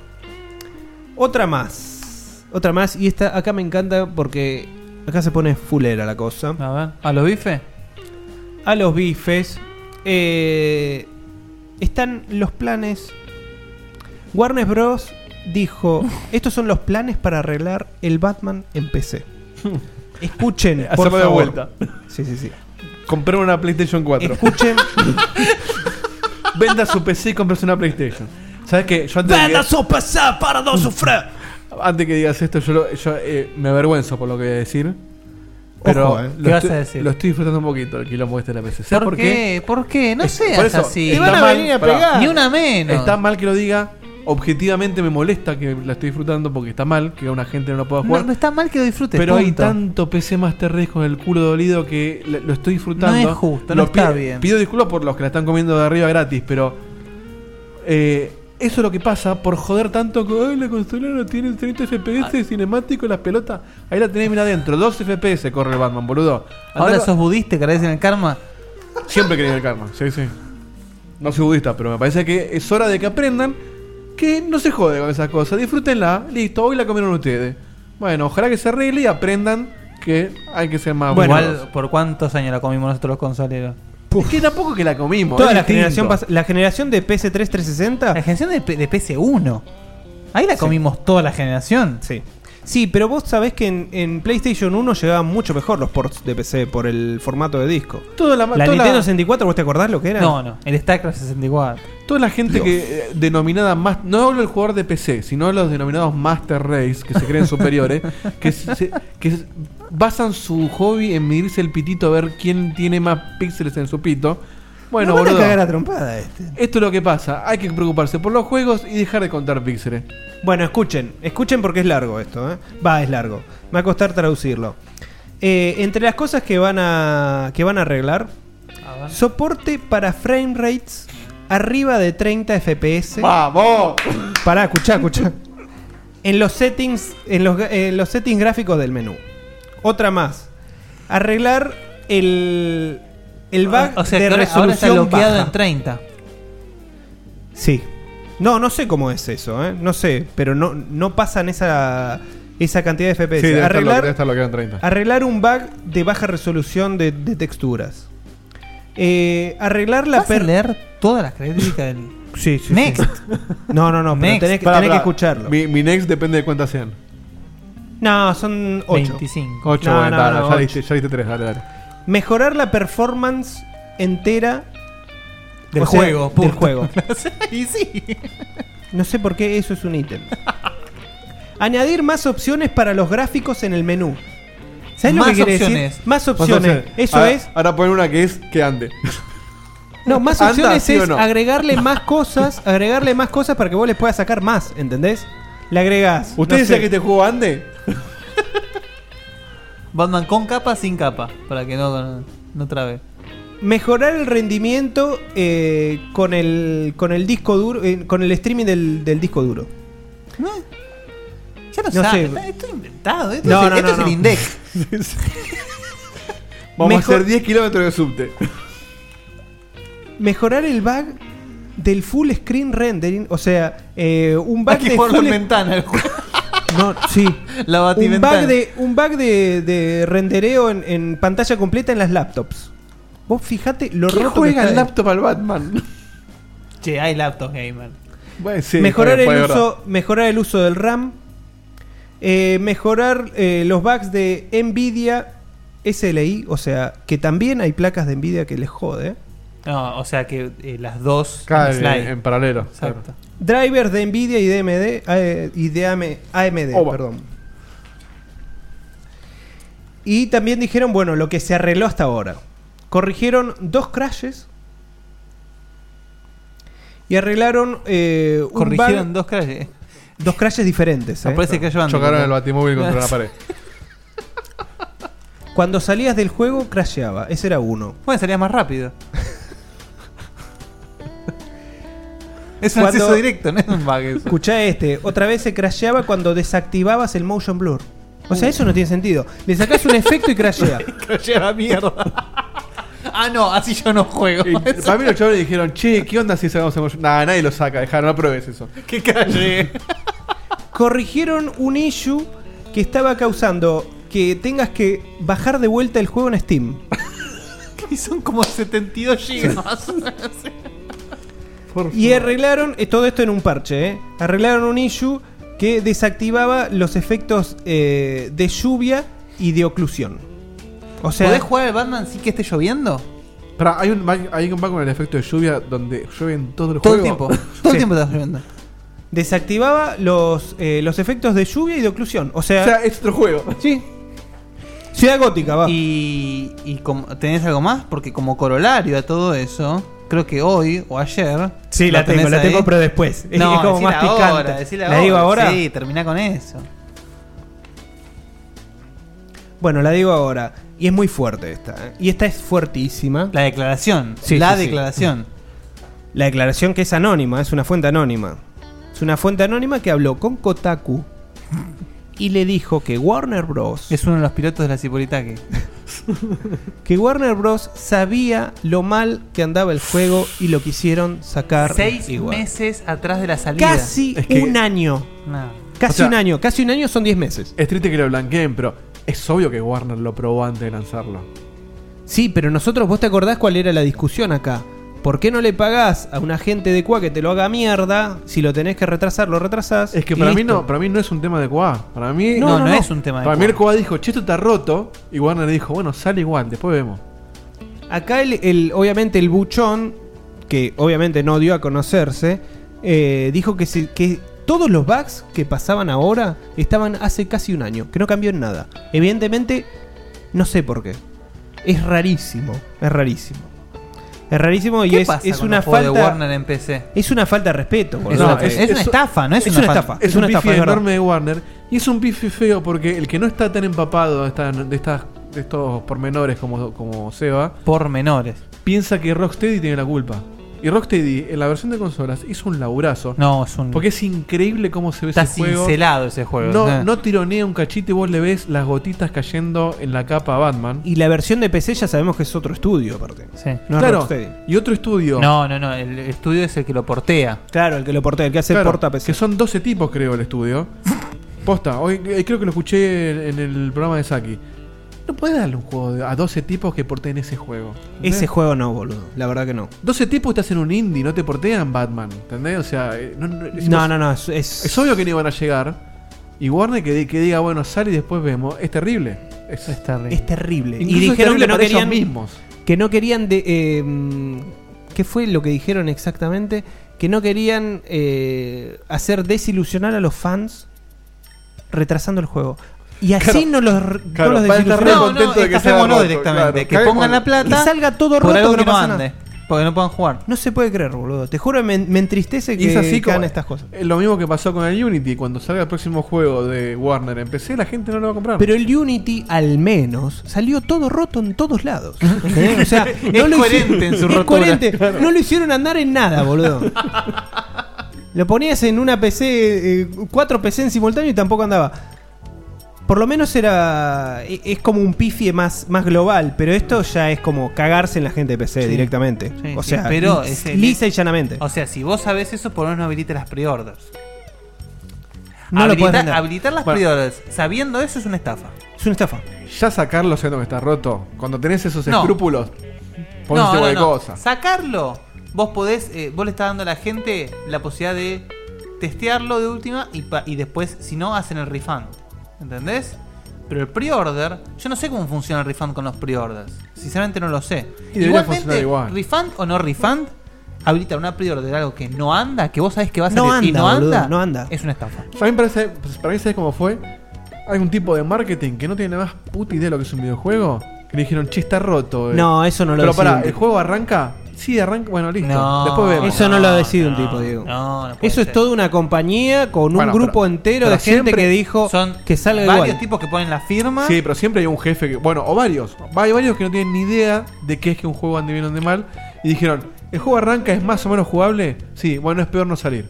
Otra más. Otra más. Y esta acá me encanta porque acá se pone fulera la cosa. A ver. ¿A los bifes? A los bifes. eh, están los planes. Warner Bros. dijo: Estos son los planes para arreglar el Batman en PC. Escuchen, por Hacerlo de favor. vuelta. Sí, sí, sí. Comprar una PlayStation 4. Escuchen. Venda su PC y compres una PlayStation. ¿Sabes qué? Yo antes de Venda que- su PC para no sufrir. Antes que digas esto, yo, lo- yo, eh, me avergüenzo por lo que voy a decir. Pero Ojo, eh. lo, ¿Qué vas estoy, a decir? lo estoy disfrutando un poquito el quilombo este de la PC. ¿Sabes ¿Por qué? ¿Por qué? No Es- seas por eso, así. Te van a mal, venir a pegar. Ni una menos. Está mal que lo diga. Objetivamente me molesta que la estoy disfrutando porque está mal que una gente no lo pueda No, jugar. no está mal que lo disfrutes. pero hay tanto PC Master Race con el culo dolido que lo estoy disfrutando. No es justo, Lo no está pido- bien. Pido disculpas por los que la están comiendo de arriba gratis, pero eh, eso es lo que pasa por joder tanto que "Ay, la consola no tiene 30 FPS cinemático las pelotas. Ahí la tenés mira adentro, 2 FPS corre el Batman, boludo. Ahora sos budista, crees en el karma. Siempre creí en el karma, sí, sí. No soy budista, pero me parece que es hora de que aprendan que no se jode con esas cosas. Disfrútenla, listo, hoy la comieron ustedes. Bueno, ojalá que se arregle y aprendan que hay que ser más Bueno, buenos. igual, ¿por cuántos años la comimos nosotros los consoleros? Es que tampoco que la comimos. Toda la generación, la generación de PS3 360. La generación de, P- de PS1. Ahí la Sí. comimos toda la generación. Sí. Sí, pero vos sabés que en, en PlayStation 1 llegaban mucho mejor los ports de PC por el formato de disco. Toda la, La toda Nintendo la- 64, ¿vos te acordás lo que era? No, no. El StarCraft 64. Toda la gente que eh, denominada más no hablo del jugador de PC, sino los denominados Master Race que se creen superiores, que, se- que basan su hobby en medirse el pitito a ver quién tiene más píxeles en su pito. Bueno, van a boludo, cagar a trompada este. Esto es lo que pasa, hay que preocuparse por los juegos y dejar de contar píxeles. Bueno, escuchen, escuchen porque es largo esto, ¿eh? Va, es largo. Me va a costar traducirlo. Eh, entre las cosas que van a que van a arreglar, soporte para frame rates arriba de 30 FPS. ¡Vamos! Pará, escuchá, escuchá. En los settings, en los, en los settings gráficos del menú. Otra más. Arreglar el el bug O sea, de que ahora, ahora está resolución bloqueado baja. en 30. Sí. No, no sé cómo es eso, ¿eh? No sé, pero no, no pasan esa, esa cantidad de FPS. Sí, debe estar lo- arreglar, debe estar bloqueado en 30. arreglar un bug de baja resolución de, de texturas. Eh, arreglar la ¿Vas a leer todas las características del. Sí, sí. Next. No, no, no, pero Next. tenés, que- Pará, tenés que pará. escucharlo. Mi, mi next depende de cuántas sean. No, son 8. 25. 8, No, bueno, no, no, ya, ocho. diste, ya diste 3, dale, dale. Mejorar la performance entera Del o sea, juego, Del punto. juego. y sí. No sé por qué eso es un ítem. Añadir más opciones para los gráficos en el menú. ¿Sabes lo Más que quiere opciones. decir? Más opciones. Eso ahora, es. Ahora ponen una que es que ande. No, más ¿Anda, opciones sí es no? agregarle más cosas, agregarle más cosas para que vos les puedas sacar más, ¿entendés? Le agregás. ¿Usted no decía sé, que este juego ande? Batman con capa, sin capa. Para que no, no trabe. mejorar el rendimiento eh, con el con el disco duro, eh, con el streaming del, del disco duro. Ya no, No sabe. sé. Esto es inventado. Esto, No, es, no, esto no, es el no. index. Vamos Mejor- a hacer 10 kilómetros de subte. Mejorar el bug del full screen rendering, o sea, eh, un bug Hay que de full en ventana el juego. No, sí. La un bug de un bug de, de rendereo en, en pantalla completa en las laptops. Vos fijate lo ¿Quién roto que juega está el laptop al Batman? Che, hay laptop gamer. Bueno, sí, mejorar, el uso, mejorar el uso del RAM. eh, mejorar eh, los bugs de Nvidia SLI. O sea, que también hay placas de Nvidia que les jode. No, o sea que eh, las dos Claro, en slide. en- en paralelo, Exacto. Drivers de Nvidia y de AMD. eh, y de AM- AMD, Oba. perdón. Y también dijeron, bueno, lo que se arregló hasta ahora. Corrigieron dos crashes. Y arreglaron eh, un Corrigieron bug- dos crashes. Dos crashes diferentes. Me ¿eh? parece que yo ando Chocaron el batimóvil contra la pared. Cuando salías del juego, crasheaba. Ese era uno. Bueno, salía más rápido. Es un acceso directo, no es un bug eso. Escuchá este. Otra vez se crasheaba cuando desactivabas el motion blur. O sea, eso no tiene sentido. Le sacás un efecto y crashea. Crashea la mierda. ah, no, así yo no juego. Y para mí los chavales dijeron, che, ¿qué onda si sacamos emotion? Nah, nadie lo saca, dejaron, no pruebes eso. ¿Qué crashee? Corrigieron un issue que estaba causando que tengas que bajar de vuelta el juego en Steam. y son como 72 gigas. Y arreglaron, eh, todo esto en un parche, ¿eh? Arreglaron un issue que desactivaba los efectos eh, de lluvia y de oclusión. O sea, ¿Podés jugar al Batman sin que esté lloviendo? Pero hay un, bug- hay un bug con el efecto de lluvia donde llueve en todo el Todo el juego. tiempo. Todo el Sí. tiempo está lloviendo. desactivaba los, eh, los efectos de lluvia y de oclusión. O sea, O sea, es otro juego. sí. Ciudad Gótica, va. Y, y como- ¿tenés algo más? Porque como corolario a todo eso, creo que hoy o ayer. Sí, la tengo, la ahí. tengo, pero después. Es- No, es como más ahora, picante. ¿La digo ahora? Sí, termina con eso. Bueno, la digo ahora. Y es muy fuerte esta. ¿eh? Y esta es fuertísima. La declaración. Sí, la sí, sí. declaración. La declaración que es anónima, es una fuente anónima. Es una fuente anónima que habló con Kotaku y le dijo que Warner Bros. Es uno de los pilotos de la Cipolitaki. Que Warner Bros. sabía lo mal que andaba el juego y lo quisieron sacar Seis igual. meses atrás de la salida. Casi Es que- un año. No. Casi O sea- un año. Casi un año son 10 meses. Es triste que lo blanqueen, pero es obvio que Warner lo probó antes de lanzarlo. Sí, pero nosotros, ¿vos te acordás cuál era la discusión acá? ¿Por qué no le pagás a un agente de QA que te lo haga mierda? Si lo tenés que retrasar, lo retrasás. Es que y para mí, listo. no, para mí no es un tema de QA. Para mí No, no, es un tema de Para mí el QA. QA dijo, che, esto está roto. Y Warner dijo, bueno, sale igual, después vemos. Acá, el, el- obviamente, el buchón, que obviamente no dio a conocerse, eh, dijo que, se- que todos los bugs que pasaban ahora estaban hace casi un año, que no cambió en nada. Evidentemente, no sé por qué. Es rarísimo, es rarísimo. Es rarísimo y ¿Qué es, pasa es con una falta. de Warner en PC? Es una falta de respeto. Es una- es una estafa, no es una falta. estafa. Es, Es un una estafa, pifi enorme de Warner. Y es un pifi feo porque el que no está tan empapado de, esta- de estas, de estos pormenores como, como Seba, Por menores. piensa que Rocksteady tiene la culpa. Y Rocksteady, en la versión de consolas, hizo un laburazo. No, es un. Porque es increíble cómo se ve Está ese juego. cincelado ese juego. No, Eh. no tironea un cachito y vos le ves las gotitas cayendo en la capa a Batman. Y la versión de PC ya sabemos que es otro estudio, aparte. Sí. No es claro, Rocksteady. y otro estudio. No, no, no. El estudio es el que lo portea. Claro, el que lo portea, el que hace Claro, porta PC. Que son 12 tipos, creo, el estudio. Posta, hoy eh, creo que lo escuché en el programa de Saki. No podés darle un juego a 12 tipos que porteen ese juego. ¿entendés? Ese juego no, boludo. La verdad que no. 12 tipos estás en un indie, no te portean Batman, ¿entendés? O sea, eh, no, no, No, no, no. Es, obvio que no iban a llegar. Y Warner que, que diga, bueno, sale y después vemos. Es terrible. Es, Es terrible. es terrible. Incluso y dijeron terrible que no querían. mismos. Que no querían de. eh, ¿Qué fue lo que dijeron exactamente? Que no querían eh, hacer desilusionar a los fans retrasando el juego. Y así Claro, no los, no claro, los para estar re desilusionaron. contento de que roto, directamente. claro. que Cague pongan la plata. Y salga todo por roto algo que que no no pasa ande. nada. Porque no puedan jugar. No se puede creer, boludo. Te juro, me, me entristece Y que, es hagan como estas cosas. es lo mismo que pasó con el Unity. Cuando salga el próximo juego de Warner en PC, la gente no lo va a comprar. Pero el Unity, al menos, salió todo roto en todos lados. O sea, no lo coherente hici- en su es rotura. coherente. Claro. No lo hicieron andar en nada, boludo. Lo ponías en una PC, eh, cuatro PC en simultáneo y tampoco andaba. Por lo menos era. e- Es como un pifie más, más global, pero esto ya es como cagarse en la gente de PC Sí. directamente. Sí, o sí, sea, pero lisa y llanamente. O sea, si vos sabés eso, por lo menos no habilite las pre-orders. No lo Habilitar- las Bueno. pre-orders sabiendo eso es una estafa. Es una estafa. Ya sacarlo siendo que está roto. Cuando tenés esos No. escrúpulos, pones No, no, de no. cosas. Sacarlo. Vos podés, eh, vos le estás dando a la gente la posibilidad de testearlo de última y, pa- y después, si no, hacen el refund. ¿Entendés? Pero el pre-order, yo no sé cómo funciona el refund con los pre-orders. Sinceramente no lo sé. Y debería funcionar igual. refund o no refund, habilitar una pre-order de algo que no anda, que vos sabés que va a No salir y anda, no boludo, anda, no anda. es una estafa. Para mí, parece, pues, para mí ¿sabes cómo fue? Hay un tipo de marketing que no tiene la más puta idea de lo que es un videojuego. Que le dijeron, che, está roto. eh". No, eso no lo Pero pará, ¿el juego arranca? Sí, arranca. Bueno, listo. Después vemos. Eso no, lo decide un tipo, Diego. No, no puede Eso es toda una compañía con Bueno, un grupo pero- entero pero de gente siempre que dijo son que salga varios igual. tipos que ponen la firma. Sí, pero siempre hay un jefe que. Bueno, o varios. Hay varios que no tienen ni idea de qué es que un juego ande bien o ande mal. Y dijeron, ¿el juego arranca es más o menos jugable? Sí, bueno, es peor no salir.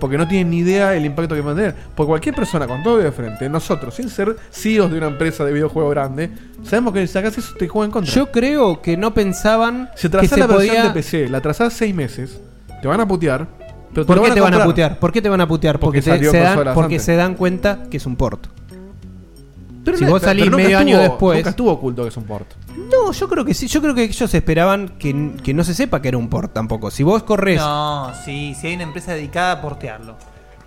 Porque no tienen ni idea el impacto que va a tener. Porque cualquier persona con todo de frente, nosotros, sin ser CEOs de una empresa de videojuego grande, sabemos que si sacas eso te juega en contra. Yo creo que no pensaban si que atrasás se la versión podía... de PC, la atrasás seis meses, te van a putear. Pero ¿Por qué te van a putear? ¿Por qué te van a putear? Porque Porque, te- salió se, dan, porque se dan cuenta que es un port. Pero si no- vos pero salís nunca medio año después. Nunca estuvo oculto que es un port. No, yo creo que sí. Yo creo que ellos esperaban que, que no se sepa que era un port tampoco. Si vos corres. No, sí, si hay una empresa dedicada a portearlo.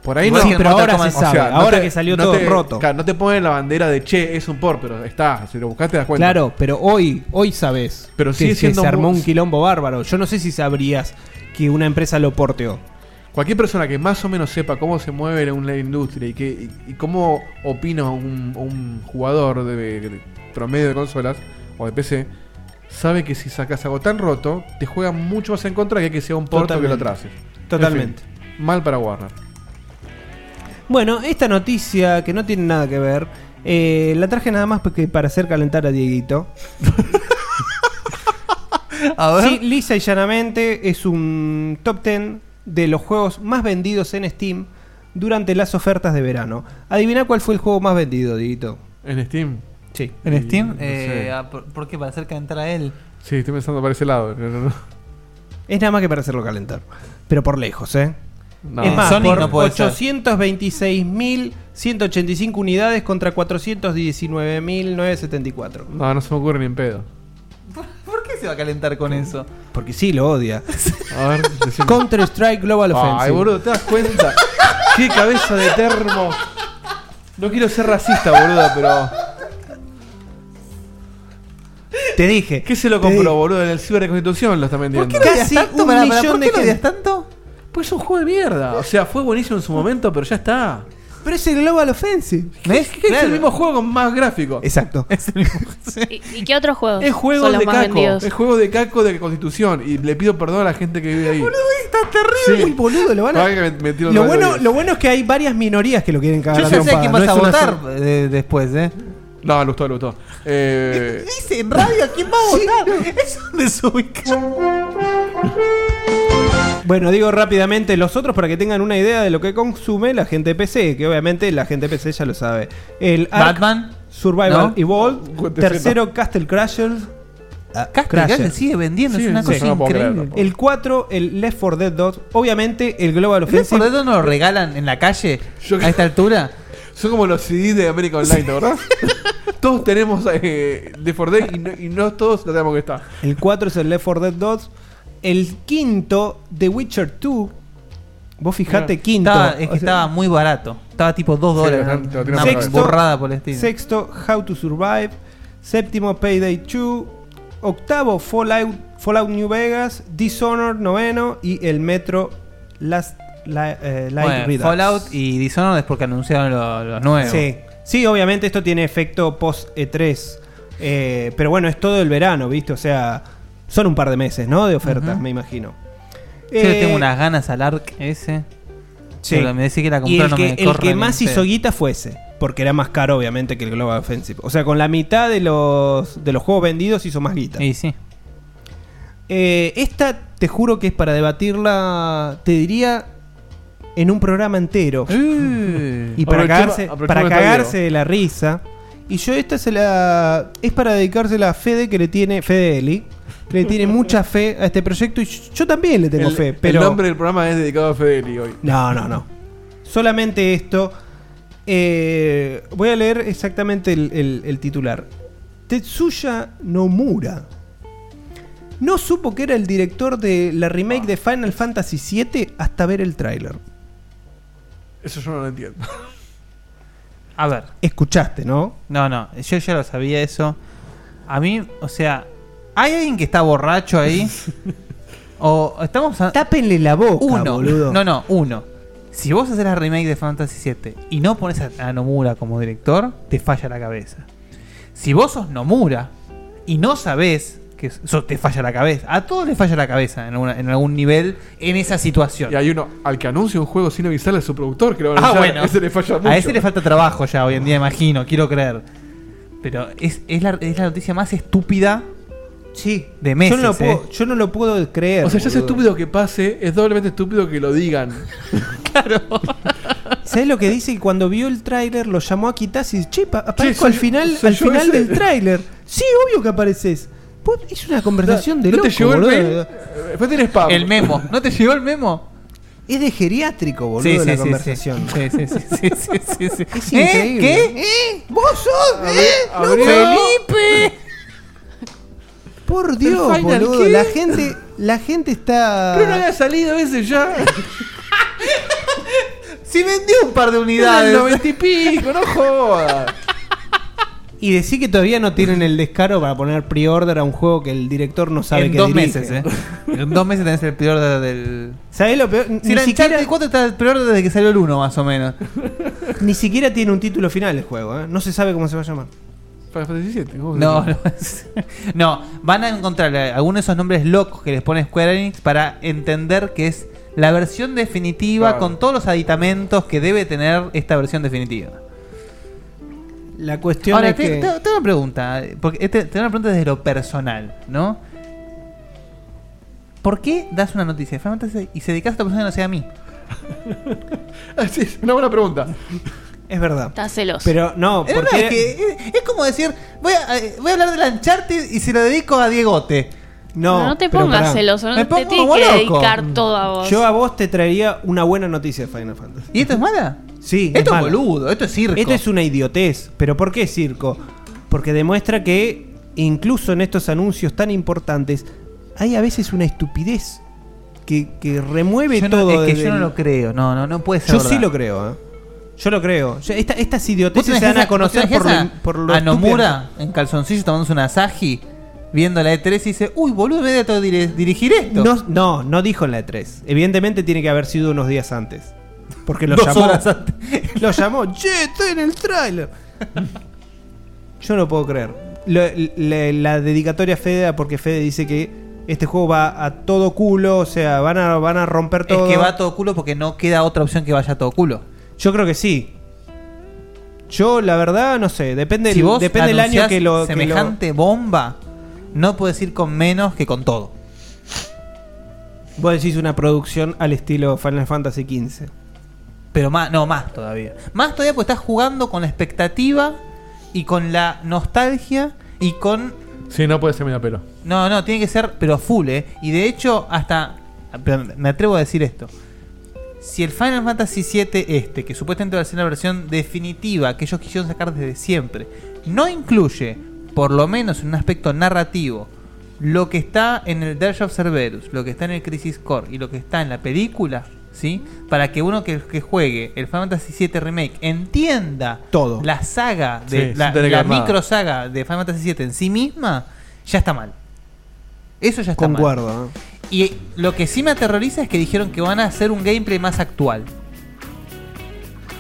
Por ahí no. que en pero ahora se sabe. no ahora te- que salió no todo te- roto. claro, no te ponen la bandera de che, es un port, pero está. Si lo buscaste te das cuenta. Claro, pero hoy, hoy sabes Pero que, sigue que siendo se armó un quilombo bárbaro. Yo no sé si sabrías que una empresa lo porteó. Cualquier persona que más o menos sepa cómo se mueve una industria y, que, y, y cómo opina un, un jugador de, de promedio de consolas o de PC, sabe que si sacas algo tan roto, te juega mucho más en contra que que sea un port o que lo atrases. Totalmente. En fin, mal para Warner. Bueno, esta noticia que no tiene nada que ver, eh, la traje nada más porque para hacer calentar a Dieguito. A ver. Sí, lisa y llanamente es un top 10 de los juegos más vendidos en Steam durante las ofertas de verano. Adivina cuál fue el juego más vendido, Dieguito. ¿En Steam? Sí. ¿En Y- Steam? no Eh, sé. ah, ¿por, por qué? ¿Para hacer calentar a él? Sí, estoy pensando para ese lado. No, no, no. Es nada más que para hacerlo calentar. Pero por lejos, ¿eh? No. Es más, Sonic por no puede ser. 826.185 unidades contra 419.974. No, no se me ocurre ni en pedo. ¿Por qué se va a calentar con eso? Porque sí lo odia. A ver, decime. Counter Strike Global Offensive. Ay, boludo, ¿te das cuenta? Qué cabeza de termo. No quiero ser racista, boludo, pero. Te dije. ¿Qué se lo Te compró, boludo? En el Ciber de Constitución lo está vendiendo. ¿Por qué lo odias Casi tanto? un Pará, pará, millón ¿por de qué lo odias gente. tanto? Pues es un juego de mierda. O sea, fue buenísimo en su momento, pero ya está. Pero es el Global Offensive. ¿Ves? ¿Qué es el mismo juego con más gráficos? Exacto. ¿Y, y qué otros juegos Es juego son los de más caco. vendidos? Es juego de caco de Constitución. Y le pido perdón a la gente que vive ahí. Está terrible. Uy, boludo, lo van a- me- me bueno, lo bueno es que hay varias minorías que lo quieren cagar Yo ya sé quién no vas a una votar de- después, ¿eh? No, le gustó, le gustó. Eh, Dice en radio, ¿a quién va a votar? Es un desubicado. Bueno, digo rápidamente los otros para que tengan una idea de lo que consume la gente de PC, que obviamente la gente de PC ya lo sabe. El Ark Batman. Survival ¿No? Evolved, tercero Castle Crashers, ah, Castle sigue vendiendo, Sí, es una sí, cosa no increíble. El 4, el Left 4 Dead 2, obviamente el Global ¿El Left 4 Offensive. Dead no lo regalan en la calle Yo- a esta altura? son como los CD de América Online, ¿te acordás? todos tenemos eh, de For Dead y no, y no todos lo tenemos que está. El 4 es el Left 4 Dead 2. El quinto, The Witcher 2. Vos fijate, quinto. Estaba, es que O sea, estaba muy barato. Estaba tipo 2 Sí, dólares. una Sexto- borrada por el estilo. Sexto, How to Survive. Séptimo, Payday 2. Octavo, Fallout, Fallout New Vegas. Dishonored, noveno. Y el Metro Last eh, Light Bueno, Redux. Fallout y Dishonored es porque anunciaron lo- los nuevos. Sí. sí, obviamente esto tiene efecto post E3. Eh, pero bueno, es todo el verano, ¿viste? O sea, son un par de meses, ¿no? De ofertas, me imagino. Yo le Eh, tengo unas ganas al ARC ese. Sí. Pero me decís que la Y compró el no que, me el corre que ni más hizo guita fue ese. Porque era más caro, obviamente, que el Global Offensive. O sea, con la mitad de los, de los juegos vendidos hizo más guita. Y sí. Eh, esta, te juro que es para debatirla. Te diría. en un programa entero. y para cagarse, para cagarse de la risa. Y yo esta se la es para dedicársela a Fede que le tiene Fede Eli, le tiene mucha fe a este proyecto y yo, también le tengo el, fe, el pero nombre del programa es dedicado a Fedeli hoy. no, no, no. Solamente esto. Eh, voy a leer exactamente el, el- el titular. Tetsuya Nomura. No supo que era el director de la remake de Final Fantasy VII hasta ver el tráiler. Eso yo no lo entiendo. A ver. Escuchaste, ¿no? No, no, yo ya lo sabía eso. A mí, o sea, ¿hay alguien que está borracho ahí? o estamos a... Tápenle la boca, Uno. boludo. No, no, uno. Si vos haces la remake de Fantasy VII y no pones a, Nomura como director, te falla la cabeza. Si vos sos Nomura y no sabés que eso te falla la cabeza. A todos les falla la cabeza en, alguna- en algún nivel en esa situación. Y hay uno al que anuncia un juego sin avisarle a su productor que lo van a Ah, bueno. Ese le falla mucho. A ese le falta trabajo ya hoy en día, imagino, quiero creer. Pero es, es, la, es la noticia más estúpida sí. de meses. yo, no lo ¿eh? puedo, yo no lo puedo creer. O sea, ya es boludo. estúpido que pase, es doblemente estúpido que lo digan. ¿Sabes lo que dice? Que cuando vio el tráiler lo llamó a Kitasi y dice, che, pa- aparezco soy al final, soy al yo final ese". del tráiler. Sí, obvio que apareces. Vos- Es una conversación de ¿No loco, te llegó el boludo. mail? Después tenés spam. El memo. ¿No te llegó el memo? Es de geriátrico, boludo, Sí, sí, la sí, conversación. sí. Sí, sí, sí, sí, sí, sí, sí. Es ¿Eh? increíble. ¿Qué? ¿Eh? ¿Vos sos? ¿Eh? ¡No, abrió- Felipe! Por Dios, ¿El Final boludo. qué? La gente, la gente está. Pero no había salido ese ya. Si vendió un par de el unidades. noventa y pico, no jodas. Y decir que todavía no tienen el descaro para poner pre-order a un juego que el director no sabe en que dos dirige. meses, ¿eh? En dos meses tenés el peor de- del. ¿Sabés lo peor? Si Ni la siquiera, Uncharted 4 está el peor desde que salió el 1, más o menos. ni siquiera tiene un título final el juego, ¿eh? No se sabe cómo se va a llamar. Final Fantasy VII, ¿cómo se No, no, no, van a encontrar eh, algunos de esos nombres locos que les pone Square Enix para entender que es la versión definitiva Claro. con todos los aditamentos que debe tener esta versión definitiva. La cuestión Ahora, es te- que. te- tengo una pregunta, porque este- tengo una pregunta desde lo personal, ¿no? ¿Por qué das una noticia de Final Fantasy y se dedicas a otra persona que no sea a mí? Ah, sí, es una buena pregunta. Es verdad. Está celoso. Pero no, Es, verdad porque. que es, es como decir, voy a, eh, voy a hablar de la Uncharted y se lo dedico a Diegote. No, No, te pero pongas pará. celoso, no Me te pongo tienes que loco. dedicar todo a vos. Yo a vos te traería una buena noticia de Final Fantasy. ¿Y esto es mala? Sí, Esto es mala. boludo, esto es circo. Esto es una idiotez. ¿Pero por qué circo? Porque demuestra que incluso en estos anuncios tan importantes hay a veces una estupidez que, que remueve Yo no- todo. es que yo no lo creo, no, no, no puede ser. Yo verdad. sí lo creo, ¿eh? Yo lo creo. Yo- esta- estas ¿Vos idioteces te se imaginás a conocer por lo, por lo a Nomura en calzoncillo tomándose una Asahi, viendo la E3 y dice, uy, boludo, me voy a dir- dirigir esto. No, no, no dijo en la E3. Evidentemente tiene que haber sido unos días antes. Porque lo Dos llamó. horas antes. Lo llamó. Che, estoy en el tráiler. Yo no puedo creer. Lo- la, la dedicatoria a Fede, porque Fede dice que este juego va a todo culo, o sea, van a, van a romper todo. Es que va a todo culo porque no queda otra opción que vaya a todo culo. Yo creo que sí. Yo, la verdad, no sé. Depende, si del- vos depende del año que lo. que lo- semejante bomba, no puedes ir con menos que con todo. vos decís una producción al estilo Final Fantasy XV. Pero más, no, más todavía. Más todavía porque estás jugando con la expectativa y con la nostalgia y con Sí, no puede ser medio pelo. No, no, tiene que ser, pero a full, ¿eh? Y de hecho, hasta. Me atrevo a decir esto. Si el Final Fantasy VII este, que supuestamente va a ser la versión definitiva que ellos quisieron sacar desde siempre, no incluye, por lo menos en un aspecto narrativo, lo que está en el Dirge of Cerberus, lo que está en el Crisis Core y lo que está en la película, ¿sí? Para que uno que, que juegue el Final Fantasy VII Remake entienda Todo. la saga, de la, micro saga de Final Fantasy VII en sí misma, ya está mal. Eso ya está mal. Concuerdo. ¿eh? Y lo que sí me aterroriza es que dijeron que van a hacer un gameplay más actual.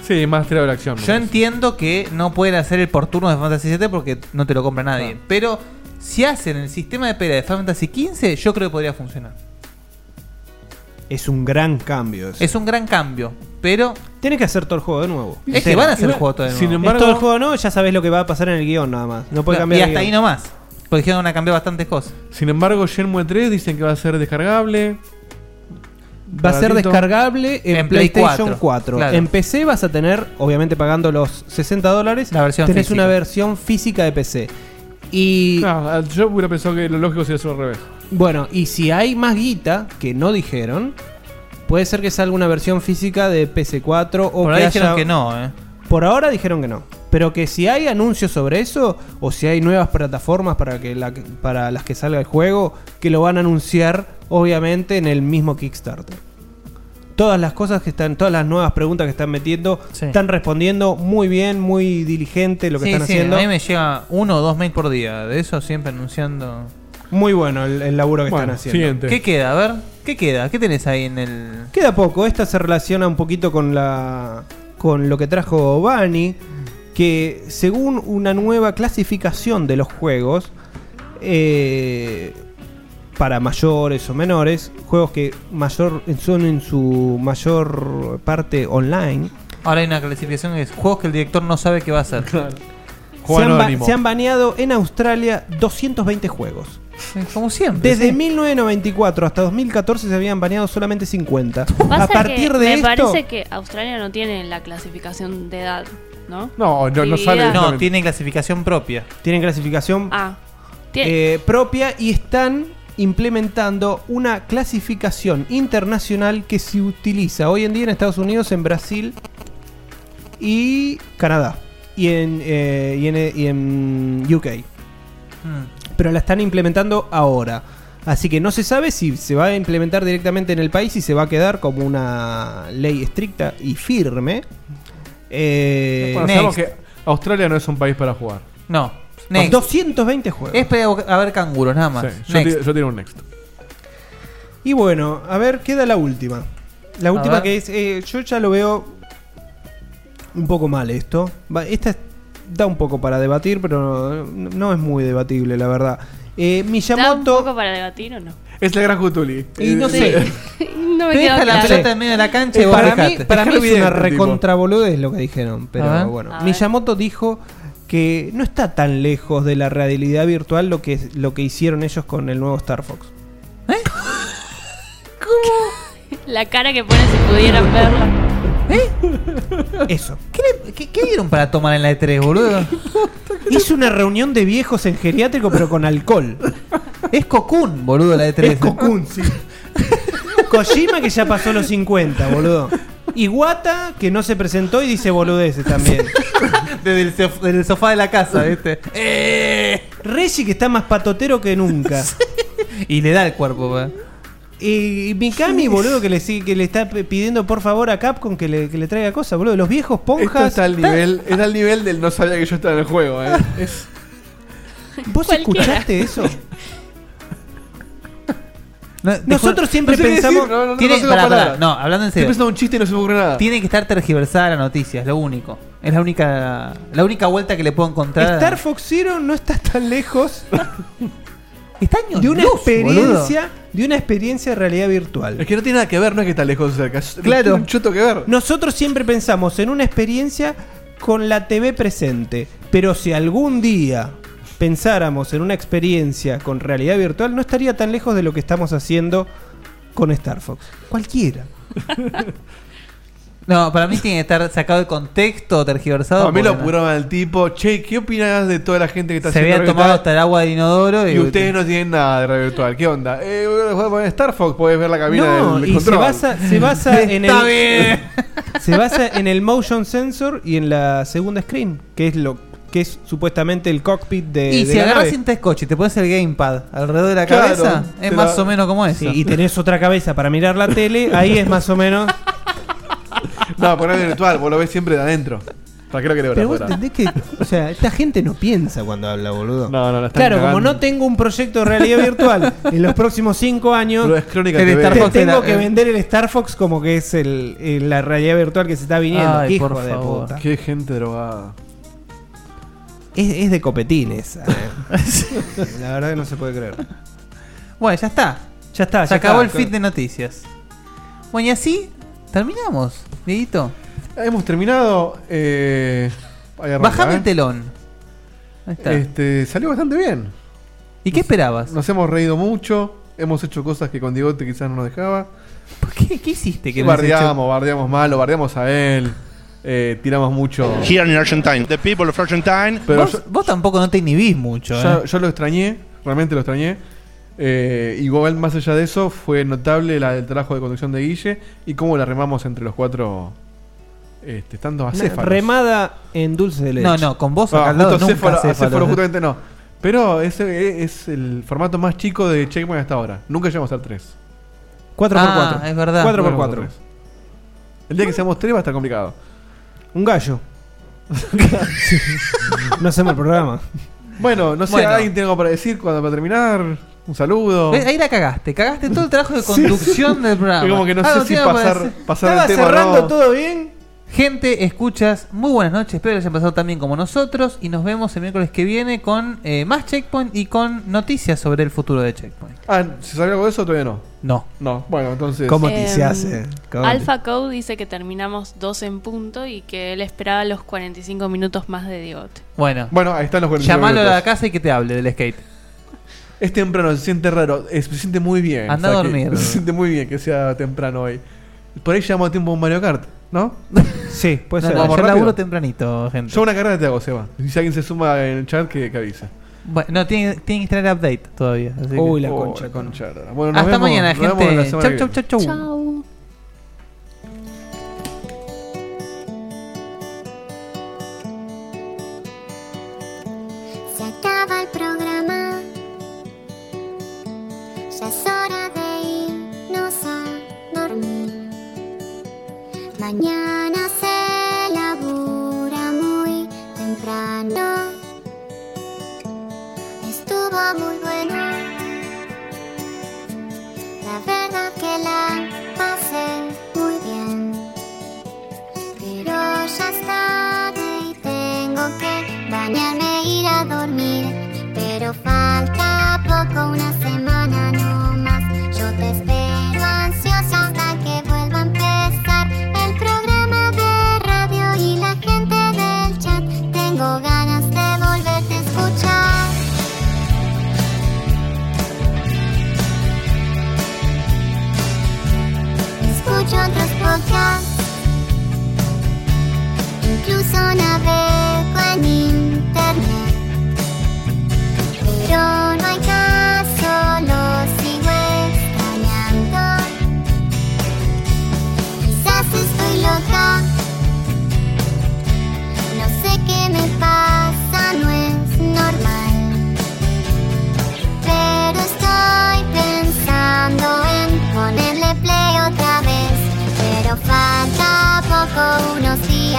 Sí, más tirado de la acción. Yo entiendo que no pueden hacer el por turno de Fantasy VII porque no te lo compra nadie. Pero si hacen el sistema de pelea de Fantasy XV, yo creo que podría funcionar. Es un gran cambio. eso. Es un gran cambio, pero Tienes que hacer todo el juego de nuevo. es que van a hacer el juego todo de Sin nuevo. embargo- Es todo el juego no, ya sabes lo que va a pasar en el guion nada más. No puede Claro, cambiar y el hasta ahí guion. nomás. Porque dijeron que van a cambiar bastantes cosas. Sin embargo, Shenmue 3 dicen que va a ser descargable. Va a ser descargable en, En Play PlayStation 4, 4. claro. En PC vas a tener, obviamente pagando los 60 dólares, La versión tenés física. una versión física de PC. Y No, yo hubiera pensado que lo lógico sería hacerlo al revés. bueno, y si hay más guita que no dijeron, puede ser que salga una versión física de PC4 o Por que ahí dijeron que no, eh. Por ahora dijeron que no. Pero que si hay anuncios sobre eso, o si hay nuevas plataformas para, que la, para las que salga el juego, que lo van a anunciar, obviamente, en el mismo Kickstarter. Todas las cosas que están, todas las nuevas preguntas que están metiendo, Sí. están respondiendo muy bien, muy diligente lo que Sí, están sí, haciendo. A mí me llega uno o dos mails por día. De eso siempre anunciando. Muy bueno el, el laburo que Bueno, están haciendo. siguiente. ¿Qué queda? A ver, ¿qué queda? ¿Qué tenés ahí en el.? Queda poco, esta se relaciona un poquito con la con lo que trajo Bani, que según una nueva clasificación de los juegos, eh, para mayores o menores, juegos que mayor son en su mayor parte online, Ahora hay una clasificación que es juegos que el director no sabe qué va a hacer. se han, ba- se han baneado en Australia 220 juegos. Como siempre. Desde sí. 1994 hasta 2014 se habían baneado solamente 50. Pasa A partir que de me esto, parece que Australia no tiene la clasificación de edad, ¿no? No, no, no sale. No, tienen clasificación propia. tienen clasificación Ah. Tiene- eh, propia y están implementando una clasificación internacional que se utiliza hoy en día en Estados Unidos, en Brasil y Canadá. Y en, eh, y en, y en UK. Pero la están implementando ahora. Así que no se sabe si se va a implementar directamente en el país y se va a quedar como una ley estricta y firme. Eh, Bueno, sabemos que Australia no es un país para jugar. No. Next. 220 juegos. Es para a ver canguros, nada más. Sí, yo, Next. tiro, yo tiro un next. Y bueno, a ver, queda la última. La última ver. que es. eh, yo ya lo veo un poco mal esto. Va, Esta da un poco para debatir, pero no, no es muy debatible, la verdad. Eh, ¿Da un Miyamoto. poco para debatir o no? Es la gran Cthulhu. Y no Eh, sé. no me Te quedó deja la claro. pelota en medio de la cancha y Eh, vos para mí, dejate. para mí es una evidente, tipo. recontraboludez lo que dijeron. A Pero ver. bueno, A ver. Miyamoto dijo que no está tan lejos de la realidad virtual lo que, lo que hicieron ellos con el nuevo Star Fox. La cara que pone si pudieran verla. Eso. ¿Qué, le- qué- qué dieron para tomar en la E3, boludo? Hizo una reunión de viejos en geriátrico, pero con alcohol. Es Cocoon, boludo, la E E3. Es Cocoon, sí. Kojima que ya pasó los 50, boludo. Iwata que no se presentó y dice boludeces también. Desde el, sof- desde el sofá de la casa, ¿viste? Eh. Reggie que está más patotero que nunca. Y le da el cuerpo, pa. Y Mikami, boludo, que le, sigue- que le está p- pidiendo por favor a Capcom que le, que le traiga cosas, boludo. Los viejos Esto ponjas. está al nivel, está al nivel del no sabía que yo estaba en el juego. eh. Es- ¿Vos Cualquiera. escuchaste eso? Nosotros siempre no sé qué pensamos. decir, no, no, no Tiene, tengo pará, pará, no, hablando en serio. un chiste y no se me ocurre nada. Tiene que estar tergiversada la noticia, es lo único. Es la única la única vuelta que le puedo encontrar. Star Fox Zero no está tan lejos Está años de una luz, experiencia, de una experiencia de realidad virtual. Es que no tiene nada que ver, no es que está lejos o cerca. Claro. No tiene un choto que ver. Nosotros siempre pensamos en una experiencia con la TV presente, pero si algún día pensáramos en una experiencia con realidad virtual, no estaría tan lejos de lo que estamos haciendo con Star Fox. Cualquiera. No, para mí tiene que estar sacado de contexto, tergiversado. a mí lo porque no- al tipo. Che, ¿qué opinas de toda la gente que está Se haciendo había realidad tomado hasta el agua del inodoro y, Y ustedes no tienen nada de realidad virtual. ¿Qué onda? Eh, Star Fox podés ver la cabina No, del, del y se control. basa, se basa en Está el bien. se basa en el motion sensor y en la segunda screen, que es lo que es supuestamente el cockpit de, Y de si la agarras nave. cinta scotch y te pones el gamepad alrededor de la Claro, cabeza, es más la- o menos como eso. Sí, y tenés otra cabeza para mirar la tele, ahí es más o menos. No, poner virtual, vos lo ves siempre de adentro. ¿Para qué lo querés ver Pero vos afuera? entendés que, o sea, esta gente no piensa cuando habla, boludo. No, no, la están Claro, como no tengo un proyecto de realidad virtual en los próximos cinco años, Boludo, es Crónica El. Star te Fox tengo era- que vender el Star Fox como que es el, el- la realidad virtual que se está viniendo. Ay, Hijo por de favor. puta. Qué gente drogada. Es, es de copetines. eh. la verdad que no se puede creer. Bueno, ya está. Ya está, Se ya acabó está. el feed de noticias. Bueno, y así terminamos, Dieguito. Hemos terminado. Eh, arranca, Bajame ¿eh? el telón. Ahí está. Este, salió bastante bien. ¿Y qué esperabas? Nos hemos reído mucho. Hemos hecho cosas que con Diegote quizás no nos dejaba. ¿Qué, qué hiciste? Que no bardeamos, bardeamos mal, lo bardeamos a él. Eh, tiramos mucho. Here in Argentine, the people of Argentine. Pero vos, vos tampoco no te inhibís mucho, Yo, ¿eh? yo lo extrañé, realmente lo extrañé. Eh, igual más allá de eso, fue notable la del trabajo de conducción de Guille y cómo la remamos entre los cuatro, este, estando acéfalos. remada en dulce de leche. No, no, con vos Ah, acá acéfalo, acéfalo. justamente no. Pero ese es el formato más chico de Checkpoint hasta ahora. Nunca llegamos al 3. 4 por Ah, cuatro. es verdad. 4 por 4 4 El día que seamos 3 va a estar complicado. Un gallo. no hacemos el programa. Bueno, no sé, Bueno. ¿alguien tiene algo para decir cuando para terminar? Un saludo. Eh, Ahí la cagaste, cagaste todo el trabajo de conducción del programa. Es como que no sé Algo si tiene para pasar- decir. pasar el Estaba tema o cerrando no. todo bien. Gente, escuchas, muy buenas noches, espero que les hayan pasado también como nosotros y nos vemos el miércoles que viene con eh, más Checkpoint y con noticias sobre el futuro de Checkpoint. Ah, ¿se sabe algo de eso o todavía no? No. No, bueno, entonces. ¿Cómo Em, se hace? ¿Cómo te- Alpha Code dice que terminamos 12 en punto y que él esperaba los 45 minutos más de Diegote. Bueno, Bueno, ahí están los 45 llamalo a minutos. la casa y que te hable del skate. Es temprano, se siente raro, se siente muy bien. Anda a que- dormir. Se siente muy bien que sea temprano hoy. Por ahí llevamos a tiempo un Mario Kart, ¿no? Sí, puede ser. no, Vamos yo rápido. laburo tempranito, gente. Yo una carrera te hago, Seba. Si alguien se suma en el chat, que, que avise. Bueno, no, tiene, tiene que instalar update todavía. así que- Uy, la Oh, concha. la concha. Bueno, nos Hasta vemos- mañana, nos vemos la gente. semana Chau, que chau, chau, chau. Chau. Mañana se labura muy temprano. Estuvo muy bueno. La verdad que la pasé muy bien. Pero ya es tarde y tengo que bañarme e ir a dormir. Pero falta poco, una semana podcasts. Incluso en